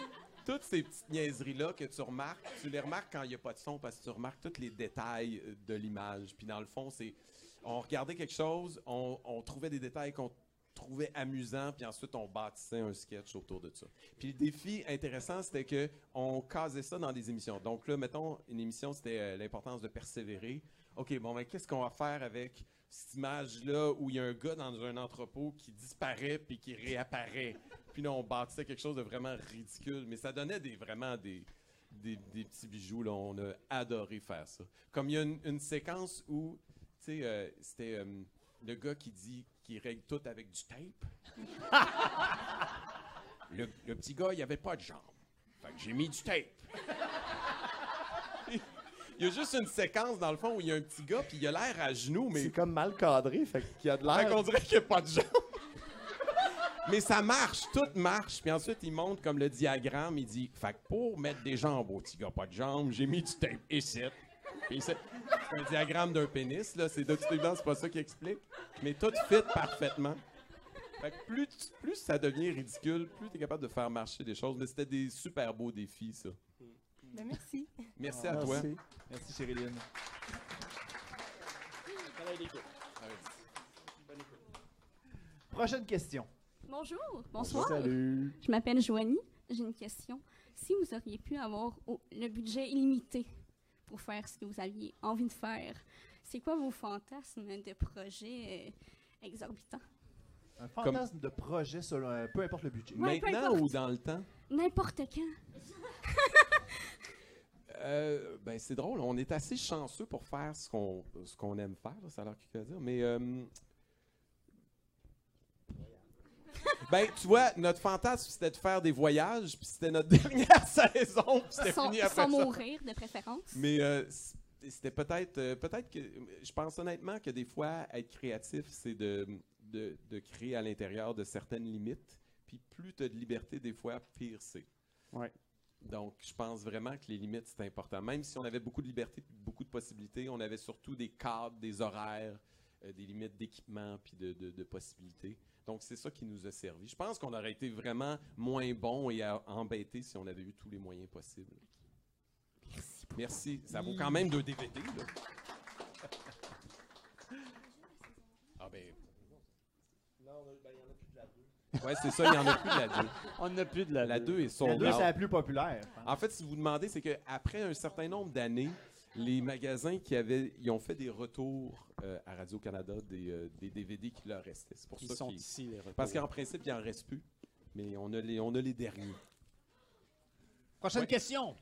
[SPEAKER 4] toutes ces petites niaiseries-là que tu remarques, tu les remarques quand il n'y a pas de son, parce que tu remarques tous les détails de l'image. Puis dans le fond, c'est on regardait quelque chose, on, trouvait des détails qu'on trouvait amusants, puis ensuite on bâtissait un sketch autour de ça. Puis le défi intéressant, c'était que on casait ça dans des émissions. Donc là, mettons, une émission, c'était euh, l'importance de persévérer. OK, bon, ben, qu'est-ce qu'on va faire avec cette image-là où il y a un gars dans un entrepôt qui disparaît puis qui réapparaît? [LAUGHS] Puis là, on bâtissait quelque chose de vraiment ridicule, mais ça donnait des, vraiment des, des, des petits bijoux. Là. On a adoré faire ça. Comme il y a une, une séquence où, tu sais, euh, c'était euh, le gars qui dit qu'il règle tout avec du tape. [LAUGHS] le, le petit gars, il avait pas de jambes. Fait que j'ai mis du tape. Il y a juste une séquence, dans le fond, où il y a un petit gars, puis il a l'air à genoux, mais...
[SPEAKER 5] C'est comme mal cadré, fait qu'il y a de
[SPEAKER 4] Fait
[SPEAKER 5] l'air.
[SPEAKER 4] qu'on dirait qu'il n'y a pas de jambes. Mais ça marche, tout marche. Puis ensuite, il montre comme le diagramme. Il dit Fait que pour mettre des jambes au petit gars, pas de jambes, j'ai mis du tape ici. C'est un diagramme d'un pénis, là. C'est de toute évidence, c'est pas ça qui explique. Mais tout fit parfaitement. Fait que plus, tu- plus ça devient ridicule, plus tu es capable de faire marcher des choses. Mais c'était des super beaux défis, ça.
[SPEAKER 14] Ben, merci.
[SPEAKER 4] Merci à toi.
[SPEAKER 2] Merci. Merci. Prochaine question.
[SPEAKER 15] Bonjour, bonsoir.
[SPEAKER 2] Salut.
[SPEAKER 15] Je m'appelle Joanie. J'ai une question. Si vous auriez pu avoir au- le budget illimité pour faire ce que vous aviez envie de faire, c'est quoi vos fantasmes de projets euh, exorbitants?
[SPEAKER 2] Un fantasme de projet, selon, euh, peu importe le budget.
[SPEAKER 15] Ouais, peu
[SPEAKER 4] Maintenant
[SPEAKER 15] importe.
[SPEAKER 4] ou dans le temps?
[SPEAKER 15] N'importe quand. [LAUGHS]
[SPEAKER 4] Euh, ben, c'est drôle. On est assez chanceux pour faire ce qu'on ce qu'on aime faire. là, ça a l'air à dire. Mais. euh, ben, tu vois, notre fantasme, c'était de faire des voyages, puis c'était notre [LAUGHS] dernière saison, puis c'était
[SPEAKER 15] Sans,
[SPEAKER 4] fini après
[SPEAKER 15] sans
[SPEAKER 4] ça.
[SPEAKER 15] mourir, de préférence.
[SPEAKER 4] Mais euh, c'était peut-être. euh, peut-être que. Je pense honnêtement que des fois, être créatif, c'est de, de, de créer à l'intérieur de certaines limites. Puis plus tu as de liberté, des fois, pire c'est.
[SPEAKER 3] Ouais.
[SPEAKER 4] Donc, je pense vraiment que les limites, c'est important. Même si on avait beaucoup de liberté, beaucoup de possibilités, on avait surtout des cadres, des horaires, euh, des limites d'équipement, puis de, de- de possibilités. Donc, c'est ça qui nous a servi. Je pense qu'on aurait été vraiment moins bon et embêté si on avait eu tous les moyens possibles. Merci. Ça vaut quand même deux DVD, là. Ah ben... Ouais, c'est ça, il n'y en a plus de la 2.
[SPEAKER 3] On n'a plus de la
[SPEAKER 4] La 2 est
[SPEAKER 2] La
[SPEAKER 4] sold
[SPEAKER 2] deux,
[SPEAKER 4] out.
[SPEAKER 2] c'est la plus populaire.
[SPEAKER 4] En fait, si vous demandez, c'est qu'après un certain nombre d'années, les magasins qui avaient, ils ont fait des retours euh, à Radio-Canada des, euh, des DVD qui leur restaient. C'est pour
[SPEAKER 3] Ils
[SPEAKER 4] ça
[SPEAKER 3] sont
[SPEAKER 4] qu'ils-
[SPEAKER 3] ici, les retours.
[SPEAKER 4] Parce qu'en principe, il en reste plus. Mais on a les, on a les derniers.
[SPEAKER 2] Prochaine
[SPEAKER 4] Ouais.
[SPEAKER 2] question.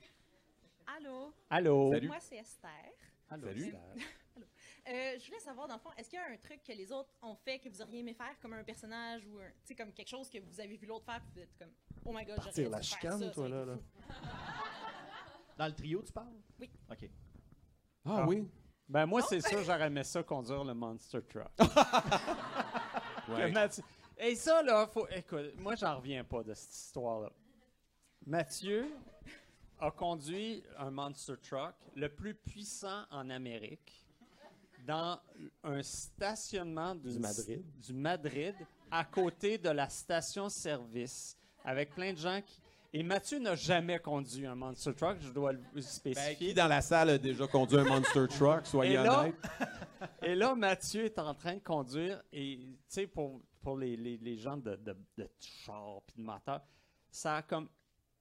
[SPEAKER 16] Allô?
[SPEAKER 3] Allô?
[SPEAKER 4] Salut.
[SPEAKER 16] Moi, c'est Esther.
[SPEAKER 3] Allô,
[SPEAKER 4] Salut.
[SPEAKER 3] Esther.
[SPEAKER 16] Euh, je voulais savoir, dans le fond, est-ce qu'il y a un truc que les autres ont fait que vous auriez aimé faire, comme un personnage ou un, tu sais, comme quelque chose que vous avez vu l'autre faire, puis vous êtes comme, oh my god, j'aurais
[SPEAKER 5] la
[SPEAKER 16] faire
[SPEAKER 5] chicane,
[SPEAKER 16] ça,
[SPEAKER 5] toi,
[SPEAKER 16] ça
[SPEAKER 5] là, là.
[SPEAKER 2] Dans le trio, tu parles?
[SPEAKER 16] Oui.
[SPEAKER 2] OK.
[SPEAKER 4] Ah, oui?
[SPEAKER 3] Ben moi, c'est ça, j'aurais aimé ça conduire le Monster Truck. [LAUGHS]
[SPEAKER 4] Ouais.
[SPEAKER 3] Mathieu- Et ça, là, faut... écoute, moi, j'en reviens pas de cette histoire-là. Mathieu a conduit un Monster Truck, le plus puissant en Amérique, dans un stationnement
[SPEAKER 5] Du Madrid.
[SPEAKER 3] du Madrid, à côté de la station-service, avec plein de gens qui... Et Mathieu n'a jamais conduit un Monster Truck, je dois le
[SPEAKER 4] Ben,
[SPEAKER 3] spécifier.
[SPEAKER 4] qui dans la salle a déjà conduit un Monster Truck, soyez
[SPEAKER 3] Et là,
[SPEAKER 4] honnête? [LAUGHS]
[SPEAKER 3] et là, Mathieu est en train de conduire et, tu sais, pour, pour les, les- les gens de, de, de char puis de moteur, ça a comme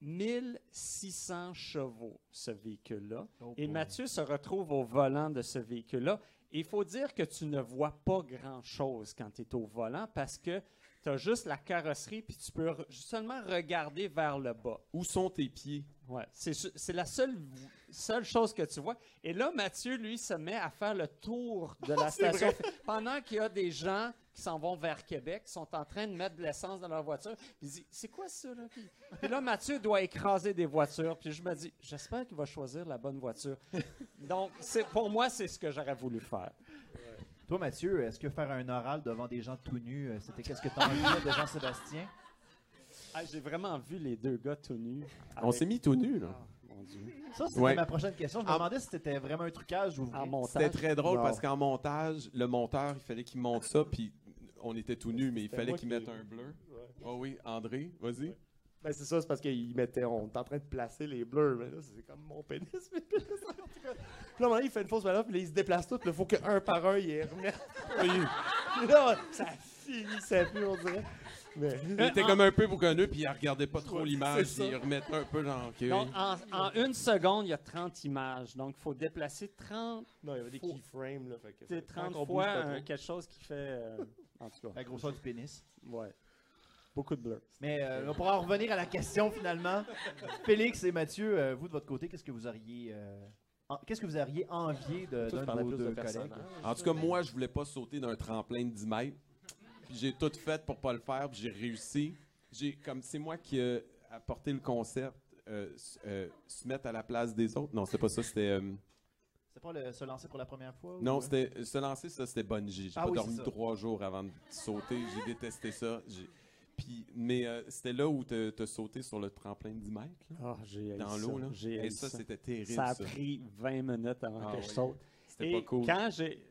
[SPEAKER 3] 1600 chevaux, ce véhicule-là. et
[SPEAKER 2] boy.
[SPEAKER 3] Mathieu se retrouve au volant de ce véhicule-là. Il faut dire que tu ne vois pas grand-chose quand tu es au volant parce que tu as juste la carrosserie puis tu peux re- seulement regarder vers le bas.
[SPEAKER 4] Où sont tes pieds?
[SPEAKER 3] Ouais, c'est la seule, seule chose que tu vois. Et là, Mathieu, lui, se met à faire le tour de [LAUGHS] la
[SPEAKER 4] C'est
[SPEAKER 3] station. Pendant qu'il y a des gens qui s'en vont vers Québec, qui sont en train de mettre de l'essence dans leur voiture. Puis il dit C'est quoi ça, là Puis, là, Mathieu doit écraser des voitures. Puis je me dis J'espère qu'il va choisir la bonne voiture. Donc, pour moi, c'est ce que j'aurais voulu faire.
[SPEAKER 2] Toi, Mathieu, est-ce que faire un oral devant des gens tout nus, euh, c'était qu'est-ce que tu as de Jean-Sébastien?
[SPEAKER 3] Ah, J'ai vraiment vu les deux gars tout nus.
[SPEAKER 4] On s'est mis tout nus, là.
[SPEAKER 3] Ah, mon Dieu.
[SPEAKER 2] Ça, c'était
[SPEAKER 4] Ouais.
[SPEAKER 2] ma prochaine question. Je me
[SPEAKER 4] En-
[SPEAKER 2] demandais si c'était vraiment un trucage ou vrai.
[SPEAKER 4] C'était très drôle
[SPEAKER 2] Non.
[SPEAKER 4] parce qu'en montage, le monteur, il fallait qu'il monte ça, puis on était tout nus, mais il fallait qu'il
[SPEAKER 5] qui
[SPEAKER 4] mette un bleu.
[SPEAKER 5] Ouais.
[SPEAKER 4] Oh oui, André, vas-y.
[SPEAKER 5] Ben, c'est ça, c'est parce qu'il mettait, on est en train de placer les bleus, mais là, c'est comme mon pénis. en tout cas. Puis là, à un moment donné, il fait une fausse manœuvre, puis là, il se déplace tout, puis il faut qu'un par un, il les remette. Puis là, ça finissait plus, on dirait. Mais...
[SPEAKER 4] Il était comme un peu boucanneux, puis il regardait pas trop l'image, puis il remettait un peu dans le
[SPEAKER 3] Donc, en, en une seconde, il y a 30 images. Donc, il faut déplacer 30.
[SPEAKER 5] Non, il y avait des keyframes, là. Fait que
[SPEAKER 3] C'est
[SPEAKER 5] tant
[SPEAKER 3] 30
[SPEAKER 5] qu'on bouge
[SPEAKER 3] fois euh, quelque chose qui fait. euh, en tout cas.
[SPEAKER 2] La grosseur du pénis.
[SPEAKER 3] Ouais. Beaucoup de bleu.
[SPEAKER 2] Mais euh, pour en revenir à la question finalement, [LAUGHS] Félix et Mathieu, euh, vous de votre côté, qu'est-ce que vous auriez, euh, en- qu'est-ce que vous auriez envié de,
[SPEAKER 5] Tous
[SPEAKER 2] d'un
[SPEAKER 5] parlaient
[SPEAKER 2] de vos
[SPEAKER 5] plus de
[SPEAKER 2] deux collègues.
[SPEAKER 4] En tout cas, moi, je voulais pas sauter d'un tremplin de 10 mètres. Puis j'ai tout fait pour pas le faire, puis j'ai réussi. J'ai comme c'est moi qui ai apporté le concept euh, s- euh, se mettre à la place des autres. Non, c'était pas ça, c'était euh,
[SPEAKER 2] C'est pas le se lancer pour la première fois ou-
[SPEAKER 4] non, c'était se lancer ça, c'était bungee. J'ai
[SPEAKER 2] Ah
[SPEAKER 4] pas
[SPEAKER 2] oui,
[SPEAKER 4] dormi
[SPEAKER 2] c'est ça.
[SPEAKER 4] trois jours avant de sauter, j'ai détesté ça. J'ai- Puis mais euh, c'était là où t'as t'as sauté sur le tremplin de 10 mètres là,
[SPEAKER 3] Ah, j'ai
[SPEAKER 4] dans l'eau là.
[SPEAKER 3] j'ai
[SPEAKER 4] Et ça, c'était terrible
[SPEAKER 3] Ça a
[SPEAKER 4] ça.
[SPEAKER 3] pris 20 minutes avant
[SPEAKER 4] Ah
[SPEAKER 3] que je
[SPEAKER 4] oui.
[SPEAKER 3] saute.
[SPEAKER 4] C'était
[SPEAKER 3] Et
[SPEAKER 4] pas cool.
[SPEAKER 3] Quand j'ai.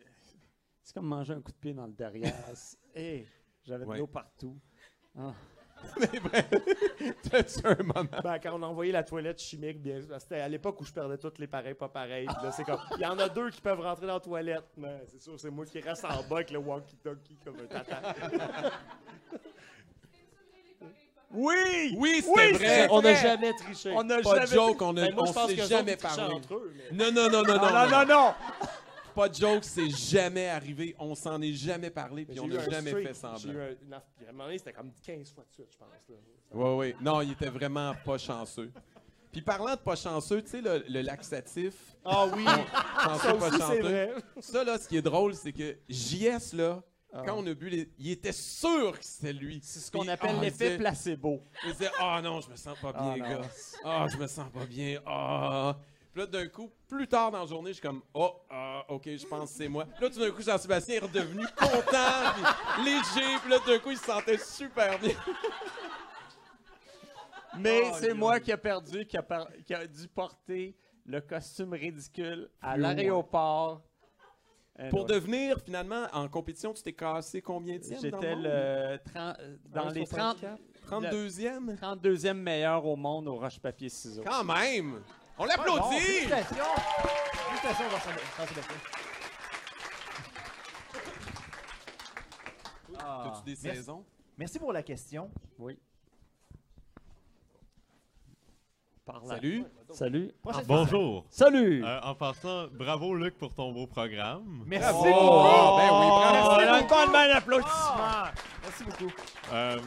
[SPEAKER 3] C'est comme manger un coup de pied dans le derrière. [LAUGHS] Et j'avais de l'eau partout. Ah. [LAUGHS]
[SPEAKER 4] Mais bref, t'as-tu un moment?
[SPEAKER 5] Ben, quand on a envoyé la toilette chimique, bien, c'était à l'époque où je perdais toutes les pareils, pas pareils. Puis là, c'est comme, il y en a deux qui peuvent rentrer dans la toilette. Mais c'est sûr, c'est moi qui reste en bas avec le walkie-talkie comme un tata. [LAUGHS]
[SPEAKER 3] Oui!
[SPEAKER 4] Oui, c'était
[SPEAKER 5] Oui,
[SPEAKER 4] vrai.
[SPEAKER 5] On n'a jamais triché.
[SPEAKER 3] On n'a
[SPEAKER 4] Pas
[SPEAKER 3] jamais
[SPEAKER 4] de joke, on, a,
[SPEAKER 5] Ben, moi, je
[SPEAKER 4] on
[SPEAKER 5] pense
[SPEAKER 4] s'est jamais parlé.
[SPEAKER 5] entre eux, mais-
[SPEAKER 4] Non, non, non, non, non,
[SPEAKER 3] non, non, non!
[SPEAKER 4] Pas de joke, c'est jamais arrivé. On s'en est jamais parlé, puis on n'a jamais
[SPEAKER 5] streak.
[SPEAKER 4] fait semblant.
[SPEAKER 5] J'ai eu un, à un moment donné, c'était comme 15 fois de suite, je pense. Là.
[SPEAKER 4] Oui, oui. Non, il était vraiment pas chanceux. Puis parlant de pas chanceux, tu sais, le, le laxatif.
[SPEAKER 5] Ah oui!
[SPEAKER 4] chanceux,
[SPEAKER 5] Ça
[SPEAKER 4] pas chanceux.
[SPEAKER 5] vrai.
[SPEAKER 4] Ça, là, ce qui est drôle, c'est que JS, là. Quand on a bu les. Il était sûr que c'était lui.
[SPEAKER 3] C'est ce qu'on appelle l'effet placebo.
[SPEAKER 4] Il disait Ah non, je me sens pas bien,
[SPEAKER 3] Ah, non.
[SPEAKER 4] gars. Ah, je me sens pas bien. Ah. Puis là, d'un coup, plus tard dans la journée, je suis comme Oh, ah, ok, je pense que c'est moi. Puis là, tout d'un coup, Jean-Sébastien est redevenu content, [LAUGHS] puis léger. Puis là, d'un coup, il se sentait super bien. [LAUGHS]
[SPEAKER 3] Mais
[SPEAKER 4] Oh,
[SPEAKER 3] c'est moi qui a perdu, qui a, par- qui a dû porter le costume ridicule à l'aéroport. Euh,
[SPEAKER 4] Pour devenir, finalement, en compétition, tu t'es cassé combien de
[SPEAKER 3] J'étais le 30 dans les 30,
[SPEAKER 4] 32e?
[SPEAKER 3] le 32e meilleur au monde au roche-papier-ciseaux.
[SPEAKER 4] Quand même! On
[SPEAKER 2] bon,
[SPEAKER 4] l'applaudit!
[SPEAKER 2] félicitations! Félicitations, Jean-Sébastien. Ah,
[SPEAKER 4] T'as-tu des
[SPEAKER 2] merci-
[SPEAKER 4] saisons?
[SPEAKER 2] Merci pour la question.
[SPEAKER 3] Oui. Par là.
[SPEAKER 4] Salut!
[SPEAKER 3] Salut.
[SPEAKER 2] Prochaine
[SPEAKER 17] Bonjour.
[SPEAKER 3] Salut.
[SPEAKER 17] Euh, en passant, bravo Luc pour ton beau programme.
[SPEAKER 2] Merci
[SPEAKER 3] Oh,
[SPEAKER 2] beaucoup!
[SPEAKER 3] oh,
[SPEAKER 4] ben oui, bravo.
[SPEAKER 3] Merci beaucoup.
[SPEAKER 2] beaucoup.
[SPEAKER 3] un applaudissement.
[SPEAKER 2] Ah, Merci beaucoup.
[SPEAKER 17] Euh,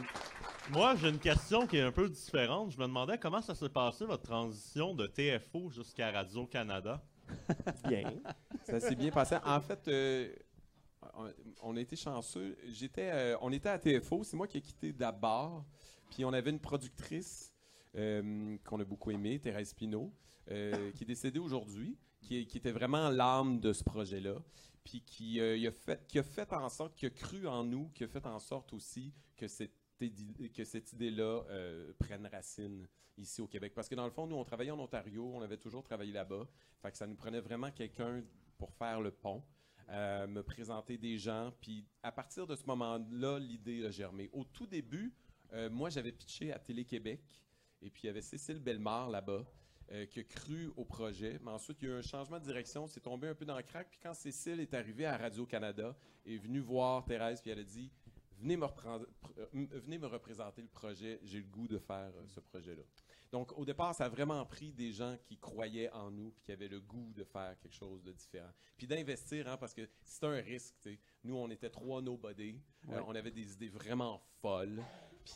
[SPEAKER 17] moi, j'ai une question qui est un peu différente. Je me demandais comment ça s'est passé votre transition de TFO jusqu'à Radio-Canada? [LAUGHS]
[SPEAKER 5] Bien.
[SPEAKER 4] Ça s'est bien passé. En fait, euh, on, a été chanceux. J'étais, euh, on était à TFO. C'est moi qui ai quitté d'abord. Puis on avait une productrice qu'on a beaucoup aimée, Thérèse Pinault, euh, qui est décédée aujourd'hui, qui, était vraiment l'âme de ce projet-là. Puis qui, euh, a fait, qui a fait en sorte, qui a cru en nous, qui a fait en sorte aussi que cette, que cette idée-là euh, prenne racine ici au Québec. Parce que dans le fond, nous, on travaillait en Ontario, on avait toujours travaillé là-bas. Fait ça nous prenait vraiment quelqu'un pour faire le pont, euh, me présenter des gens. Puis à partir de ce moment-là, l'idée a germé. Au tout début, euh, moi, j'avais pitché à Télé-Québec. Et puis il y avait Cécile Bellemare là-bas. euh, qui a cru au projet. Mais ensuite, il y a eu un changement de direction. C'est tombé un peu dans le crack. Puis quand Cécile est arrivée à Radio-Canada, est venue voir Thérèse, puis elle a dit venez me, euh, m- venez me représenter le projet. J'ai le goût de faire euh, ce projet-là. Donc, au départ, ça a vraiment pris des gens qui croyaient en nous, puis qui avaient le goût de faire quelque chose de différent. Puis d'investir, hein, parce que c'est un risque. Nous, on était trois nobody. Euh,
[SPEAKER 3] Ouais.
[SPEAKER 4] on avait des idées vraiment folles.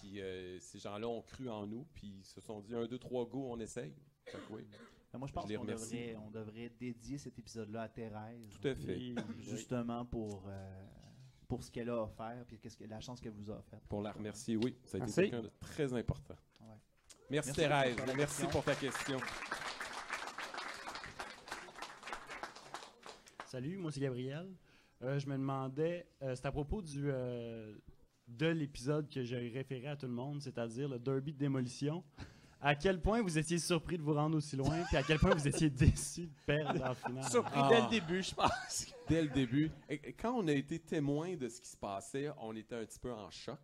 [SPEAKER 4] Puis euh, ces gens-là ont cru en nous, puis ils se sont dit un, deux, trois go, on essaye. Fait que oui.
[SPEAKER 2] Ben, Moi, je pense qu'on devrait, on devrait dédier cet épisode-là à Thérèse.
[SPEAKER 4] Tout à fait.
[SPEAKER 2] Justement pour, euh, pour ce qu'elle a offert puis qu'est-ce que, la chance qu'elle vous a offerte.
[SPEAKER 4] Pour la remercier, oui. Ça a été
[SPEAKER 3] Merci.
[SPEAKER 4] quelqu'un de très important.
[SPEAKER 2] Ouais.
[SPEAKER 4] Merci,
[SPEAKER 2] Merci
[SPEAKER 4] Thérèse.
[SPEAKER 2] pour
[SPEAKER 4] Merci pour ta question.
[SPEAKER 13] Salut, moi c'est Gabriel. Euh, je me demandais, euh, c'est à propos du, euh, de l'épisode que j'ai référé à tout le monde, c'est-à-dire le derby de démolition. À quel point vous étiez surpris de vous rendre aussi loin, puis à quel point vous étiez déçu de perdre en finale?
[SPEAKER 3] Surpris
[SPEAKER 4] Ah. [LAUGHS]
[SPEAKER 3] dès le début, je pense.
[SPEAKER 4] Dès le début. Et- quand on a été témoin de ce qui se passait, on était un petit peu en choc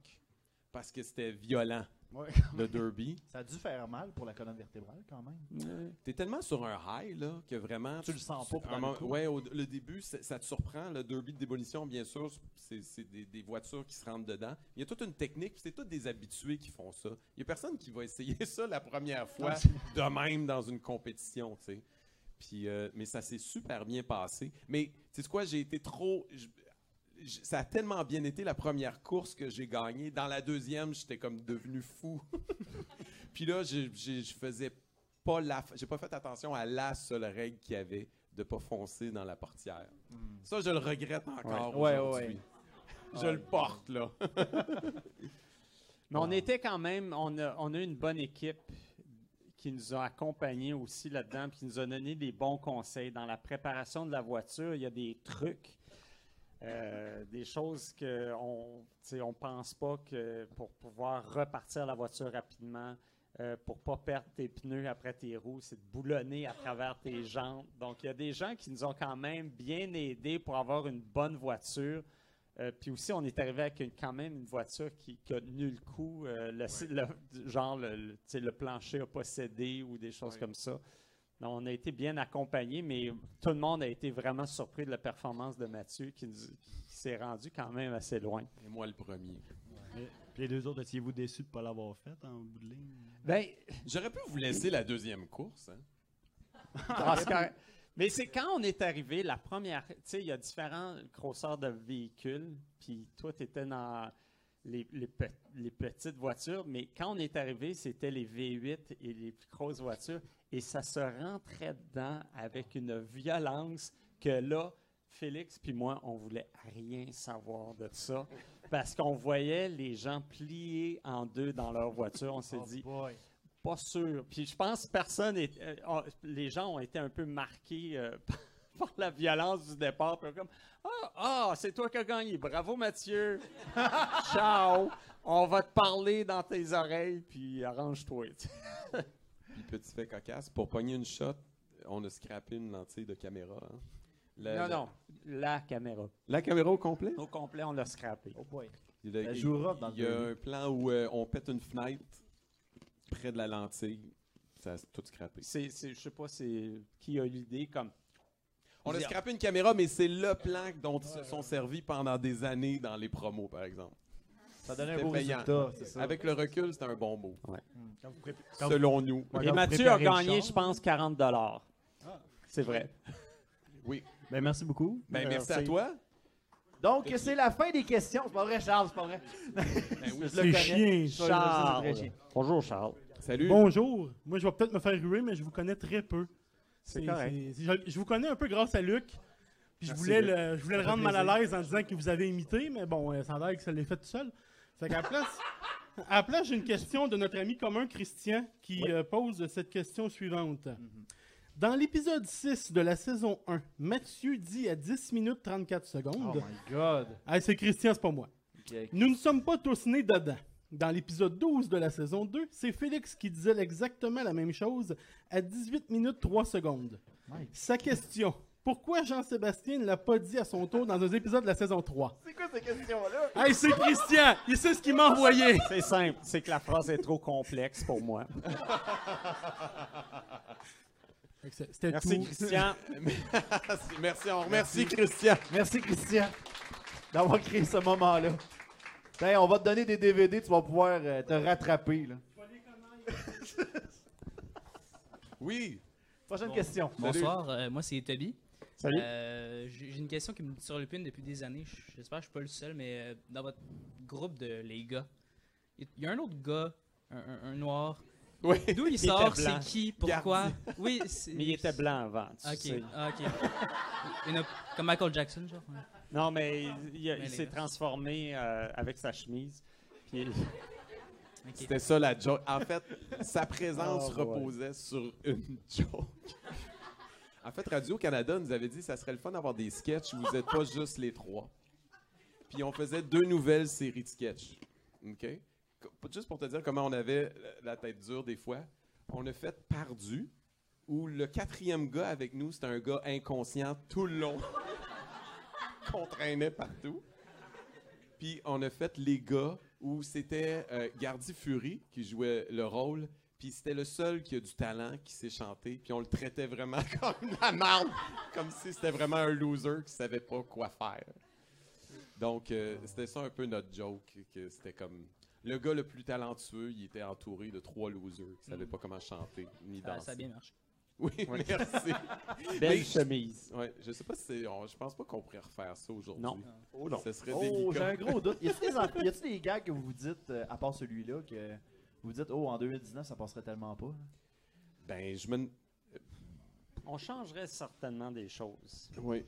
[SPEAKER 4] parce que c'était violent.
[SPEAKER 2] Ouais.
[SPEAKER 4] le derby.
[SPEAKER 2] Ça a dû faire mal pour la colonne vertébrale quand même.
[SPEAKER 4] T'es tellement sur un high là que vraiment
[SPEAKER 2] Tu le sens pas dans le
[SPEAKER 4] ouais, au- le début ça, te surprend le derby de démolition bien sûr c'est des, des voitures qui se rentrent dedans. Il y a toute une technique, c'est tous des habitués qui font ça. Il y a personne qui va essayer [LAUGHS] ça la première fois [LAUGHS] de même dans une compétition, tu sais. Puis euh, mais ça s'est super bien passé. Mais tu sais quoi, j'ai été trop ça a tellement bien été la première course que j'ai gagnée. Dans la deuxième, j'étais comme devenu fou. [LAUGHS] Puis là, j'ai- je faisais pas la, j'ai pas fait attention à la seule règle qu'il y avait de pas foncer dans la portière. Ça, je le regrette encore
[SPEAKER 3] Ouais,
[SPEAKER 4] aujourd'hui.
[SPEAKER 3] ouais.
[SPEAKER 4] Je
[SPEAKER 3] Ouais.
[SPEAKER 4] le porte là. [LAUGHS]
[SPEAKER 3] Mais on était quand même, on a, on a une bonne équipe qui nous a accompagnés aussi là-dedans, puis qui nous a donné des bons conseils. Dans la préparation de la voiture, il y a des trucs, euh, des choses qu'on ne pense pas que pour pouvoir repartir la voiture rapidement, euh, pour pas perdre tes pneus après tes roues, c'est de boulonner à travers tes jantes. Donc, il y a des gens qui nous ont quand même bien aidés pour avoir une bonne voiture. Euh, puis aussi, on est arrivé avec une- quand même une voiture qui, qui a tenu le coup. euh, le, le- genre, le, le plancher a pas cédé ou des choses comme ça. On a été bien accompagnés, mais tout le monde a été vraiment surpris de la performance de Mathieu qui, s'est rendu quand même assez loin.
[SPEAKER 4] Et moi, le premier.
[SPEAKER 18] Puis les deux autres, étiez-vous déçus de ne pas l'avoir fait en bout de ligne?
[SPEAKER 3] Ben,
[SPEAKER 4] J'aurais pu vous laisser la deuxième course. hein. [LAUGHS]
[SPEAKER 3] Mais c'est quand on est arrivé, la première. Tu sais, il y a différents grosseurs de véhicules, puis toi, tu étais dans les, les pe- les petites voitures, mais quand on est arrivé, c'était les V8 et les plus grosses voitures, et ça se rentrait dedans avec une violence que là, Félix puis moi, on voulait rien savoir de ça, parce qu'on voyait les gens plier en deux dans leur voiture. On s'est dit, pas sûr. Puis je pense que personne, est, euh, les gens ont été un peu marqués euh, [LAUGHS] par la violence du départ. Puis comme, ah, ah, c'est toi qui as gagné. Bravo Mathieu. [LAUGHS] Ciao. On va te parler dans tes oreilles, puis arrange-toi.
[SPEAKER 4] Petit fait cocasse, pour pogner une shot, on a scrappé une lentille de caméra. hein. La-
[SPEAKER 3] non,
[SPEAKER 4] la-
[SPEAKER 3] non, la caméra.
[SPEAKER 4] La caméra au complet?
[SPEAKER 3] Au complet, on l'a scrappé.
[SPEAKER 2] Oh boy.
[SPEAKER 4] Il y a,
[SPEAKER 2] Elle
[SPEAKER 4] il-
[SPEAKER 2] jouera dans
[SPEAKER 4] il y a
[SPEAKER 2] le
[SPEAKER 4] un plan où euh, on pète une fenêtre près de la lentille. Ça a tout scrappé.
[SPEAKER 3] C'est, c'est- je sais pas c'est qui a eu l'idée comme.
[SPEAKER 4] On a scrappé une caméra, mais c'est le plan dont ils se sont servis pendant des années dans les promos, par exemple.
[SPEAKER 2] Ça donnait un
[SPEAKER 4] C'était
[SPEAKER 2] beau
[SPEAKER 4] payant.
[SPEAKER 2] résultat, c'est ça.
[SPEAKER 4] Avec le recul, c'était un bon mot.
[SPEAKER 18] Quand vous prép- quand
[SPEAKER 4] Selon
[SPEAKER 18] vous-
[SPEAKER 4] nous.
[SPEAKER 18] Ouais,
[SPEAKER 3] Et
[SPEAKER 18] vous
[SPEAKER 3] Mathieu a
[SPEAKER 18] préparez le
[SPEAKER 3] gagné,
[SPEAKER 18] char.
[SPEAKER 3] je pense, 40 dollars. C'est vrai.
[SPEAKER 4] Oui.
[SPEAKER 18] Ben, merci beaucoup.
[SPEAKER 4] Ben, merci à toi.
[SPEAKER 2] Donc, c'est la fin des questions. C'est pas vrai, Charles, c'est pas vrai.
[SPEAKER 4] Ben [LAUGHS]
[SPEAKER 2] Je le
[SPEAKER 18] C'est
[SPEAKER 2] connais.
[SPEAKER 18] chien.
[SPEAKER 2] Je-
[SPEAKER 3] Charles. Bonjour, Charles.
[SPEAKER 4] Salut.
[SPEAKER 1] Bonjour. Moi, je vais peut-être me faire ruer, mais je vous connais très peu.
[SPEAKER 3] C'est correct.
[SPEAKER 1] c'est- Je, je vous connais un peu grâce à Luc. Puis je voulais, le, je voulais le
[SPEAKER 3] Ça fait
[SPEAKER 1] rendre mal à l'aise en disant que vous avez imité, mais bon, euh, ça a l'air que ça l'ait fait tout seul. Fait qu'à la place, à la place, j'ai une question de notre ami commun Christian qui euh, pose cette question suivante. Dans l'épisode 6 de la saison 1, Mathieu dit à 10 minutes 34 secondes.
[SPEAKER 2] Oh my God.
[SPEAKER 1] Ah, c'est Christian, c'est pas moi. Nous ne sommes pas tous nés dedans. Dans l'épisode 12 de la saison 2, c'est Félix qui disait exactement la même chose à 18 minutes 3 secondes. Sa question pourquoi Jean-Sébastien ne l'a pas dit à son tour dans un épisode de la saison 3
[SPEAKER 2] C'est quoi ces questions-là?
[SPEAKER 1] Hey, c'est Christian Il sait ce qu'il m'a envoyé
[SPEAKER 3] C'est simple, c'est que la phrase est trop complexe pour moi.
[SPEAKER 1] C'était
[SPEAKER 3] Merci,
[SPEAKER 1] tout.
[SPEAKER 3] Christian. [LAUGHS]
[SPEAKER 4] Merci, on remercie Christian.
[SPEAKER 2] Merci, Christian, d'avoir créé ce moment-là. On va te donner des DVD, tu vas pouvoir euh, te rattraper. Là. [LAUGHS]
[SPEAKER 4] Oui.
[SPEAKER 2] Prochaine question.
[SPEAKER 19] Bonsoir, euh, moi c'est Toby.
[SPEAKER 3] Salut.
[SPEAKER 19] Euh, J'ai une question qui me surlupine depuis des années. J'espère que je suis pas le seul, mais euh, dans votre groupe de les gars, il y a un autre gars, un, un- un noir.
[SPEAKER 4] Oui. [LAUGHS]
[SPEAKER 19] D'où il sort, c'est qui, pourquoi?
[SPEAKER 3] Gardi. [LAUGHS]
[SPEAKER 19] Oui, c'est-
[SPEAKER 3] Mais il était blanc avant. tu
[SPEAKER 19] Ok,
[SPEAKER 3] sais.
[SPEAKER 19] ah, ok. Comme Michael Jackson, genre.
[SPEAKER 3] Non, mais il, s'est transformé euh, avec sa chemise. Puis
[SPEAKER 4] C'était ça la joke. En fait, sa présence
[SPEAKER 3] Oh, boy.
[SPEAKER 4] reposait sur une joke. En fait, Radio-Canada nous avait dit que ça serait le fun d'avoir des sketchs où vous n'êtes pas juste les trois. Puis on faisait deux nouvelles séries de sketchs. OK? Juste pour te dire comment on avait la tête dure des fois, on a fait Pardu, où le quatrième gars avec nous, c'était un gars inconscient tout le long, [LAUGHS] qu'on traînait partout. Puis on a fait Les gars, où c'était euh, Gardy Fury qui jouait le rôle. Puis c'était le seul qui a du talent, qui sait chanter. Puis on le traitait vraiment [LAUGHS] comme la merde. comme si c'était vraiment un loser qui savait pas quoi faire. Donc, euh, c'était ça un peu notre joke. que C'était comme. Le gars le plus talentueux, il était entouré de trois losers qui savaient
[SPEAKER 19] Mm.
[SPEAKER 4] pas comment chanter ni danser.
[SPEAKER 19] ça a bien marché. [LAUGHS]
[SPEAKER 4] Oui, merci.
[SPEAKER 19] Belle
[SPEAKER 4] Mais-
[SPEAKER 19] chemise.
[SPEAKER 4] Ouais, je sais pas si c'est. on- Je pense pas qu'on pourrait refaire ça aujourd'hui.
[SPEAKER 19] Non.
[SPEAKER 5] Oh non.
[SPEAKER 4] Ce serait
[SPEAKER 2] Oh,
[SPEAKER 4] délicat.
[SPEAKER 2] j'ai un gros doute. Y a-t-il des, [LAUGHS] en- y a-t-il des gars que vous vous dites, euh, à part celui-là, que vous dites, oh, en 2019, ça passerait tellement pas?
[SPEAKER 4] Ben, je me.
[SPEAKER 3] On changerait certainement des choses.
[SPEAKER 4] Oui.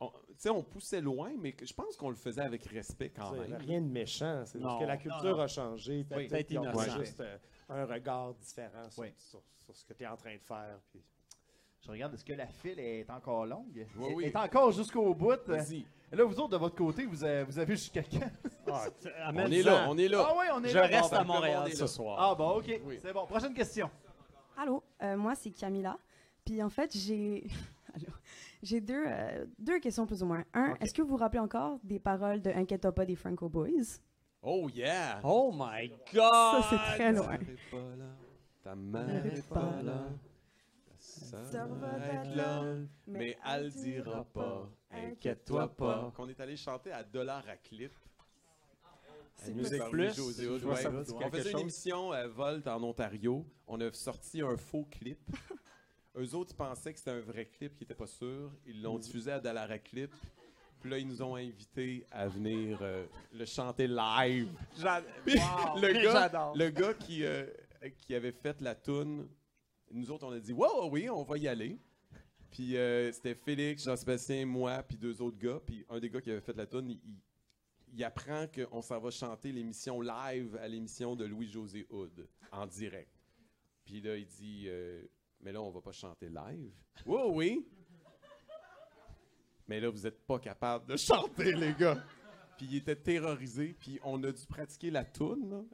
[SPEAKER 4] On- Tu sais, on poussait loin, mais que- je pense qu'on le faisait avec respect quand
[SPEAKER 5] C'est
[SPEAKER 4] même.
[SPEAKER 5] rien de méchant. C'est
[SPEAKER 3] Non.
[SPEAKER 5] juste que la culture
[SPEAKER 3] non.
[SPEAKER 5] a changé. puis
[SPEAKER 3] Oui. Peut-être innocent.
[SPEAKER 5] juste euh, un regard différent sur,
[SPEAKER 2] Oui.
[SPEAKER 5] sur- sur ce que tu es en train de faire. puis-
[SPEAKER 2] Je regarde, est-ce que la file est encore longue?
[SPEAKER 4] Oui,
[SPEAKER 2] Elle
[SPEAKER 4] oui.
[SPEAKER 2] est encore jusqu'au bout?
[SPEAKER 4] Vas-y.
[SPEAKER 2] Là, vous autres, de votre côté, vous avez, vous avez jusqu'à quand? [LAUGHS]
[SPEAKER 4] On est là, on est là.
[SPEAKER 2] Ah oui, on est
[SPEAKER 3] Je
[SPEAKER 2] là.
[SPEAKER 3] reste
[SPEAKER 2] Bon,
[SPEAKER 3] à Montréal ce soir.
[SPEAKER 2] Ah bon, ok.
[SPEAKER 4] Oui.
[SPEAKER 2] C'est bon. Prochaine question.
[SPEAKER 20] Allô, euh, moi c'est Camilla. Puis en fait, j'ai [LAUGHS] Allô? j'ai deux, euh, deux questions plus ou moins. Un, est-ce que vous vous rappelez encore des paroles de Inquiète pas des Franco Boys?
[SPEAKER 4] Oh yeah!
[SPEAKER 3] Oh my God!
[SPEAKER 20] Ça, c'est très loin.
[SPEAKER 4] Ta mère est pas là, Ta mère est pas là. Sœur va être là. Mais elle dira pas. Inquiète-toi pas. Qu'on est allé chanter à Dollar à Clip. À
[SPEAKER 3] Musique Plus.
[SPEAKER 4] Hood, ouais.
[SPEAKER 3] ça
[SPEAKER 4] On faisait une émission à Volt en Ontario. On a sorti un faux clip. [LAUGHS] Eux autres, ils pensaient que c'était un vrai clip qui n'était pas sûr. Ils l'ont diffusé à Dollar à Clip. Puis là, ils nous ont invités à venir euh, le chanter live.
[SPEAKER 3] J'a-
[SPEAKER 4] Puis
[SPEAKER 3] Wow,
[SPEAKER 4] le, [LAUGHS] gars,
[SPEAKER 3] j'adore.
[SPEAKER 4] le gars qui, euh, qui avait fait la toune, nous autres, on a dit Wow, oui, on va y aller. Puis euh, c'était Félix, Jean-Sébastien, moi, puis deux autres gars. Puis un des gars qui avait fait la toune, il, apprend qu'on s'en va chanter l'émission live à l'émission de Louis-José Hood, en direct. Puis là, il dit euh, Mais là, on va pas chanter live. Oh oui! Mais là, vous êtes pas capable de chanter, les gars. Puis il était terrorisé, puis on a dû pratiquer la toune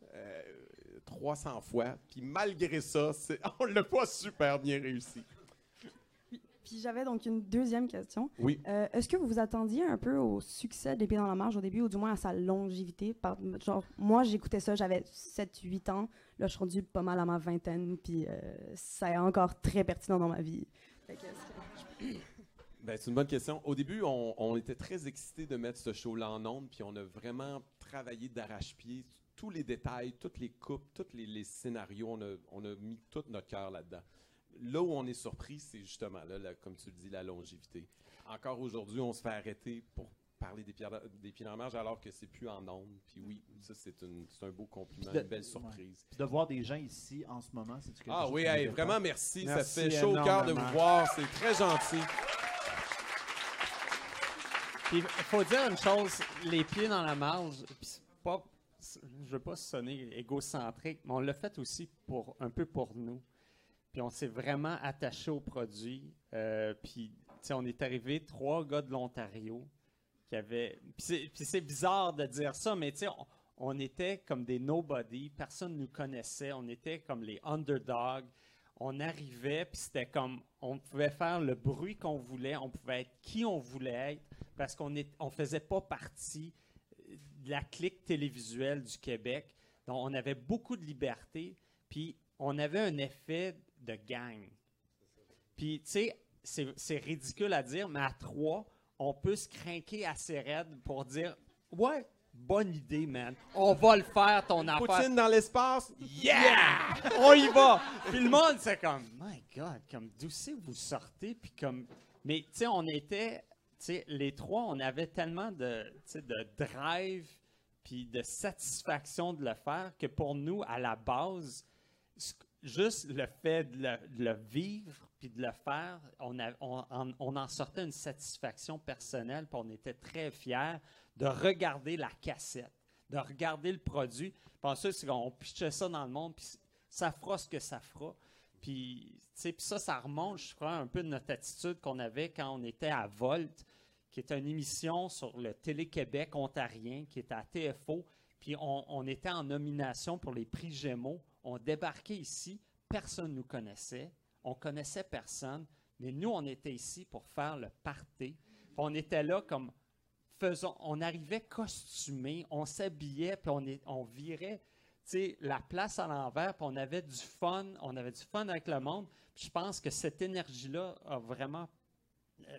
[SPEAKER 4] 300 fois. Puis malgré ça, c'est- [LAUGHS] on l'a pas super bien réussi.
[SPEAKER 20] Puis j'avais donc une deuxième question.
[SPEAKER 4] Oui.
[SPEAKER 20] Euh, Est-ce que vous vous attendiez un peu au succès d'Épée dans la marge au début, ou du moins à sa longévité? Par, genre, moi, j'écoutais ça, j'avais 7-8 ans. Là, je suis rendue pas mal à ma vingtaine, puis euh, ça est encore très pertinent dans ma vie. Fait que, [COUGHS]
[SPEAKER 4] Ben, c'est une bonne question. Au début, on, on était très excités de mettre ce show-là en ondes, puis on a vraiment travaillé d'arrache-pied tous les détails, toutes les coupes, tous les, les scénarios. On a, on a mis tout notre cœur là-dedans. Là où on est surpris, c'est justement là, la- comme tu le dis, la longévité. Encore aujourd'hui, on se fait arrêter pour parler des, pierres, des pieds dans la marge alors que c'est plus en ondes. Puis oui, ça, c'est un beau compliment,
[SPEAKER 2] de-
[SPEAKER 4] une belle surprise.
[SPEAKER 2] De voir des gens ici en ce moment, c'est quelque
[SPEAKER 4] Ah
[SPEAKER 2] chose
[SPEAKER 4] oui, hey, vraiment merci.
[SPEAKER 3] Merci
[SPEAKER 4] ça fait chaud au cœur de vous voir. C'est très gentil.
[SPEAKER 3] Puis il faut dire une chose, les pieds dans la marge, puis c'est pas, je veux pas sonner égocentrique, mais on l'a fait aussi pour un peu pour nous. Puis on s'est vraiment attaché au produit. euh, puis on est arrivé trois gars de l'Ontario qui avaient. Puis c'est- bizarre de dire ça, mais on, on était comme des nobody, personne nous connaissait, on était comme les underdogs. On arrivait, puis c'était comme, on pouvait faire le bruit qu'on voulait, on pouvait être qui on voulait être, parce qu'on ne on faisait pas partie la clique télévisuelle du Québec. Donc, on avait beaucoup de liberté, puis on avait un effet de gang. Puis, tu sais, c'est ridicule à dire, mais à trois, on peut se craquer assez raide pour dire Ouais, bonne idée, man. On va le faire, ton affaire.
[SPEAKER 4] Poutine dans l'espace?
[SPEAKER 3] Yeah! On y va! Puis le monde, c'est comme, my God, comme d'où c'est vous sortez? Puis comme, mais tu sais, on était, les trois, on avait tellement de, de drive puis de satisfaction de le faire que pour nous, à la base, juste le fait de le, vivre puis de le faire, on, en- sortait une satisfaction personnelle puis on était très fiers de regarder la cassette, de regarder le produit. Ensuite, c'est qu'on pitchait ça dans le monde puis ça fera ce que ça fera. Puis, puis ça, ça remonte, je crois, un peu de notre attitude qu'on avait quand on était à Volt, qui est une émission sur le Télé-Québec ontarien, qui était à TFO. Puis on, était en nomination pour les prix Gémeaux. On débarquait ici, personne ne nous connaissait, on connaissait personne, mais nous, on était ici pour faire le party. Puis on était là comme faisons, on arrivait costumé, on s'habillait, puis on, on virait la place à l'envers, puis on avait du fun, on avait du fun avec le monde. Je pense que cette énergie-là a vraiment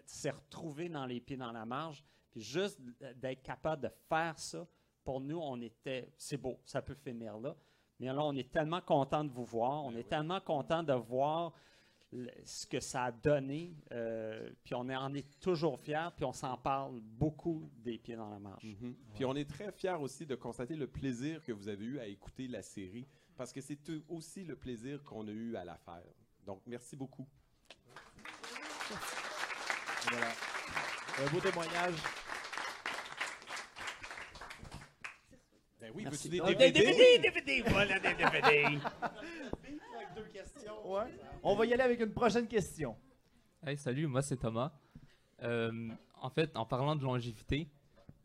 [SPEAKER 3] s'est retrouvée dans les pieds dans la marge. Puis juste d'être capable de faire ça, pour nous, on était, c'est beau, ça peut finir là. Mais là, on est tellement content de vous voir, on est tellement content de voir ce que ça a donné, euh, puis on est- en est toujours fiers, puis on s'en parle beaucoup des pieds dans la marche.
[SPEAKER 4] Mhm. Puis on est très fiers aussi de constater le plaisir que vous avez eu à écouter la série, parce que c'est aussi le plaisir qu'on a eu à la faire. Donc, merci beaucoup.
[SPEAKER 2] Voilà. Un beau témoignage.
[SPEAKER 4] Ben oui, veux-tu des
[SPEAKER 2] Ah,
[SPEAKER 4] DVD?
[SPEAKER 2] des DVD, DVD, voilà des DVD. Avec [LAUGHS] deux questions. Ouais. On va y aller avec une prochaine question.
[SPEAKER 21] Hey, salut, moi c'est Thomas. Euh, en fait, en parlant de longévité,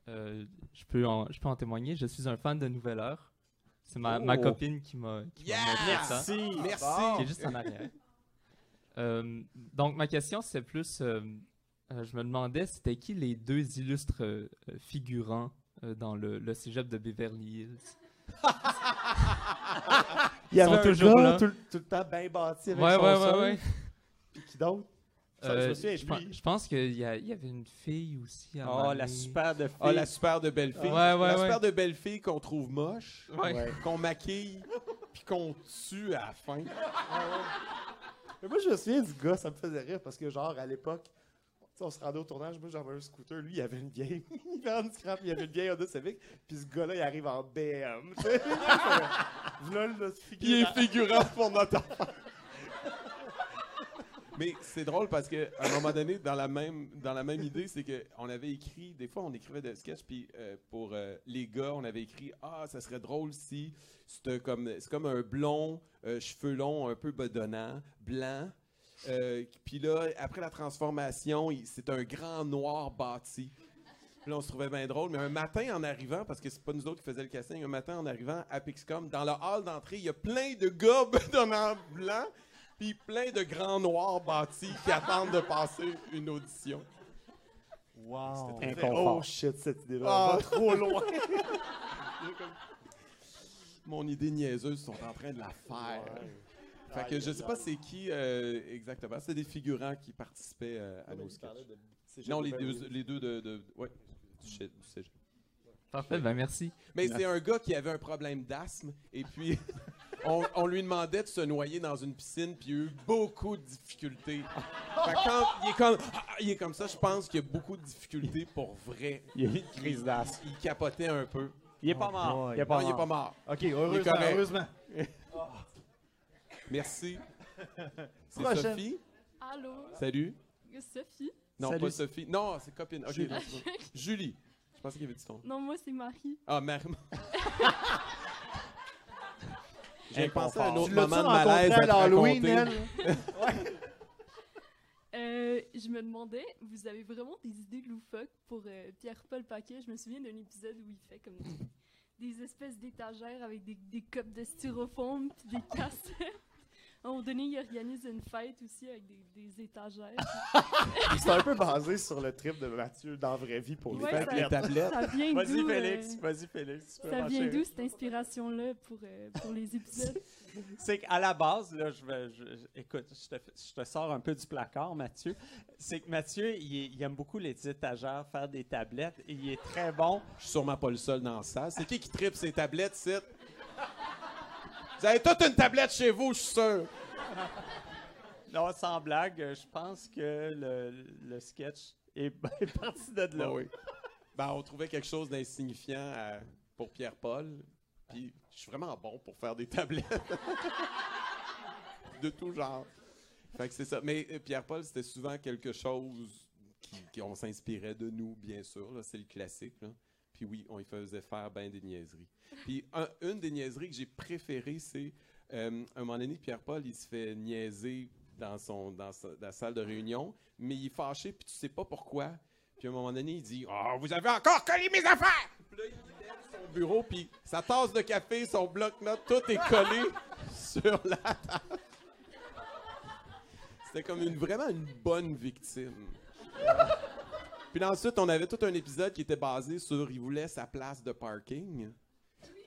[SPEAKER 21] euh, je, peux en, je peux en témoigner. Je suis un fan de Nouvelle Heure. C'est ma, ma
[SPEAKER 4] Oh.
[SPEAKER 21] copine qui m'a qui m'a
[SPEAKER 4] Yeah!
[SPEAKER 21] montré ça.
[SPEAKER 4] Merci! Merci!
[SPEAKER 21] Qui est juste en arrière. Euh, donc, ma question, c'est plus. Euh, je me demandais, c'était qui les deux illustres euh, figurants euh, dans le, le cégep de Beverly Hills? [LAUGHS]
[SPEAKER 5] Il y avait un
[SPEAKER 21] toujours
[SPEAKER 5] gars
[SPEAKER 21] là.
[SPEAKER 5] tout, le- tout le temps bien bâti avec
[SPEAKER 21] Ouais,
[SPEAKER 5] son
[SPEAKER 21] ouais, ouais, ouais. [LAUGHS]
[SPEAKER 5] Puis qui d'autre?
[SPEAKER 21] Euh,
[SPEAKER 5] je
[SPEAKER 21] pense qu'il y, avait une fille aussi. à
[SPEAKER 4] Oh, la super de Ah, la super de belle fille.
[SPEAKER 21] Ouais, ouais,
[SPEAKER 4] la
[SPEAKER 21] ouais.
[SPEAKER 4] super de belle fille qu'on trouve moche,
[SPEAKER 21] Ouais.
[SPEAKER 4] qu'on maquille, puis qu'on tue à la fin.
[SPEAKER 5] Mais moi, je me souviens du gars, ça me faisait rire parce que, genre, à l'époque, sais, on se rendait au tournage, moi j'avais un scooter, lui il avait une vieille, il avait une scrap, il avait une vieille Honda Civic, puis ce gars-là il arrive en BM. [LAUGHS]
[SPEAKER 4] Il est figurant pour notre affaire. Mais c'est drôle parce que à un moment donné, dans la même, dans la même idée, c'est qu'on avait écrit, des fois on écrivait des sketchs, puis euh, pour euh, les gars, on avait écrit Ah, ça serait drôle si c'est comme, c'est comme un blond, euh, cheveux longs, un peu bedonnant, blanc. Euh, puis là, après la transformation, c'est un grand noir bâti. Puis là, on se trouvait bien drôle. Mais un matin, en arrivant, parce que c'est pas nous autres qui faisions le casting, un matin, en arrivant à Pixcom, dans le hall d'entrée, il y a plein de gars [LAUGHS] bedonnants blancs, puis plein de grands noirs bâtis qui attendent de passer une audition.
[SPEAKER 5] Wow.
[SPEAKER 4] C'était très
[SPEAKER 5] Oh shit, cette idée-là.
[SPEAKER 4] Ah.
[SPEAKER 5] va trop loin. [LAUGHS]
[SPEAKER 4] Mon idée niaiseuse sont en train de la faire. Fait que je sais pas c'est qui euh, exactement. C'est des figurants qui participaient euh, à nos sketchs. Non, les deux, les deux de, de- ouais, du, cé- du cégep.
[SPEAKER 21] Parfait, ben merci.
[SPEAKER 4] Mais c'est un gars qui avait un problème d'asthme et puis [LAUGHS] on, on lui demandait de se noyer dans une piscine puis il a eu beaucoup de difficultés. Fait que quand il est comme ah, il est comme ça, je pense qu'il y a beaucoup de difficultés pour vrai.
[SPEAKER 3] Il y a eu une crise d'asthme.
[SPEAKER 4] Il capotait un peu.
[SPEAKER 3] Il est pas mort. Il est pas
[SPEAKER 4] Non, il est
[SPEAKER 3] mort.
[SPEAKER 4] pas mort.
[SPEAKER 2] Ok,
[SPEAKER 4] Il est
[SPEAKER 2] heureusement,
[SPEAKER 4] correct.
[SPEAKER 2] heureusement. [LAUGHS]
[SPEAKER 4] Merci. [LAUGHS] C'est
[SPEAKER 2] Prochaine.
[SPEAKER 4] Sophie?
[SPEAKER 10] Allô?
[SPEAKER 4] Salut.
[SPEAKER 10] Sophie?
[SPEAKER 4] Non,
[SPEAKER 10] Salut.
[SPEAKER 4] pas Sophie. Non, c'est copine. Ok, [LAUGHS]
[SPEAKER 10] Julie.
[SPEAKER 4] Je pensais qu'il y avait du ton.
[SPEAKER 10] Non, moi, c'est Marie.
[SPEAKER 4] Ah, Marie. [LAUGHS] J'ai pensé à un autre moment de malaise
[SPEAKER 2] à
[SPEAKER 4] à te
[SPEAKER 2] l'Halloween,
[SPEAKER 4] raconter?
[SPEAKER 10] Euh, je me demandais, vous avez vraiment des idées loufoques pour euh, Pierre-Paul Paquet? Je me souviens d'un épisode où il fait comme des, des espèces d'étagères avec des, des copes de styrofoam puis des cassettes. À un moment donné, il organise une fête aussi avec des, des étagères. [LAUGHS]
[SPEAKER 5] C'est un peu basé sur le trip de Mathieu dans la vraie vie pour les
[SPEAKER 10] Ouais, ça-
[SPEAKER 5] tablettes.
[SPEAKER 10] ça vient
[SPEAKER 3] Vas-y,
[SPEAKER 10] d'où,
[SPEAKER 3] Félix.
[SPEAKER 10] euh,
[SPEAKER 3] Vas-y, Félix. tu peux
[SPEAKER 10] Ça vient d'où cette inspiration-là pour, euh, pour les épisodes? [LAUGHS]
[SPEAKER 3] C'est qu'à la base, là, je vais, je- je- écoute, je te, je te sors un peu du placard, Mathieu. C'est que Mathieu, il, est- il aime beaucoup les étagères, faire des tablettes, et il est très bon.
[SPEAKER 4] Je suis sûrement pas le seul dans ça. C'est qui qui tripe ces tablettes, c'est Vous avez toute une tablette chez vous, je suis sûr.
[SPEAKER 3] Non, sans blague, euh, je pense que le, le sketch est, [LAUGHS] est parti de là.
[SPEAKER 4] Ben oui. Ben, on trouvait quelque chose d'insignifiant à- pour Pierre-Paul. Puis, je suis vraiment bon pour faire des tablettes. [LAUGHS] de tout genre. Fait que c'est ça. Mais euh, Pierre-Paul, c'était souvent quelque chose qui, qui- on s'inspirait de nous, bien sûr. là. C'est le classique. là. Puis oui, on y faisait faire bien des niaiseries. Puis un- une des niaiseries que j'ai préférées, c'est euh, un moment donné, Pierre-Paul, il se fait niaiser dans, son, dans, sa, la salle de réunion, mais il est fâché, puis tu sais pas pourquoi. Puis à un moment donné, il dit Ah, vous avez encore collé mes affaires Puis là, il lève son bureau, puis sa tasse de café, son bloc-notes, tout est collé [LAUGHS] sur la table. C'était comme une, vraiment une bonne victime. Puis ensuite, on avait tout un épisode qui était basé sur il voulait sa place de parking.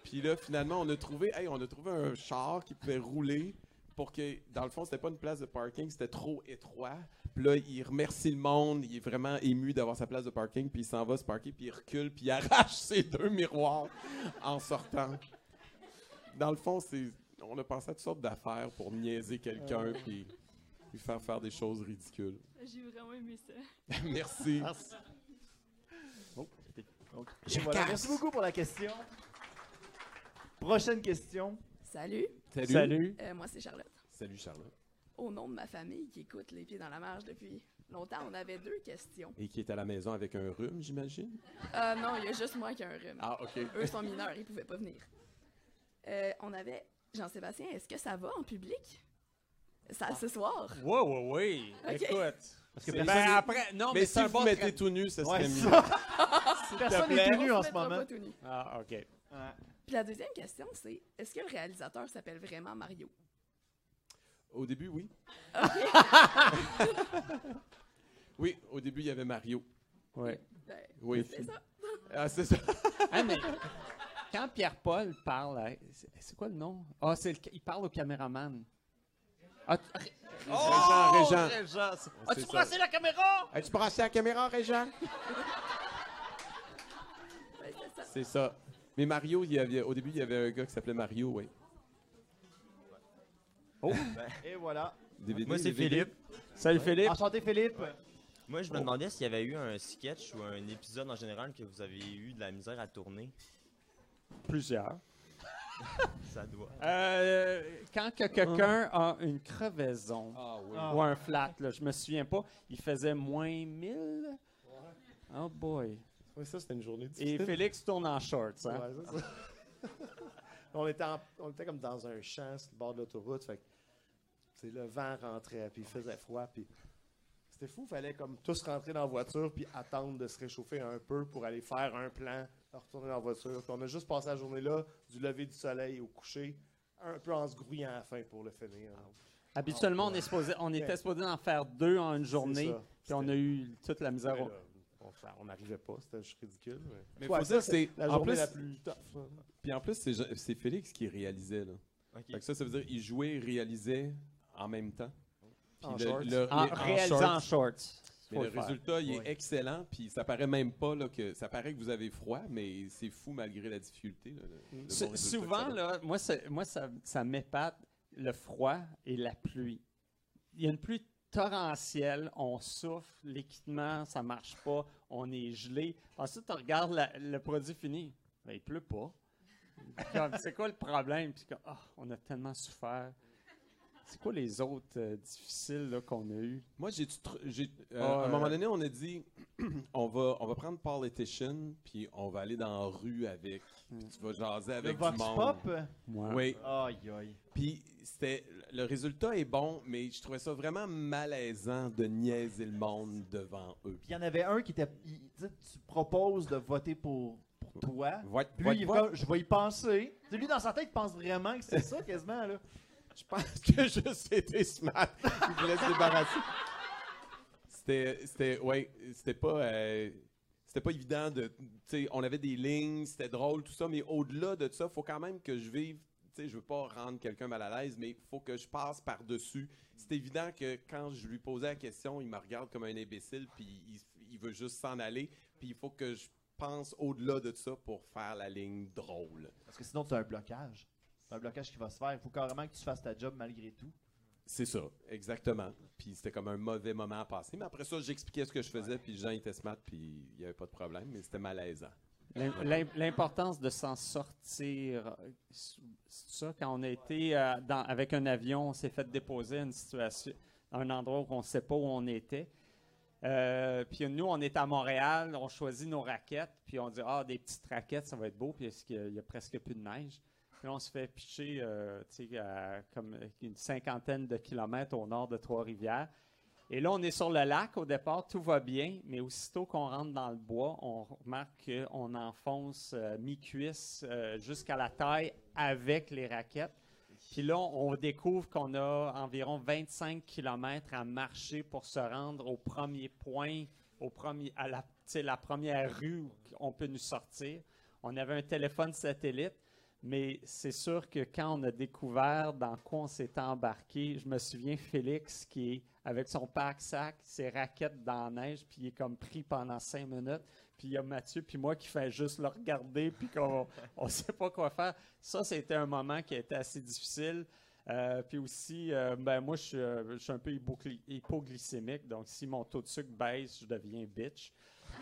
[SPEAKER 4] Puis là, finalement, on a trouvé, hey, on a trouvé un char qui pouvait rouler pour que, dans le fond, c'était pas une place de parking, c'était trop étroit. Puis là, il remercie le monde, il est vraiment ému d'avoir sa place de parking, puis il s'en va se parker, puis il recule, puis il arrache [LAUGHS] ses deux miroirs en sortant. Dans le fond, c'est, on a pensé à toutes sortes d'affaires pour niaiser quelqu'un, puis lui faire faire des choses ridicules.
[SPEAKER 10] J'ai vraiment aimé ça. [LAUGHS]
[SPEAKER 4] Merci.
[SPEAKER 2] Oh, voilà, merci beaucoup pour la question. Prochaine question.
[SPEAKER 22] Salut.
[SPEAKER 4] Salut. Salut.
[SPEAKER 22] Euh, moi, c'est Charlotte.
[SPEAKER 4] Salut, Charlotte.
[SPEAKER 22] Au nom de ma famille qui écoute Les Pieds dans la marge depuis longtemps, on avait deux questions.
[SPEAKER 4] Et qui est à la maison avec un rhume, j'imagine?
[SPEAKER 22] Euh, non, il y a juste moi qui ai un rhume.
[SPEAKER 4] Ah, OK.
[SPEAKER 22] Eux sont mineurs, ils pouvaient pas venir. Euh, on avait Jean-Sébastien, est-ce que ça va en public? Ça, ce soir?
[SPEAKER 3] Oui, oui, oui.
[SPEAKER 22] Ok.
[SPEAKER 3] Écoute.
[SPEAKER 22] Parce que
[SPEAKER 3] c'est-
[SPEAKER 22] personne-
[SPEAKER 3] ben, après, non, mais,
[SPEAKER 4] Mais
[SPEAKER 3] c'est
[SPEAKER 4] si
[SPEAKER 3] un
[SPEAKER 4] vous
[SPEAKER 3] bon
[SPEAKER 4] mettez tout nu, ça
[SPEAKER 2] Ouais,
[SPEAKER 4] serait mieux.
[SPEAKER 2] Personne n'est
[SPEAKER 4] plaît.
[SPEAKER 2] tout nu en ce
[SPEAKER 22] mettra
[SPEAKER 2] moment.
[SPEAKER 22] pas tout nu.
[SPEAKER 3] Ah, OK.
[SPEAKER 22] Puis la deuxième question, c'est est-ce que le réalisateur s'appelle vraiment Mario?
[SPEAKER 4] Au début, oui. [LAUGHS] Oui, au début, il y avait Mario.
[SPEAKER 3] Oui.
[SPEAKER 22] Ben,
[SPEAKER 4] Oui.
[SPEAKER 22] c'est ça. [LAUGHS]
[SPEAKER 4] Ah, c'est ça.
[SPEAKER 3] Ah, mais quand Pierre-Paul parle, à- c'est c'est quoi le nom? Ah, c'est le il parle au caméraman. Ah, tu-
[SPEAKER 4] Régent, Régent.
[SPEAKER 3] Régent.
[SPEAKER 4] C'est
[SPEAKER 3] As-tu
[SPEAKER 4] ça.
[SPEAKER 3] brassé la caméra?
[SPEAKER 4] As-tu brassé la caméra, Régent?
[SPEAKER 22] Ben, [LAUGHS] c'est ça.
[SPEAKER 4] Mais Mario, il y avait, au début, il y avait un gars qui s'appelait Mario, oui.
[SPEAKER 2] Oh. Et voilà.
[SPEAKER 4] DVD,
[SPEAKER 23] Moi, c'est
[SPEAKER 4] DVD.
[SPEAKER 23] Philippe.
[SPEAKER 3] Salut, Philippe.
[SPEAKER 2] Enchanté, Philippe.
[SPEAKER 23] Moi, je me
[SPEAKER 2] Oh.
[SPEAKER 23] demandais s'il y avait eu un sketch ou un épisode en général que vous avez eu de la misère à tourner.
[SPEAKER 3] Plusieurs. [LAUGHS]
[SPEAKER 23] Ça doit.
[SPEAKER 3] Euh, quand que quelqu'un a une crevaison
[SPEAKER 4] oui.
[SPEAKER 3] ou un flat, là, je me souviens pas, il faisait moins 1000. Oh boy.
[SPEAKER 5] Oui, ça, c'était une journée
[SPEAKER 3] Et
[SPEAKER 5] difficile.
[SPEAKER 3] Félix tourne en shorts. Hein?
[SPEAKER 5] Ouais, ça. [LAUGHS] on, était en- on était comme dans un champ sur le bord de l'autoroute. Fait que, le vent rentrait, puis il faisait froid. Puis c'était fou. Il fallait comme tous rentrer dans la voiture, puis attendre de se réchauffer un peu pour aller faire un plan, retourner la voiture. Puis on a juste passé la journée là, du lever du soleil au coucher, un peu en se grouillant à la fin pour le finir.
[SPEAKER 3] Habituellement, on,
[SPEAKER 5] Ah,
[SPEAKER 3] est supposé, on était supposé en faire deux en une journée, puis on a eu toute la misère.
[SPEAKER 5] Ouais, on n'arrivait pas, c'était juste ridicule. Mais,
[SPEAKER 4] Mais
[SPEAKER 5] Ouais,
[SPEAKER 4] faut
[SPEAKER 5] ça,
[SPEAKER 4] dire que c'est
[SPEAKER 5] la
[SPEAKER 4] en
[SPEAKER 5] journée
[SPEAKER 4] plus-
[SPEAKER 5] la plus tough.
[SPEAKER 4] Puis en plus, c'est Félix qui réalisait. Là.
[SPEAKER 23] Ok.
[SPEAKER 4] Fait que ça, ça veut dire qu'il jouait et réalisait en même temps. Puis
[SPEAKER 5] En
[SPEAKER 4] le-
[SPEAKER 5] shorts.
[SPEAKER 4] le-
[SPEAKER 3] En réalisant en shorts.
[SPEAKER 4] Mais
[SPEAKER 3] Faut
[SPEAKER 4] le
[SPEAKER 3] faire.
[SPEAKER 4] résultat, il est excellent, puis ça paraît même pas là, que ça paraît que vous avez froid, mais c'est fou malgré la difficulté. là, le- le bon
[SPEAKER 3] Sou-
[SPEAKER 4] résultat que
[SPEAKER 3] souvent, là, moi, moi ça, ça m'épate le froid et la pluie. Il y a une pluie torrentielle, on souffle, l'équipement, ça marche pas, on est gelé. Ensuite, tu regardes la- le produit fini. Ben, il pleut pas. [LAUGHS] C'est quoi le problème? Puis Ah, on a tellement souffert. C'est quoi les autres euh, difficiles là, qu'on a eu?
[SPEAKER 4] Moi, j'ai, tr- j'ai- euh,
[SPEAKER 3] Ah,
[SPEAKER 4] à un moment donné, on a dit [CLEARS THROAT] on va, on va prendre Politician, puis on va aller dans la rue avec. puis tu vas jaser avec
[SPEAKER 2] Vox
[SPEAKER 4] du monde.
[SPEAKER 2] Pop?
[SPEAKER 4] Oui.
[SPEAKER 2] Aïe, aïe.
[SPEAKER 4] Puis c'était le résultat est bon, mais je trouvais ça vraiment malaisant de niaiser le monde devant eux.
[SPEAKER 2] Puis il y en avait un qui était. il- tu sais, tu proposes de voter pour, pour toi.
[SPEAKER 4] Vote,
[SPEAKER 2] Puis
[SPEAKER 4] vote,
[SPEAKER 2] lui, il est
[SPEAKER 4] vote.
[SPEAKER 2] comme, je vais y penser. Tu sais, lui, dans sa tête, il pense vraiment que c'est ça, quasiment. Là.
[SPEAKER 4] Je pense que [LAUGHS] juste c'était smart. Il voulait se débarrasser. C'était, c'était, ouais, c'était pas, euh, c'était pas évident de, tu sais, on avait des lignes, c'était drôle, tout ça, mais au-delà de ça, faut quand même que je vive, tu sais, je veux pas rendre quelqu'un mal à l'aise, mais il faut que je passe par-dessus. C'est évident que quand je lui posais la question, il me regarde comme un imbécile, puis il, il veut juste s'en aller, puis il faut que je pense au-delà de ça pour faire la ligne drôle.
[SPEAKER 2] Parce que sinon, tu as un blocage. C'est un blocage qui va se faire. Il faut carrément que tu fasses ta job malgré tout.
[SPEAKER 4] C'est ça, exactement. Puis c'était comme un mauvais moment à passer. Mais après ça, j'expliquais ce que je faisais, puis les gens étaient smart, puis il n'y avait pas de problème, mais c'était malaisant.
[SPEAKER 3] L'im- l'im- L'importance de s'en sortir, c'est ça, quand on a été euh, dans- avec un avion, on s'est fait déposer à une situation, à un endroit où on ne sait pas où on était. Euh, puis nous, on est à Montréal, on choisit nos raquettes, puis on dit Ah, des petites raquettes, ça va être beau, puis est-ce qu'il y a presque plus de neige. On se fait pitcher euh, à comme une cinquantaine de kilomètres au nord de Trois-Rivières. Et là, on est sur le lac au départ, tout va bien, mais aussitôt qu'on rentre dans le bois, on remarque qu'on enfonce euh, mi-cuisse euh, jusqu'à la taille avec les raquettes. Puis là, on découvre qu'on a environ 25 km à marcher pour se rendre au premier point au premier, à la, la première rue où on peut nous sortir. On avait un téléphone satellite, mais c'est sûr que quand on a découvert dans quoi on s'était embarqué, je me souviens Félix qui est avec son pack-sac, ses raquettes dans la neige, puis il est comme pris pendant cinq minutes. Puis il y a Mathieu puis moi qui fait juste le regarder, puis qu'on on sait pas quoi faire. Ça, c'était un moment qui a été assez difficile. Euh, puis aussi, euh, ben moi, je suis, euh, un peu hypogly- hypoglycémique, donc si mon taux de sucre baisse, je deviens bitch.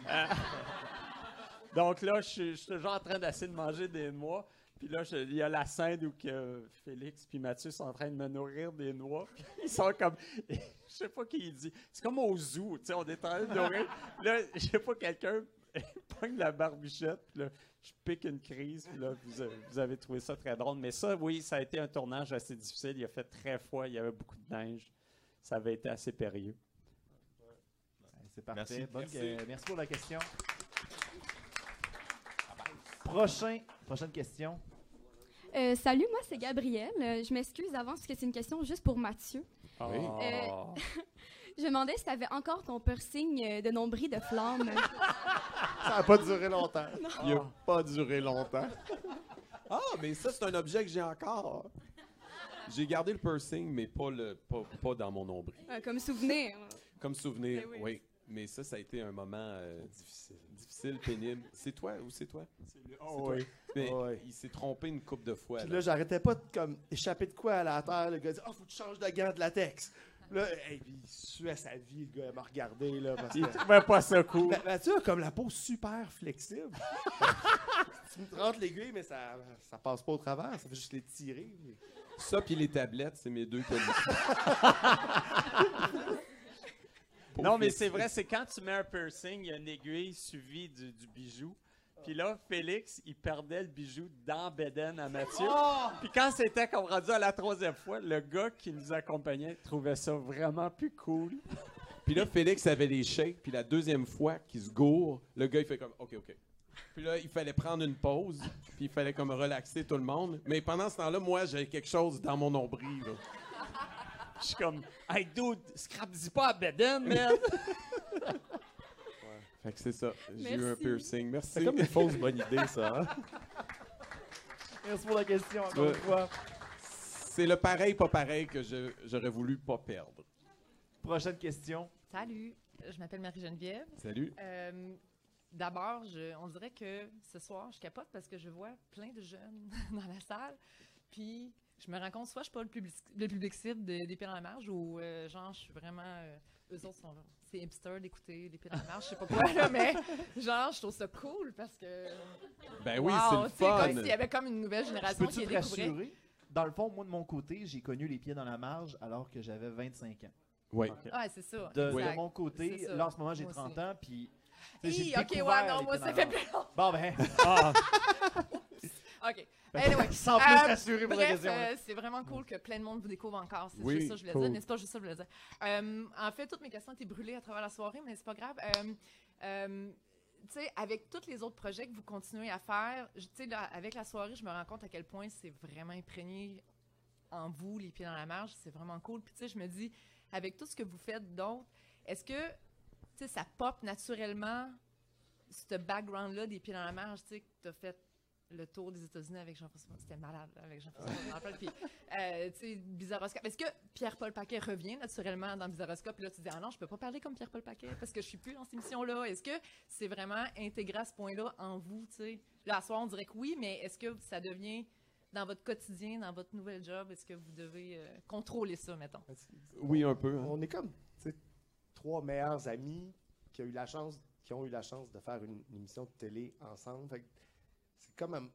[SPEAKER 3] [LAUGHS] Donc là, je suis, je suis toujours en train d'essayer de manger des noix. Puis là, je- il y a la scène où que Félix puis Mathieu sont en train de me nourrir des noix. Puis Ils sont comme... [LAUGHS] Je sais pas qui il dit. C'est comme au zoo, tu sais, on est en train de nourrir. Là, je sais pas, quelqu'un [LAUGHS] pogne la barbichette, puis là, je pique une crise, puis là, vous, avez- vous avez trouvé ça très drôle. Mais ça, oui, ça a été un tournage assez difficile. Il a fait très froid, il y avait beaucoup de neige. Ça avait été assez périlleux.
[SPEAKER 2] C'est parfait.
[SPEAKER 3] Merci.
[SPEAKER 2] Bonne-
[SPEAKER 3] Merci.
[SPEAKER 2] euh, merci pour la question. Prochain, prochaine question.
[SPEAKER 24] Euh, salut, moi c'est Gabrielle. Euh, je m'excuse d'avance parce que c'est une question juste pour Mathieu.
[SPEAKER 2] Ah.
[SPEAKER 3] Oui.
[SPEAKER 24] Euh, [LAUGHS] je me demandais si tu avais encore ton piercing de nombril de flamme. [LAUGHS]
[SPEAKER 5] Ça n'a pas duré longtemps.
[SPEAKER 4] Il n'a pas duré longtemps. Ah, mais ça, c'est un objet que j'ai encore. J'ai gardé le piercing, mais pas, le, pas, pas dans mon nombril.
[SPEAKER 24] Euh, comme souvenir.
[SPEAKER 4] Comme souvenir,
[SPEAKER 24] Ben oui.
[SPEAKER 4] oui. Mais ça, ça a été un moment euh, difficile. difficile, pénible. C'est toi ou c'est toi? C'est
[SPEAKER 5] Oh oui.
[SPEAKER 4] Mais
[SPEAKER 5] Oh oui.
[SPEAKER 4] il s'est trompé une coupe de fois.
[SPEAKER 5] Puis là, j'arrêtais pas de comme, échapper de quoi à la terre. Le gars dit Oh, faut que tu changes de gants de latex. Là, hey, puis il suait sa vie, le gars, il m'a regardé. Là, parce
[SPEAKER 3] Il trouvait pas ça cool.
[SPEAKER 5] Mathieu a comme la peau super flexible. [LAUGHS] tu me rentres l'aiguille, mais ça, ça passe pas au travers, ça fait juste les tirer.
[SPEAKER 4] Ça, puis les tablettes, c'est mes deux qualités. [LAUGHS]
[SPEAKER 3] Non, mais c'est vrai, c'est quand tu mets un piercing, il y a une aiguille suivie du, du bijou. Puis là, Félix, il perdait le bijou dans Beden à Mathieu. Puis quand c'était comme rendu à la troisième fois, le gars qui nous accompagnait trouvait ça vraiment plus cool.
[SPEAKER 4] Puis là, Félix avait les shakes, puis la deuxième fois qu'il se gourre, le gars, il fait comme OK, OK. Puis là, il fallait prendre une pause, puis il fallait comme relaxer tout le monde. Mais pendant ce temps-là, moi, j'avais quelque chose dans mon nombril. là.
[SPEAKER 3] Je suis comme, hey dude, scrap-y pas à Beden, man!
[SPEAKER 4] Fait que c'est ça. J'ai eu un piercing. Merci.
[SPEAKER 5] C'est comme une fausse bonne idée, ça. hein?
[SPEAKER 2] Merci pour la question, encore une fois.
[SPEAKER 4] C'est le pareil, pas pareil que je- j'aurais voulu pas perdre.
[SPEAKER 2] Prochaine question.
[SPEAKER 25] Salut, je m'appelle Marie-Geneviève.
[SPEAKER 4] Salut.
[SPEAKER 25] Euh, D'abord, je- on dirait que ce soir, je capote parce que je vois plein de jeunes [LAUGHS] dans la salle. Puis, je me rends compte, soit je suis pas le public, le public cible de- des Pieds dans la marge, ou euh, genre, je suis vraiment. euh, eux autres sont. C'est hipster d'écouter les Pieds dans la marge, je sais pas quoi, là, [LAUGHS] mais genre, je trouve ça cool parce que.
[SPEAKER 4] Ben oui,
[SPEAKER 25] Wow,
[SPEAKER 4] c'est le fun.
[SPEAKER 25] Comme s'il y avait comme une nouvelle génération qui
[SPEAKER 2] te
[SPEAKER 25] découvrait.
[SPEAKER 2] Dans le fond, moi, de mon côté, j'ai connu les pieds dans la marge alors que j'avais 25 ans.
[SPEAKER 4] Oui.
[SPEAKER 25] Ah, c'est ça,
[SPEAKER 2] De, mon côté, là, en ce moment, j'ai
[SPEAKER 25] Moi
[SPEAKER 2] 30
[SPEAKER 25] aussi.
[SPEAKER 2] ans, puis...
[SPEAKER 25] Hi, ok, ouais, non, moi, ça fait plus
[SPEAKER 2] marge. Bon, ben... [LAUGHS] [LAUGHS]
[SPEAKER 25] Ah. OK. Anyway. [LAUGHS]
[SPEAKER 2] Sans plus
[SPEAKER 25] Euh,
[SPEAKER 2] rassurer pour la
[SPEAKER 25] bref,
[SPEAKER 2] question.
[SPEAKER 25] euh, c'est vraiment cool que plein de monde vous découvre encore. C'est
[SPEAKER 2] Oui,
[SPEAKER 25] juste ça que je voulais
[SPEAKER 2] cool.
[SPEAKER 25] dire. C'est pas? Juste ça que je voulais dire. Euh, en fait, toutes mes questions étaient brûlées à travers la soirée, mais c'est pas grave. Euh, euh, tu sais, avec tous les autres projets que vous continuez à faire, je- tu sais, là, avec la soirée, je me rends compte à quel point c'est vraiment imprégné en vous, les pieds dans la marge. C'est vraiment cool. Puis, tu sais, je me dis, avec tout ce que vous faites d'autre, est-ce que, tu sais, ça pop naturellement, ce background-là des pieds dans la marge, tu sais, que tu as fait le tour des États-Unis avec Jean-François. C'était malade avec Jean-François. Puis, euh, tu sais, Bizarroscope. Est-ce que Pierre-Paul Paquet revient naturellement dans Bizarroscope? Puis là, tu dis, ah non, je peux pas parler comme Pierre-Paul Paquet parce que je suis plus dans cette émission-là. Est-ce que c'est vraiment intégré à ce point-là en vous, tu sais? Là, à soir, on dirait que oui, mais est-ce que ça devient dans votre quotidien, dans votre nouvel job, est-ce que vous devez euh, contrôler ça, mettons?
[SPEAKER 4] Oui, un peu. hein.
[SPEAKER 5] On est comme tu sais, trois meilleurs amis qui ont eu la chance, qui ont eu la chance de faire une, une émission de télé ensemble. Fait que c'est comme un-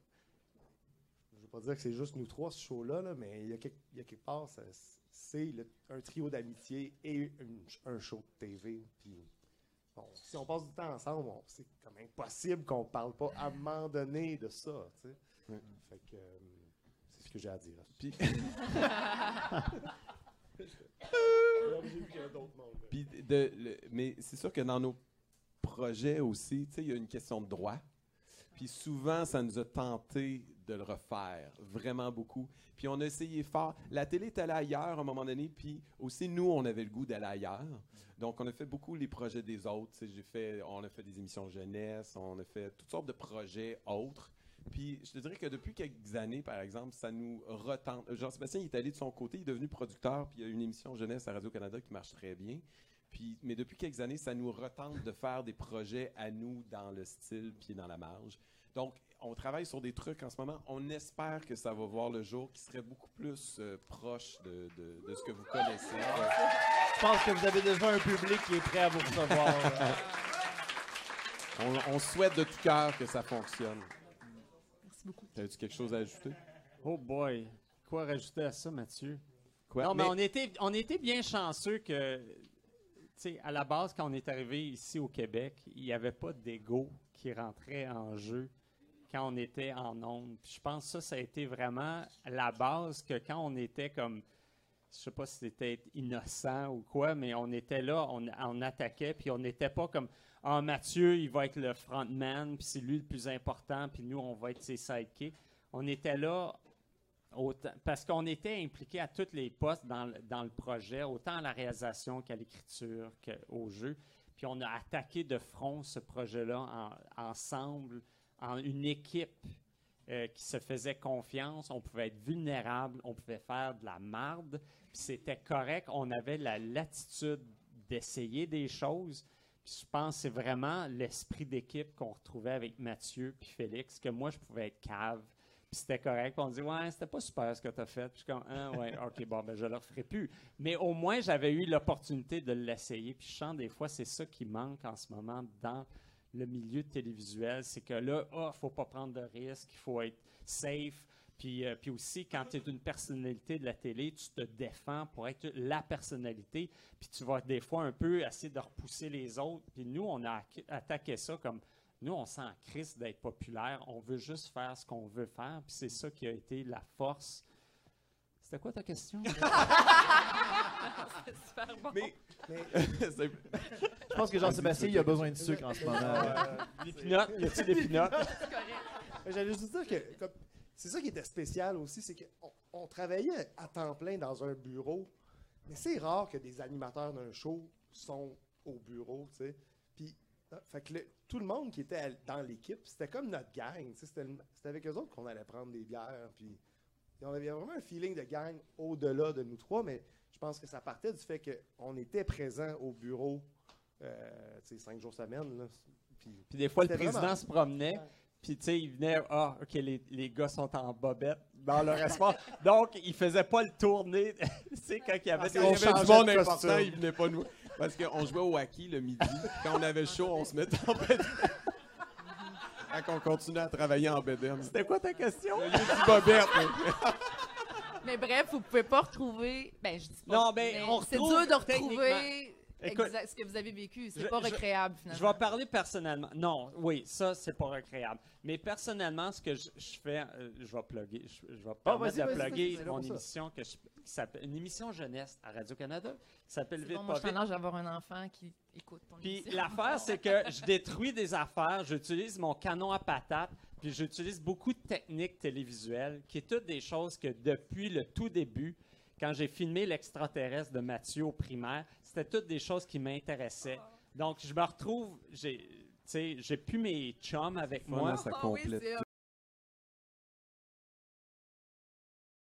[SPEAKER 5] je veux pas dire que c'est juste nous trois ce show-là, là, mais il y a quelque, il y a quelque part, ça- c'est le- un trio d'amitié et une- un show de TV. Puis, bon, si on passe du temps ensemble, on- c'est comme impossible qu'on parle pas à un moment donné de ça. tu sais. Fait que euh, c'est ce que j'ai à dire. [LAUGHS]
[SPEAKER 4] Puis, de, le- mais c'est sûr que dans nos projets aussi, tu sais, il y a une question de droit. Puis souvent, ça nous a tenté de le refaire, vraiment beaucoup. Puis on a essayé fort. La télé est allée ailleurs à un moment donné, puis aussi nous, on avait le goût d'aller ailleurs. Donc on a fait beaucoup les projets des autres. Fait, on a fait des émissions jeunesse, on a fait toutes sortes de projets autres. Puis je te dirais que depuis quelques années, par exemple, ça nous retente. Jean-Sébastien est allé de son côté, il est devenu producteur, puis il y a une émission jeunesse à Radio-Canada qui marche très bien. Puis, mais depuis quelques années, ça nous retente de faire des projets à nous dans le style puis dans la marge. Donc, on travaille sur des trucs en ce moment. On espère que ça va voir le jour, qui serait beaucoup plus euh, proche de, de- de ce que vous connaissez.
[SPEAKER 2] Je pense que vous avez déjà un public qui est prêt à vous recevoir.
[SPEAKER 4] on, on souhaite de tout cœur que ça fonctionne.
[SPEAKER 25] Merci beaucoup.
[SPEAKER 4] As-tu quelque chose à ajouter?
[SPEAKER 3] Oh boy. Quoi rajouter à ça, Mathieu?
[SPEAKER 4] Quoi?
[SPEAKER 3] Non, mais,
[SPEAKER 4] Mais-
[SPEAKER 3] on, était, on était bien chanceux que, sais, à la base, quand on est arrivé ici au Québec, il n'y avait pas d'ego qui rentrait en jeu quand on était en ondes. Puis je pense que ça, ça a été vraiment la base que quand on était comme, je sais pas si c'était innocent ou quoi, mais on était là, on, attaquait, puis on n'était pas comme, ah, Mathieu, il va être le frontman, puis c'est lui le plus important, puis nous, on va être ses sidekicks. On était là parce qu'on était impliqué à tous les postes dans, le- projet, autant à la réalisation qu'à l'écriture, qu'au jeu. Puis on a attaqué de front ce projet-là en- ensemble, en une équipe euh, qui se faisait confiance. On pouvait être vulnérable, on pouvait faire de la marde. C'était correct. On avait la latitude d'essayer des choses. Puis je pense que c'est vraiment l'esprit d'équipe qu'on retrouvait avec Mathieu puis Félix, que moi, je pouvais être cave. Puis c'était correct. Puis on dit, ouais, c'était pas super ce que tu as fait. Puis je suis comme, ah, ouais, [LAUGHS] ok, bon, ben je le referai plus. Mais au moins, j'avais eu l'opportunité de l'essayer. Puis je sens des fois, c'est ça qui manque en ce moment dans le milieu télévisuel. C'est que là, il faut pas prendre de risques, il faut être safe. Puis, euh, puis aussi, quand tu es une personnalité de la télé, tu te défends pour être la personnalité. Puis tu vas des fois un peu essayer de repousser les autres. Puis nous, on a attaqué ça comme nous, on sent en crise d'être populaire. On veut juste faire ce qu'on veut faire. Puis c'est ça qui a été la force. C'était quoi ta question? [LAUGHS]
[SPEAKER 25] C'est super bon.
[SPEAKER 5] Mais, [LAUGHS]
[SPEAKER 4] C'est-
[SPEAKER 2] Je pense que Jean-Sébastien, il a besoin de sucre en ce moment.
[SPEAKER 3] Des pinottes? Y a-t-il des pinottes?
[SPEAKER 5] J'allais juste dire que comme, c'est ça qui était spécial aussi, c'est qu'on on travaillait à temps plein dans un bureau, mais c'est rare que des animateurs d'un show sont au bureau, tu sais. Euh, fait que le- tout le monde qui était à- dans l'équipe, c'était comme notre gang. C'était avec eux autres qu'on allait prendre des bières, puis on avait vraiment un feeling de gang au-delà de nous trois, mais je pense que ça partait du fait qu'on était présent au bureau, euh, cinq jours semaine, là. Puis,
[SPEAKER 3] Puis des fois, le président
[SPEAKER 5] vraiment-
[SPEAKER 3] se promenait, puis tu sais, il venait, ah, OK, les, les gars sont en bobette dans leur espace. Donc, il faisait pas le tourner, [LAUGHS] tu sais, quand il y avait
[SPEAKER 4] Parce
[SPEAKER 3] des
[SPEAKER 4] qu'il y avait du monde
[SPEAKER 3] de
[SPEAKER 4] important, il venait pas nous. Parce qu'on jouait au hockey le midi. Quand on avait chaud, on se mettait en bedaine. Quand on continuait à travailler en bedaine.
[SPEAKER 3] C'était quoi ta question?
[SPEAKER 4] Du bobette.
[SPEAKER 25] Mais bref, vous pouvez pas retrouver. Ben, je dis pas.
[SPEAKER 3] Non, ben, on
[SPEAKER 25] C'est
[SPEAKER 3] retrouve
[SPEAKER 25] dur de retrouver.
[SPEAKER 3] Écoute,
[SPEAKER 25] exact- ce que vous avez vécu.
[SPEAKER 3] Je-
[SPEAKER 25] C'est pas
[SPEAKER 3] je-
[SPEAKER 25] recréable,
[SPEAKER 3] Je
[SPEAKER 25] finalement.
[SPEAKER 3] vais parler personnellement. Non, oui, ça, c'est pas recréable. Mais personnellement, ce que je, je fais, euh, je vais plugger, je, je vais permettre
[SPEAKER 5] vas-y,
[SPEAKER 3] de plugger mon émission que je- qui s'appelle une émission jeunesse à Radio-Canada qui s'appelle
[SPEAKER 25] C'est
[SPEAKER 3] Vite
[SPEAKER 25] bon, moi,
[SPEAKER 3] pas
[SPEAKER 25] je suis en
[SPEAKER 3] vite.
[SPEAKER 25] d'avoir un enfant qui écoute ton
[SPEAKER 3] Puis l'affaire, c'est que je [LAUGHS] détruis des affaires, j'utilise mon canon à patates, puis j'utilise beaucoup de techniques télévisuelles, qui est toutes des choses que depuis le tout début, quand j'ai filmé l'extraterrestre de Mathieu au primaire, c'était toutes des choses qui m'intéressaient. Donc je me retrouve, j'ai, tu sais, j'ai plus mes chums avec moi.
[SPEAKER 4] ça Ah oui, complète.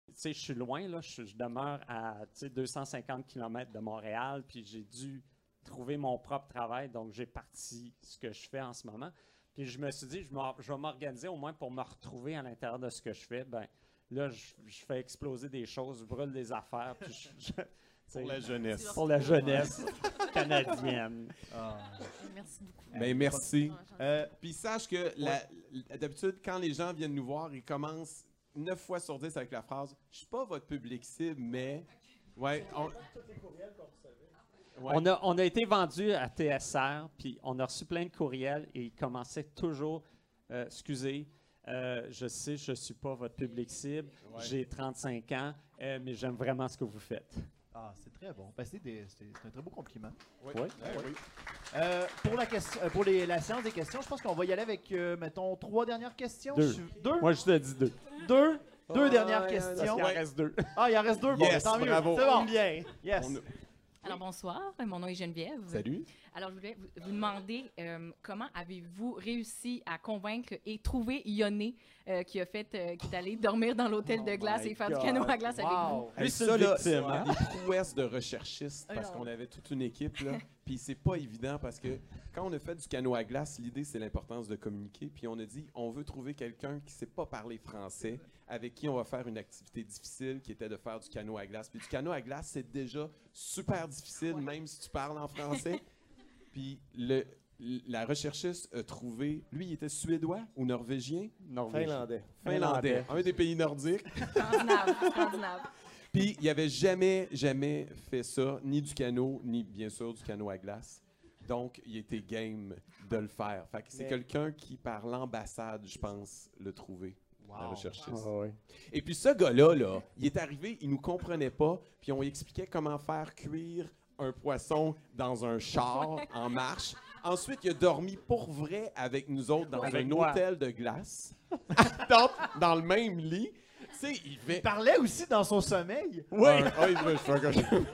[SPEAKER 3] Tu sais, je suis loin, là. Je, demeure à tu sais, 250 km de Montréal, puis j'ai dû trouver mon propre travail, donc j'ai parti ce que je fais en ce moment. Puis je me suis dit, je, vais m'organiser au moins pour me retrouver à l'intérieur de ce que je fais. Ben, là, je, je fais exploser des choses, je brûle des affaires. Puis je-
[SPEAKER 4] Pour la jeunesse.
[SPEAKER 3] Pour la jeunesse canadienne.
[SPEAKER 25] Merci beaucoup.
[SPEAKER 4] Ben, merci.
[SPEAKER 2] Euh,
[SPEAKER 4] Puis sache que d'habitude, quand les gens viennent nous voir, ils commencent 9 fois sur 10 avec la phrase Je suis pas votre public cible, mais. Ouais, on- Ouais.
[SPEAKER 3] On, a, on a été vendu à TSR, puis on a reçu plein de courriels et ils commençaient toujours euh, Excusez, euh, je sais, je ne suis pas votre public cible,
[SPEAKER 4] Ouais.
[SPEAKER 3] j'ai 35 ans, euh, mais j'aime vraiment ce que vous faites.
[SPEAKER 2] Ah, c'est très bon. Ben, c'est des- c'est c'est un très beau compliment.
[SPEAKER 5] Oui.
[SPEAKER 2] Ouais.
[SPEAKER 5] Ouais,
[SPEAKER 2] Ouais.
[SPEAKER 5] oui.
[SPEAKER 2] Euh, pour la, question, euh, pour les, la séance des questions, je pense qu'on va y aller avec, euh, mettons, trois dernières questions.
[SPEAKER 3] Deux.
[SPEAKER 2] Deux?
[SPEAKER 3] Moi, je te dis deux.
[SPEAKER 2] Deux? Deux
[SPEAKER 3] Ah,
[SPEAKER 2] dernières
[SPEAKER 3] ouais,
[SPEAKER 2] questions.
[SPEAKER 3] parce qu'il en reste deux.
[SPEAKER 2] Ah, il en reste deux? Bon,
[SPEAKER 3] Yes,
[SPEAKER 2] tant mieux.
[SPEAKER 3] bravo.
[SPEAKER 2] C'est bon.
[SPEAKER 5] Bien.
[SPEAKER 2] Yes.
[SPEAKER 4] On
[SPEAKER 26] Alors bonsoir, mon nom est Geneviève.
[SPEAKER 4] Salut.
[SPEAKER 26] Alors je voulais vous, vous demander euh, comment avez-vous réussi à convaincre et trouver Yoné euh, qui a fait euh, qui est allé dormir dans l'hôtel de glace et faire
[SPEAKER 4] God.
[SPEAKER 26] du canot à glace avec vous?
[SPEAKER 3] C'est
[SPEAKER 4] ça, là, c'est
[SPEAKER 3] hein?
[SPEAKER 4] des prouesses de recherchistes parce qu'on avait toute une équipe. Là. [LAUGHS] Puis c'est pas évident parce que quand on a fait du canot à glace, l'idée c'est l'importance de communiquer. Puis on a dit on veut trouver quelqu'un qui sait pas parler français, avec qui on va faire une activité difficile qui était de faire du canot à glace. Puis du canot à glace, c'est déjà super difficile, même si tu parles en français. [LAUGHS] Puis le, la recherchiste a trouvé. Lui, il était suédois ou norvégien?
[SPEAKER 5] Finlandais.
[SPEAKER 4] Finlandais. Un des pays nordiques. [LAUGHS]
[SPEAKER 26] Scandinave, scandinave.
[SPEAKER 4] Puis il avait jamais, jamais fait ça, ni du canot, ni bien sûr du canot à glace. Donc, il était game de le faire. Fait que c'est
[SPEAKER 5] Mais-
[SPEAKER 4] quelqu'un qui, par l'ambassade, je pense, l'a trouvé. La
[SPEAKER 5] Wow.
[SPEAKER 4] recherchiste.
[SPEAKER 5] Ah ouais.
[SPEAKER 4] Et puis ce gars-là, là, il est arrivé, il nous comprenait pas, puis on lui expliquait comment faire cuire un poisson dans un char en marche. Ensuite, il a dormi pour vrai avec nous autres dans
[SPEAKER 3] Avec
[SPEAKER 4] un
[SPEAKER 3] moi.
[SPEAKER 4] hôtel de glace, [LAUGHS] dans, dans le même lit. Tu sais, il fait...
[SPEAKER 2] Il parlait aussi dans son sommeil.
[SPEAKER 4] Oui. Ah, je fais comme-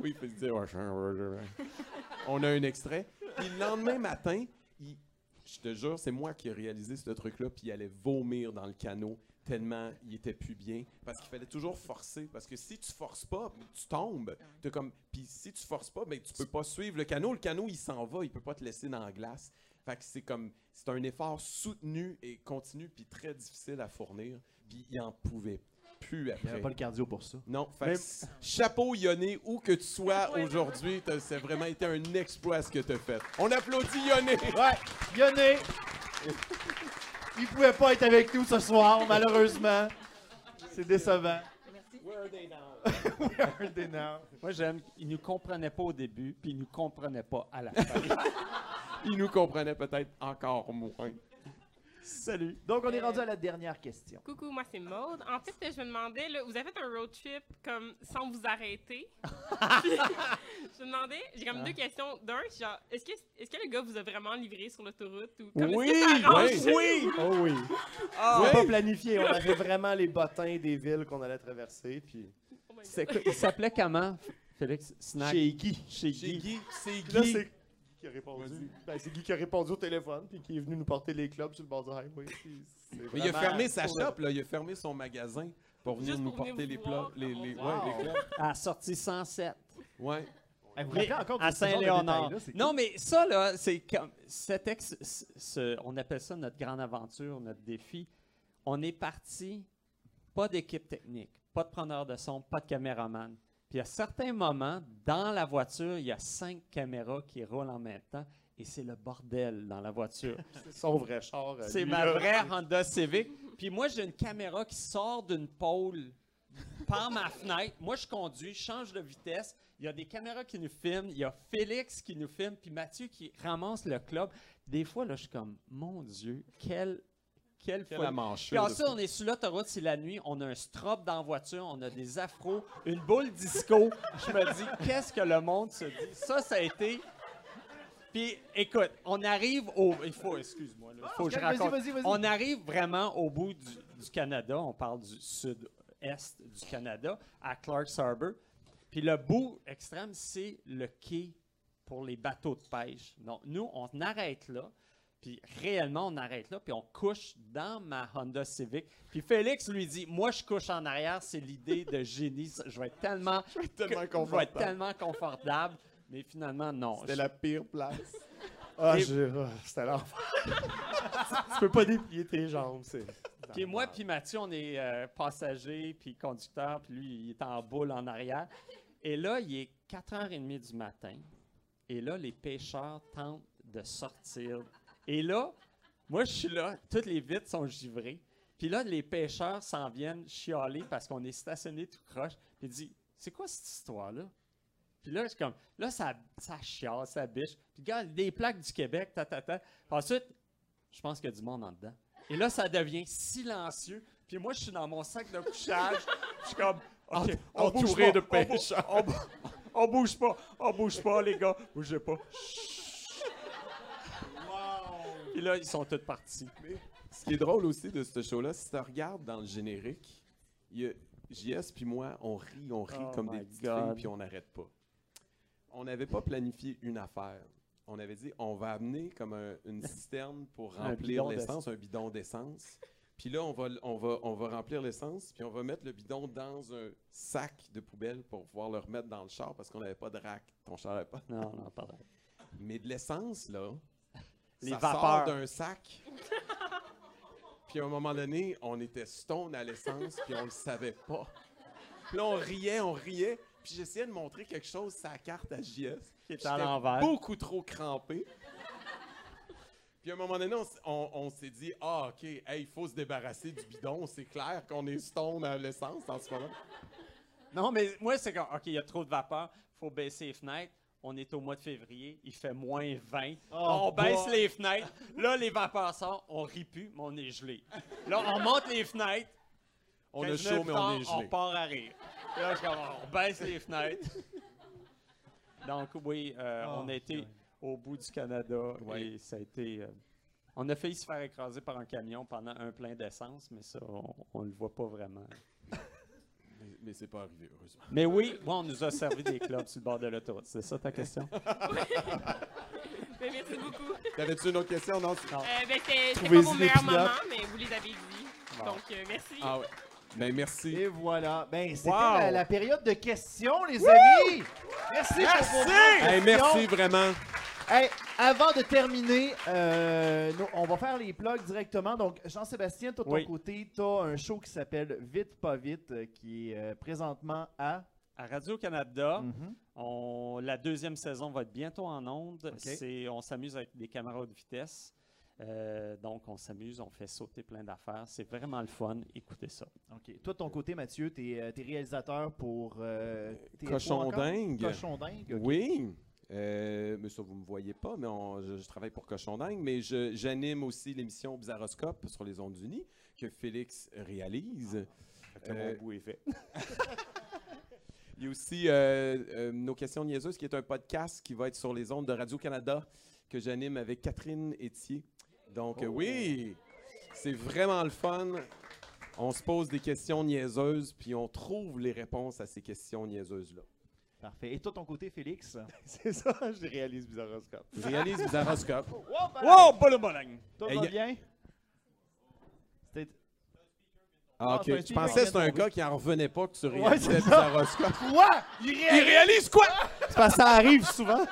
[SPEAKER 4] oui, il dire, ouais, je suis un burger. On a un extrait. Puis le lendemain matin, il- je te jure, c'est moi qui ai réalisé ce truc-là, puis il allait vomir dans le canot tellement il était plus bien. Parce qu'il fallait toujours forcer. Parce que si tu forces pas, tu tombes. T'as comme... Puis si tu forces pas, ben, tu peux pas suivre le canot. Le canot, il s'en va, il peut pas te laisser dans la glace. Fait que c'est comme... C'est un effort soutenu et continu, puis très difficile à fournir. Puis il en pouvait plus après.
[SPEAKER 2] Il n'y avait pas le cardio pour ça.
[SPEAKER 4] Non, fait que chapeau Yoné, où que tu sois aujourd'hui, a vraiment été un exploit ce que tu as fait. On applaudit Yoné.
[SPEAKER 2] Ouais, Yoné. [LAUGHS] Il pouvait pas être avec nous ce soir, malheureusement. C'est décevant.
[SPEAKER 4] Where are they now? [LAUGHS]
[SPEAKER 2] Where are they now?
[SPEAKER 3] Moi, j'aime qu'il nous comprenait pas au début, puis il nous comprenait pas à la fin. [LAUGHS]
[SPEAKER 4] Il nous comprenait peut-être encore moins.
[SPEAKER 2] Salut. Donc, on est rendu à la dernière question.
[SPEAKER 27] Coucou, moi c'est Maude. En fait, je me demandais, là, vous avez fait un road trip comme sans vous arrêter. [LAUGHS] Puis, je me demandais, j'ai comme
[SPEAKER 3] Ah.
[SPEAKER 27] deux questions. D'un, genre, est-ce que, est-ce que le gars vous a vraiment livré sur l'autoroute ou comme
[SPEAKER 5] Oui,
[SPEAKER 27] est-ce que ça arrange?
[SPEAKER 5] oui, oui. Oh oui.
[SPEAKER 27] Ah.
[SPEAKER 5] C'était
[SPEAKER 27] Oui.
[SPEAKER 5] pas planifié. On avait vraiment les bottins des villes qu'on allait traverser. Puis...
[SPEAKER 3] C'est quoi- il s'appelait comment, Félix? Snack?
[SPEAKER 5] Chez Guy.
[SPEAKER 3] Chez
[SPEAKER 4] Chez
[SPEAKER 3] Guy.
[SPEAKER 5] Là, c'est Guy qui a répondu. Ben, c'est Guy qui a répondu au téléphone puis qui est venu nous porter les clubs sur le bord du highway.
[SPEAKER 4] Mais il a fermé sa shop, là. il a fermé son magasin pour venir
[SPEAKER 27] Juste
[SPEAKER 4] nous
[SPEAKER 27] pour venir
[SPEAKER 4] porter
[SPEAKER 27] vous
[SPEAKER 4] les
[SPEAKER 27] voir.
[SPEAKER 4] plats. Les, les,
[SPEAKER 3] Wow.
[SPEAKER 4] ouais, les clubs. [LAUGHS]
[SPEAKER 3] À la sortie 107.
[SPEAKER 4] Ouais.
[SPEAKER 2] Vous encore de
[SPEAKER 3] à
[SPEAKER 2] ce genre de
[SPEAKER 3] Saint-Léonard.
[SPEAKER 2] détails-là, c'est
[SPEAKER 3] Non, mais ça, là, c'est comme. Cet ex, ce- ce- on appelle ça notre grande aventure, notre défi. On est parti, pas d'équipe technique, pas de preneur de son, pas de caméraman. Puis à certains moments, dans la voiture, il y a cinq caméras qui roulent en même temps et c'est le bordel dans la voiture. [LAUGHS]
[SPEAKER 5] C'est son vrai char. euh,
[SPEAKER 3] C'est ma vraie Honda Civic. Puis moi, j'ai une caméra qui sort d'une pôle par ma fenêtre. Moi, je conduis, je change de vitesse. Il y a des caméras qui nous filment. Il y a Félix qui nous filme. Puis Mathieu qui ramasse le club. Des fois, là, je suis comme, mon Dieu, quelle. Quelle
[SPEAKER 4] Quelle
[SPEAKER 3] folie. Puis ensuite, on est sur l'autoroute, c'est la nuit. On a un strobe dans la voiture. On a des afros, une boule disco. Je me dis, qu'est-ce que le monde se dit? Ça, ça a été. Puis, écoute, on arrive au. Il faut, excuse-moi, là, il faut que je
[SPEAKER 2] vas-y,
[SPEAKER 3] raconte.
[SPEAKER 2] vas-y, vas-y.
[SPEAKER 3] On arrive vraiment au bout du, du Canada. On parle du sud-est du Canada, à Clark's Harbor. Puis le bout extrême, c'est le quai pour les bateaux de pêche. Donc, nous, on arrête là. Puis réellement, on arrête là, puis on couche dans ma Honda Civic. Puis Félix lui dit Moi, je couche en arrière, c'est l'idée de génie. Je vais être tellement,
[SPEAKER 5] Je vais être tellement
[SPEAKER 3] je vais être
[SPEAKER 5] confortable.
[SPEAKER 3] tellement confortable. Mais finalement, non.
[SPEAKER 5] C'était
[SPEAKER 3] Je-
[SPEAKER 5] la pire place. [LAUGHS] Ah,
[SPEAKER 3] Et-
[SPEAKER 5] j'ai- ah, c'était l'enfer. [LAUGHS] tu peux pas déplier tes jambes. C'est...
[SPEAKER 3] Puis moi, puis Mathieu, on est euh, passager, puis conducteur, puis lui, il est en boule en arrière. Et là, il est 4h30 du matin. Et là, les pêcheurs tentent de sortir. Et là, moi, je suis là, toutes les vitres sont givrées. Puis là, les pêcheurs s'en viennent chialer parce qu'on est stationné tout croche. Puis il dit C'est quoi cette histoire-là? Puis là, je suis comme Là, ça, ça chiale, ça biche. Puis regarde, des plaques du Québec, ta, ta, ta. Puis ensuite, je pense qu'il y a du monde en dedans. Et là, ça devient silencieux. Puis moi, je suis dans mon sac de couchage. Je suis comme, on
[SPEAKER 2] entouré
[SPEAKER 3] bouge pas,
[SPEAKER 2] de
[SPEAKER 3] on
[SPEAKER 2] pêcheurs.
[SPEAKER 3] On, bou- on bouge pas, on bouge pas, les gars. Bougez pas. Puis là, ils sont tous partis.
[SPEAKER 4] Ce qui est drôle aussi de ce show-là, si tu regardes dans le générique, il y a JS puis moi, on rit, on rit
[SPEAKER 3] Oh
[SPEAKER 4] comme des petites filles, puis on n'arrête pas. On n'avait pas planifié une affaire. On avait dit, on va amener comme un- une cisterne pour [LAUGHS] remplir l'essence, un bidon d'essence. Puis là, on va, on, va, on va remplir l'essence, puis on va mettre le bidon dans un sac de poubelle pour pouvoir le remettre dans le char parce qu'on n'avait pas de rack. Ton char n'avait pas.
[SPEAKER 3] Non, non, rack.
[SPEAKER 4] Mais de l'essence, là,
[SPEAKER 3] Les
[SPEAKER 4] ça
[SPEAKER 3] vapeurs.
[SPEAKER 4] d'un sac. [LAUGHS] Puis à un moment donné, on était stone à l'essence, puis on le savait pas. Puis là, on riait, on riait. Puis j'essayais de montrer quelque chose la carte à JS.
[SPEAKER 3] Qui était à l'envers.
[SPEAKER 4] beaucoup trop crampé. Puis à un moment donné, on, s- on- on s'est dit Ah, OK, hey, il faut se débarrasser du bidon. C'est clair qu'on est stone à l'essence en ce moment.
[SPEAKER 3] Non, mais moi, c'est comme, OK, il y a trop de vapeur, faut baisser les fenêtres. On est au mois de février, il fait moins 20.
[SPEAKER 2] Oh,
[SPEAKER 3] on baisse les fenêtres. Là, les vapeurs sortent, on rit plus, mais on est gelé. Là, on monte les fenêtres.
[SPEAKER 4] On a
[SPEAKER 3] 15
[SPEAKER 4] chaud, mais on est gelé.
[SPEAKER 3] On part à rire. Là, je on baisse les fenêtres. Donc, oui, euh,
[SPEAKER 2] Oh,
[SPEAKER 3] on a été au bout du Canada et ça a été. euh, on a failli se faire écraser par un camion pendant un plein d'essence, mais ça, on ne le voit pas vraiment.
[SPEAKER 4] Mais, c'est pas arrivé, heureusement.
[SPEAKER 3] Mais oui, moi, on nous a servi des clubs sur le bord de l'autoroute. C'est ça ta question? [LAUGHS]
[SPEAKER 27] Ben, merci beaucoup.
[SPEAKER 4] T'avais-tu une autre question? Non, tu-
[SPEAKER 27] Euh, ben, c'était c'était pas vos meilleurs moments, mais vous les avez dit.
[SPEAKER 2] Bon.
[SPEAKER 27] Donc, euh, merci.
[SPEAKER 4] Ah ouais. Ben, merci.
[SPEAKER 2] Et voilà. Ben, c'était
[SPEAKER 4] Wow.
[SPEAKER 2] la, la période de questions, les amis. Merci, pour vos bonnes
[SPEAKER 4] Hey, merci
[SPEAKER 2] questions.
[SPEAKER 4] vraiment.
[SPEAKER 2] Hey, avant de terminer, euh, nous, on va faire les plugs directement. Donc, Jean-Sébastien, toi, de ton côté, tu as un show qui s'appelle Vite pas vite, euh, qui est euh, présentement à...
[SPEAKER 3] À Radio-Canada,
[SPEAKER 2] Mhm.
[SPEAKER 3] on- la deuxième saison va être bientôt en ondes. C'est- On s'amuse avec des caméras de vitesse. Euh, donc, on s'amuse, on fait sauter plein d'affaires. C'est vraiment le fun. Écoutez ça.
[SPEAKER 2] OK. Toi, de ton côté, Mathieu, tu es, réalisateur pour... euh, TFO
[SPEAKER 4] Cochon
[SPEAKER 2] encore?
[SPEAKER 4] dingue.
[SPEAKER 2] Cochon dingue, ok.
[SPEAKER 4] Oui. Euh, mais ça, vous ne me voyez pas, mais on- je, je travaille pour Cochon dingue. Mais j'anime aussi l'émission Bizarroscope sur les Ondes Unies, que Félix réalise.
[SPEAKER 3] que mon bout est fait. [LAUGHS]
[SPEAKER 4] Il y a aussi euh, euh, Nos questions niaiseuses, qui est un podcast qui va être sur les ondes de Radio-Canada, que j'anime avec Catherine Etier. Donc, euh, oui, c'est vraiment le fun. On se pose des questions niaiseuses, puis on trouve les réponses à ces questions niaiseuses-là.
[SPEAKER 2] Parfait. Et toi, ton côté, Félix? [LAUGHS]
[SPEAKER 5] C'est ça, je réalise Bizarroscope.
[SPEAKER 4] Je réalise Bizarroscope. [LAUGHS]
[SPEAKER 3] Wow, pas le.
[SPEAKER 2] Toi,
[SPEAKER 4] Hey,
[SPEAKER 2] va bien? C'était-
[SPEAKER 4] Ah, ok. Je pensais que c'était un gars qui en revenait pas que tu
[SPEAKER 2] Ouais,
[SPEAKER 4] réalisais
[SPEAKER 2] c'est ça.
[SPEAKER 4] Bizarroscope. [LAUGHS]
[SPEAKER 2] Quoi? Il
[SPEAKER 4] Il réalise quoi?
[SPEAKER 2] C'est parce que ça arrive souvent.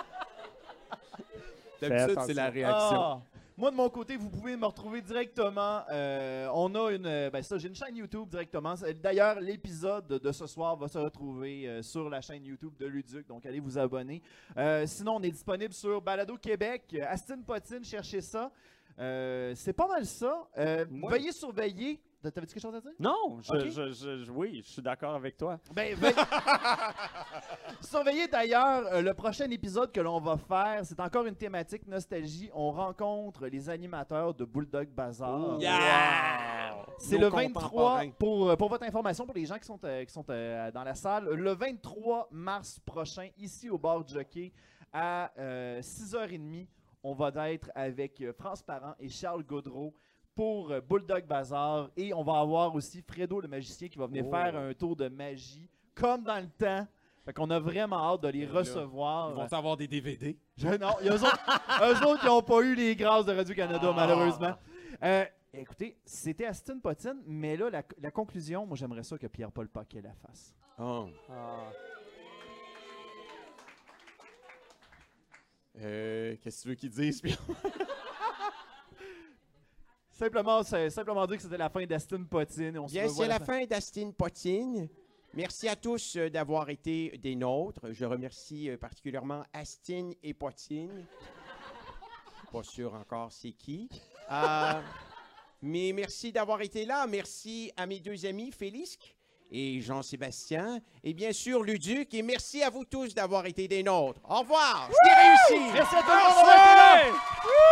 [SPEAKER 4] D'habitude, c'est la réaction.
[SPEAKER 2] Ah. Moi, de mon côté, vous pouvez me retrouver directement. euh, on a une. euh, Ben, ça, j'ai une chaîne YouTube directement. D'ailleurs, l'épisode de ce soir va se retrouver euh, sur la chaîne YouTube de Luduc. Donc, allez vous abonner. Euh, sinon, on est disponible sur Balado Québec. Astin Potine, cherchez ça. C'est pas mal ça. Veuillez surveiller. T'avais-tu quelque chose à dire?
[SPEAKER 3] Non, je, je- je- je- oui, je suis d'accord avec toi.
[SPEAKER 2] Ben, veuillez- [LAUGHS] Surveillez d'ailleurs euh, le prochain épisode que l'on va faire. C'est encore une thématique nostalgie. On rencontre les animateurs de Bulldog Bazaar.
[SPEAKER 3] Oh, Yeah!
[SPEAKER 2] C'est le 23,
[SPEAKER 3] contemporains.
[SPEAKER 2] pour, euh, pour votre information, pour les gens qui sont, euh, qui sont euh, dans la salle, le 23 mars prochain, ici au bar du Jockey, à euh, 6h30, on va être avec euh, France Parent et Charles Gaudreau pour euh, Bulldog Bazar. Et on va avoir aussi Fredo le magicien qui va venir
[SPEAKER 4] Oh.
[SPEAKER 2] faire un tour de magie, comme dans le temps. Fait qu'on a vraiment hâte de les
[SPEAKER 4] Là,
[SPEAKER 2] recevoir.
[SPEAKER 4] Ils vont avoir des DVD.
[SPEAKER 2] Je- non, il y a eux autres, [LAUGHS] eux autres qui n'ont pas eu les grâces de Radio-Canada,
[SPEAKER 4] Ah.
[SPEAKER 2] malheureusement. Euh, écoutez, c'était Aston Potine, mais là, la, la conclusion, moi, j'aimerais ça que Pierre-Paul Paquet la fasse.
[SPEAKER 4] Oh. Euh, Qu'est-ce que tu veux qu'ils disent? [LAUGHS]
[SPEAKER 2] Simplement, c'est- simplement dire que c'était la fin d'Aston Potine. et On se
[SPEAKER 28] Bien, c'est la fin d'Astin Potine. Merci à tous euh, d'avoir été des nôtres. Je remercie euh, particulièrement Astin et Potine. Pas sûr encore c'est qui. Euh, mais merci d'avoir été là. Merci à mes deux amis, Félix et Jean-Sébastien. Et bien sûr, Luduc. Et merci à vous tous d'avoir été des nôtres. Au revoir. C'était réussi.
[SPEAKER 2] Merci à tout le monde.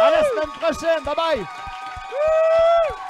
[SPEAKER 2] À la semaine prochaine. Bye bye. Woo!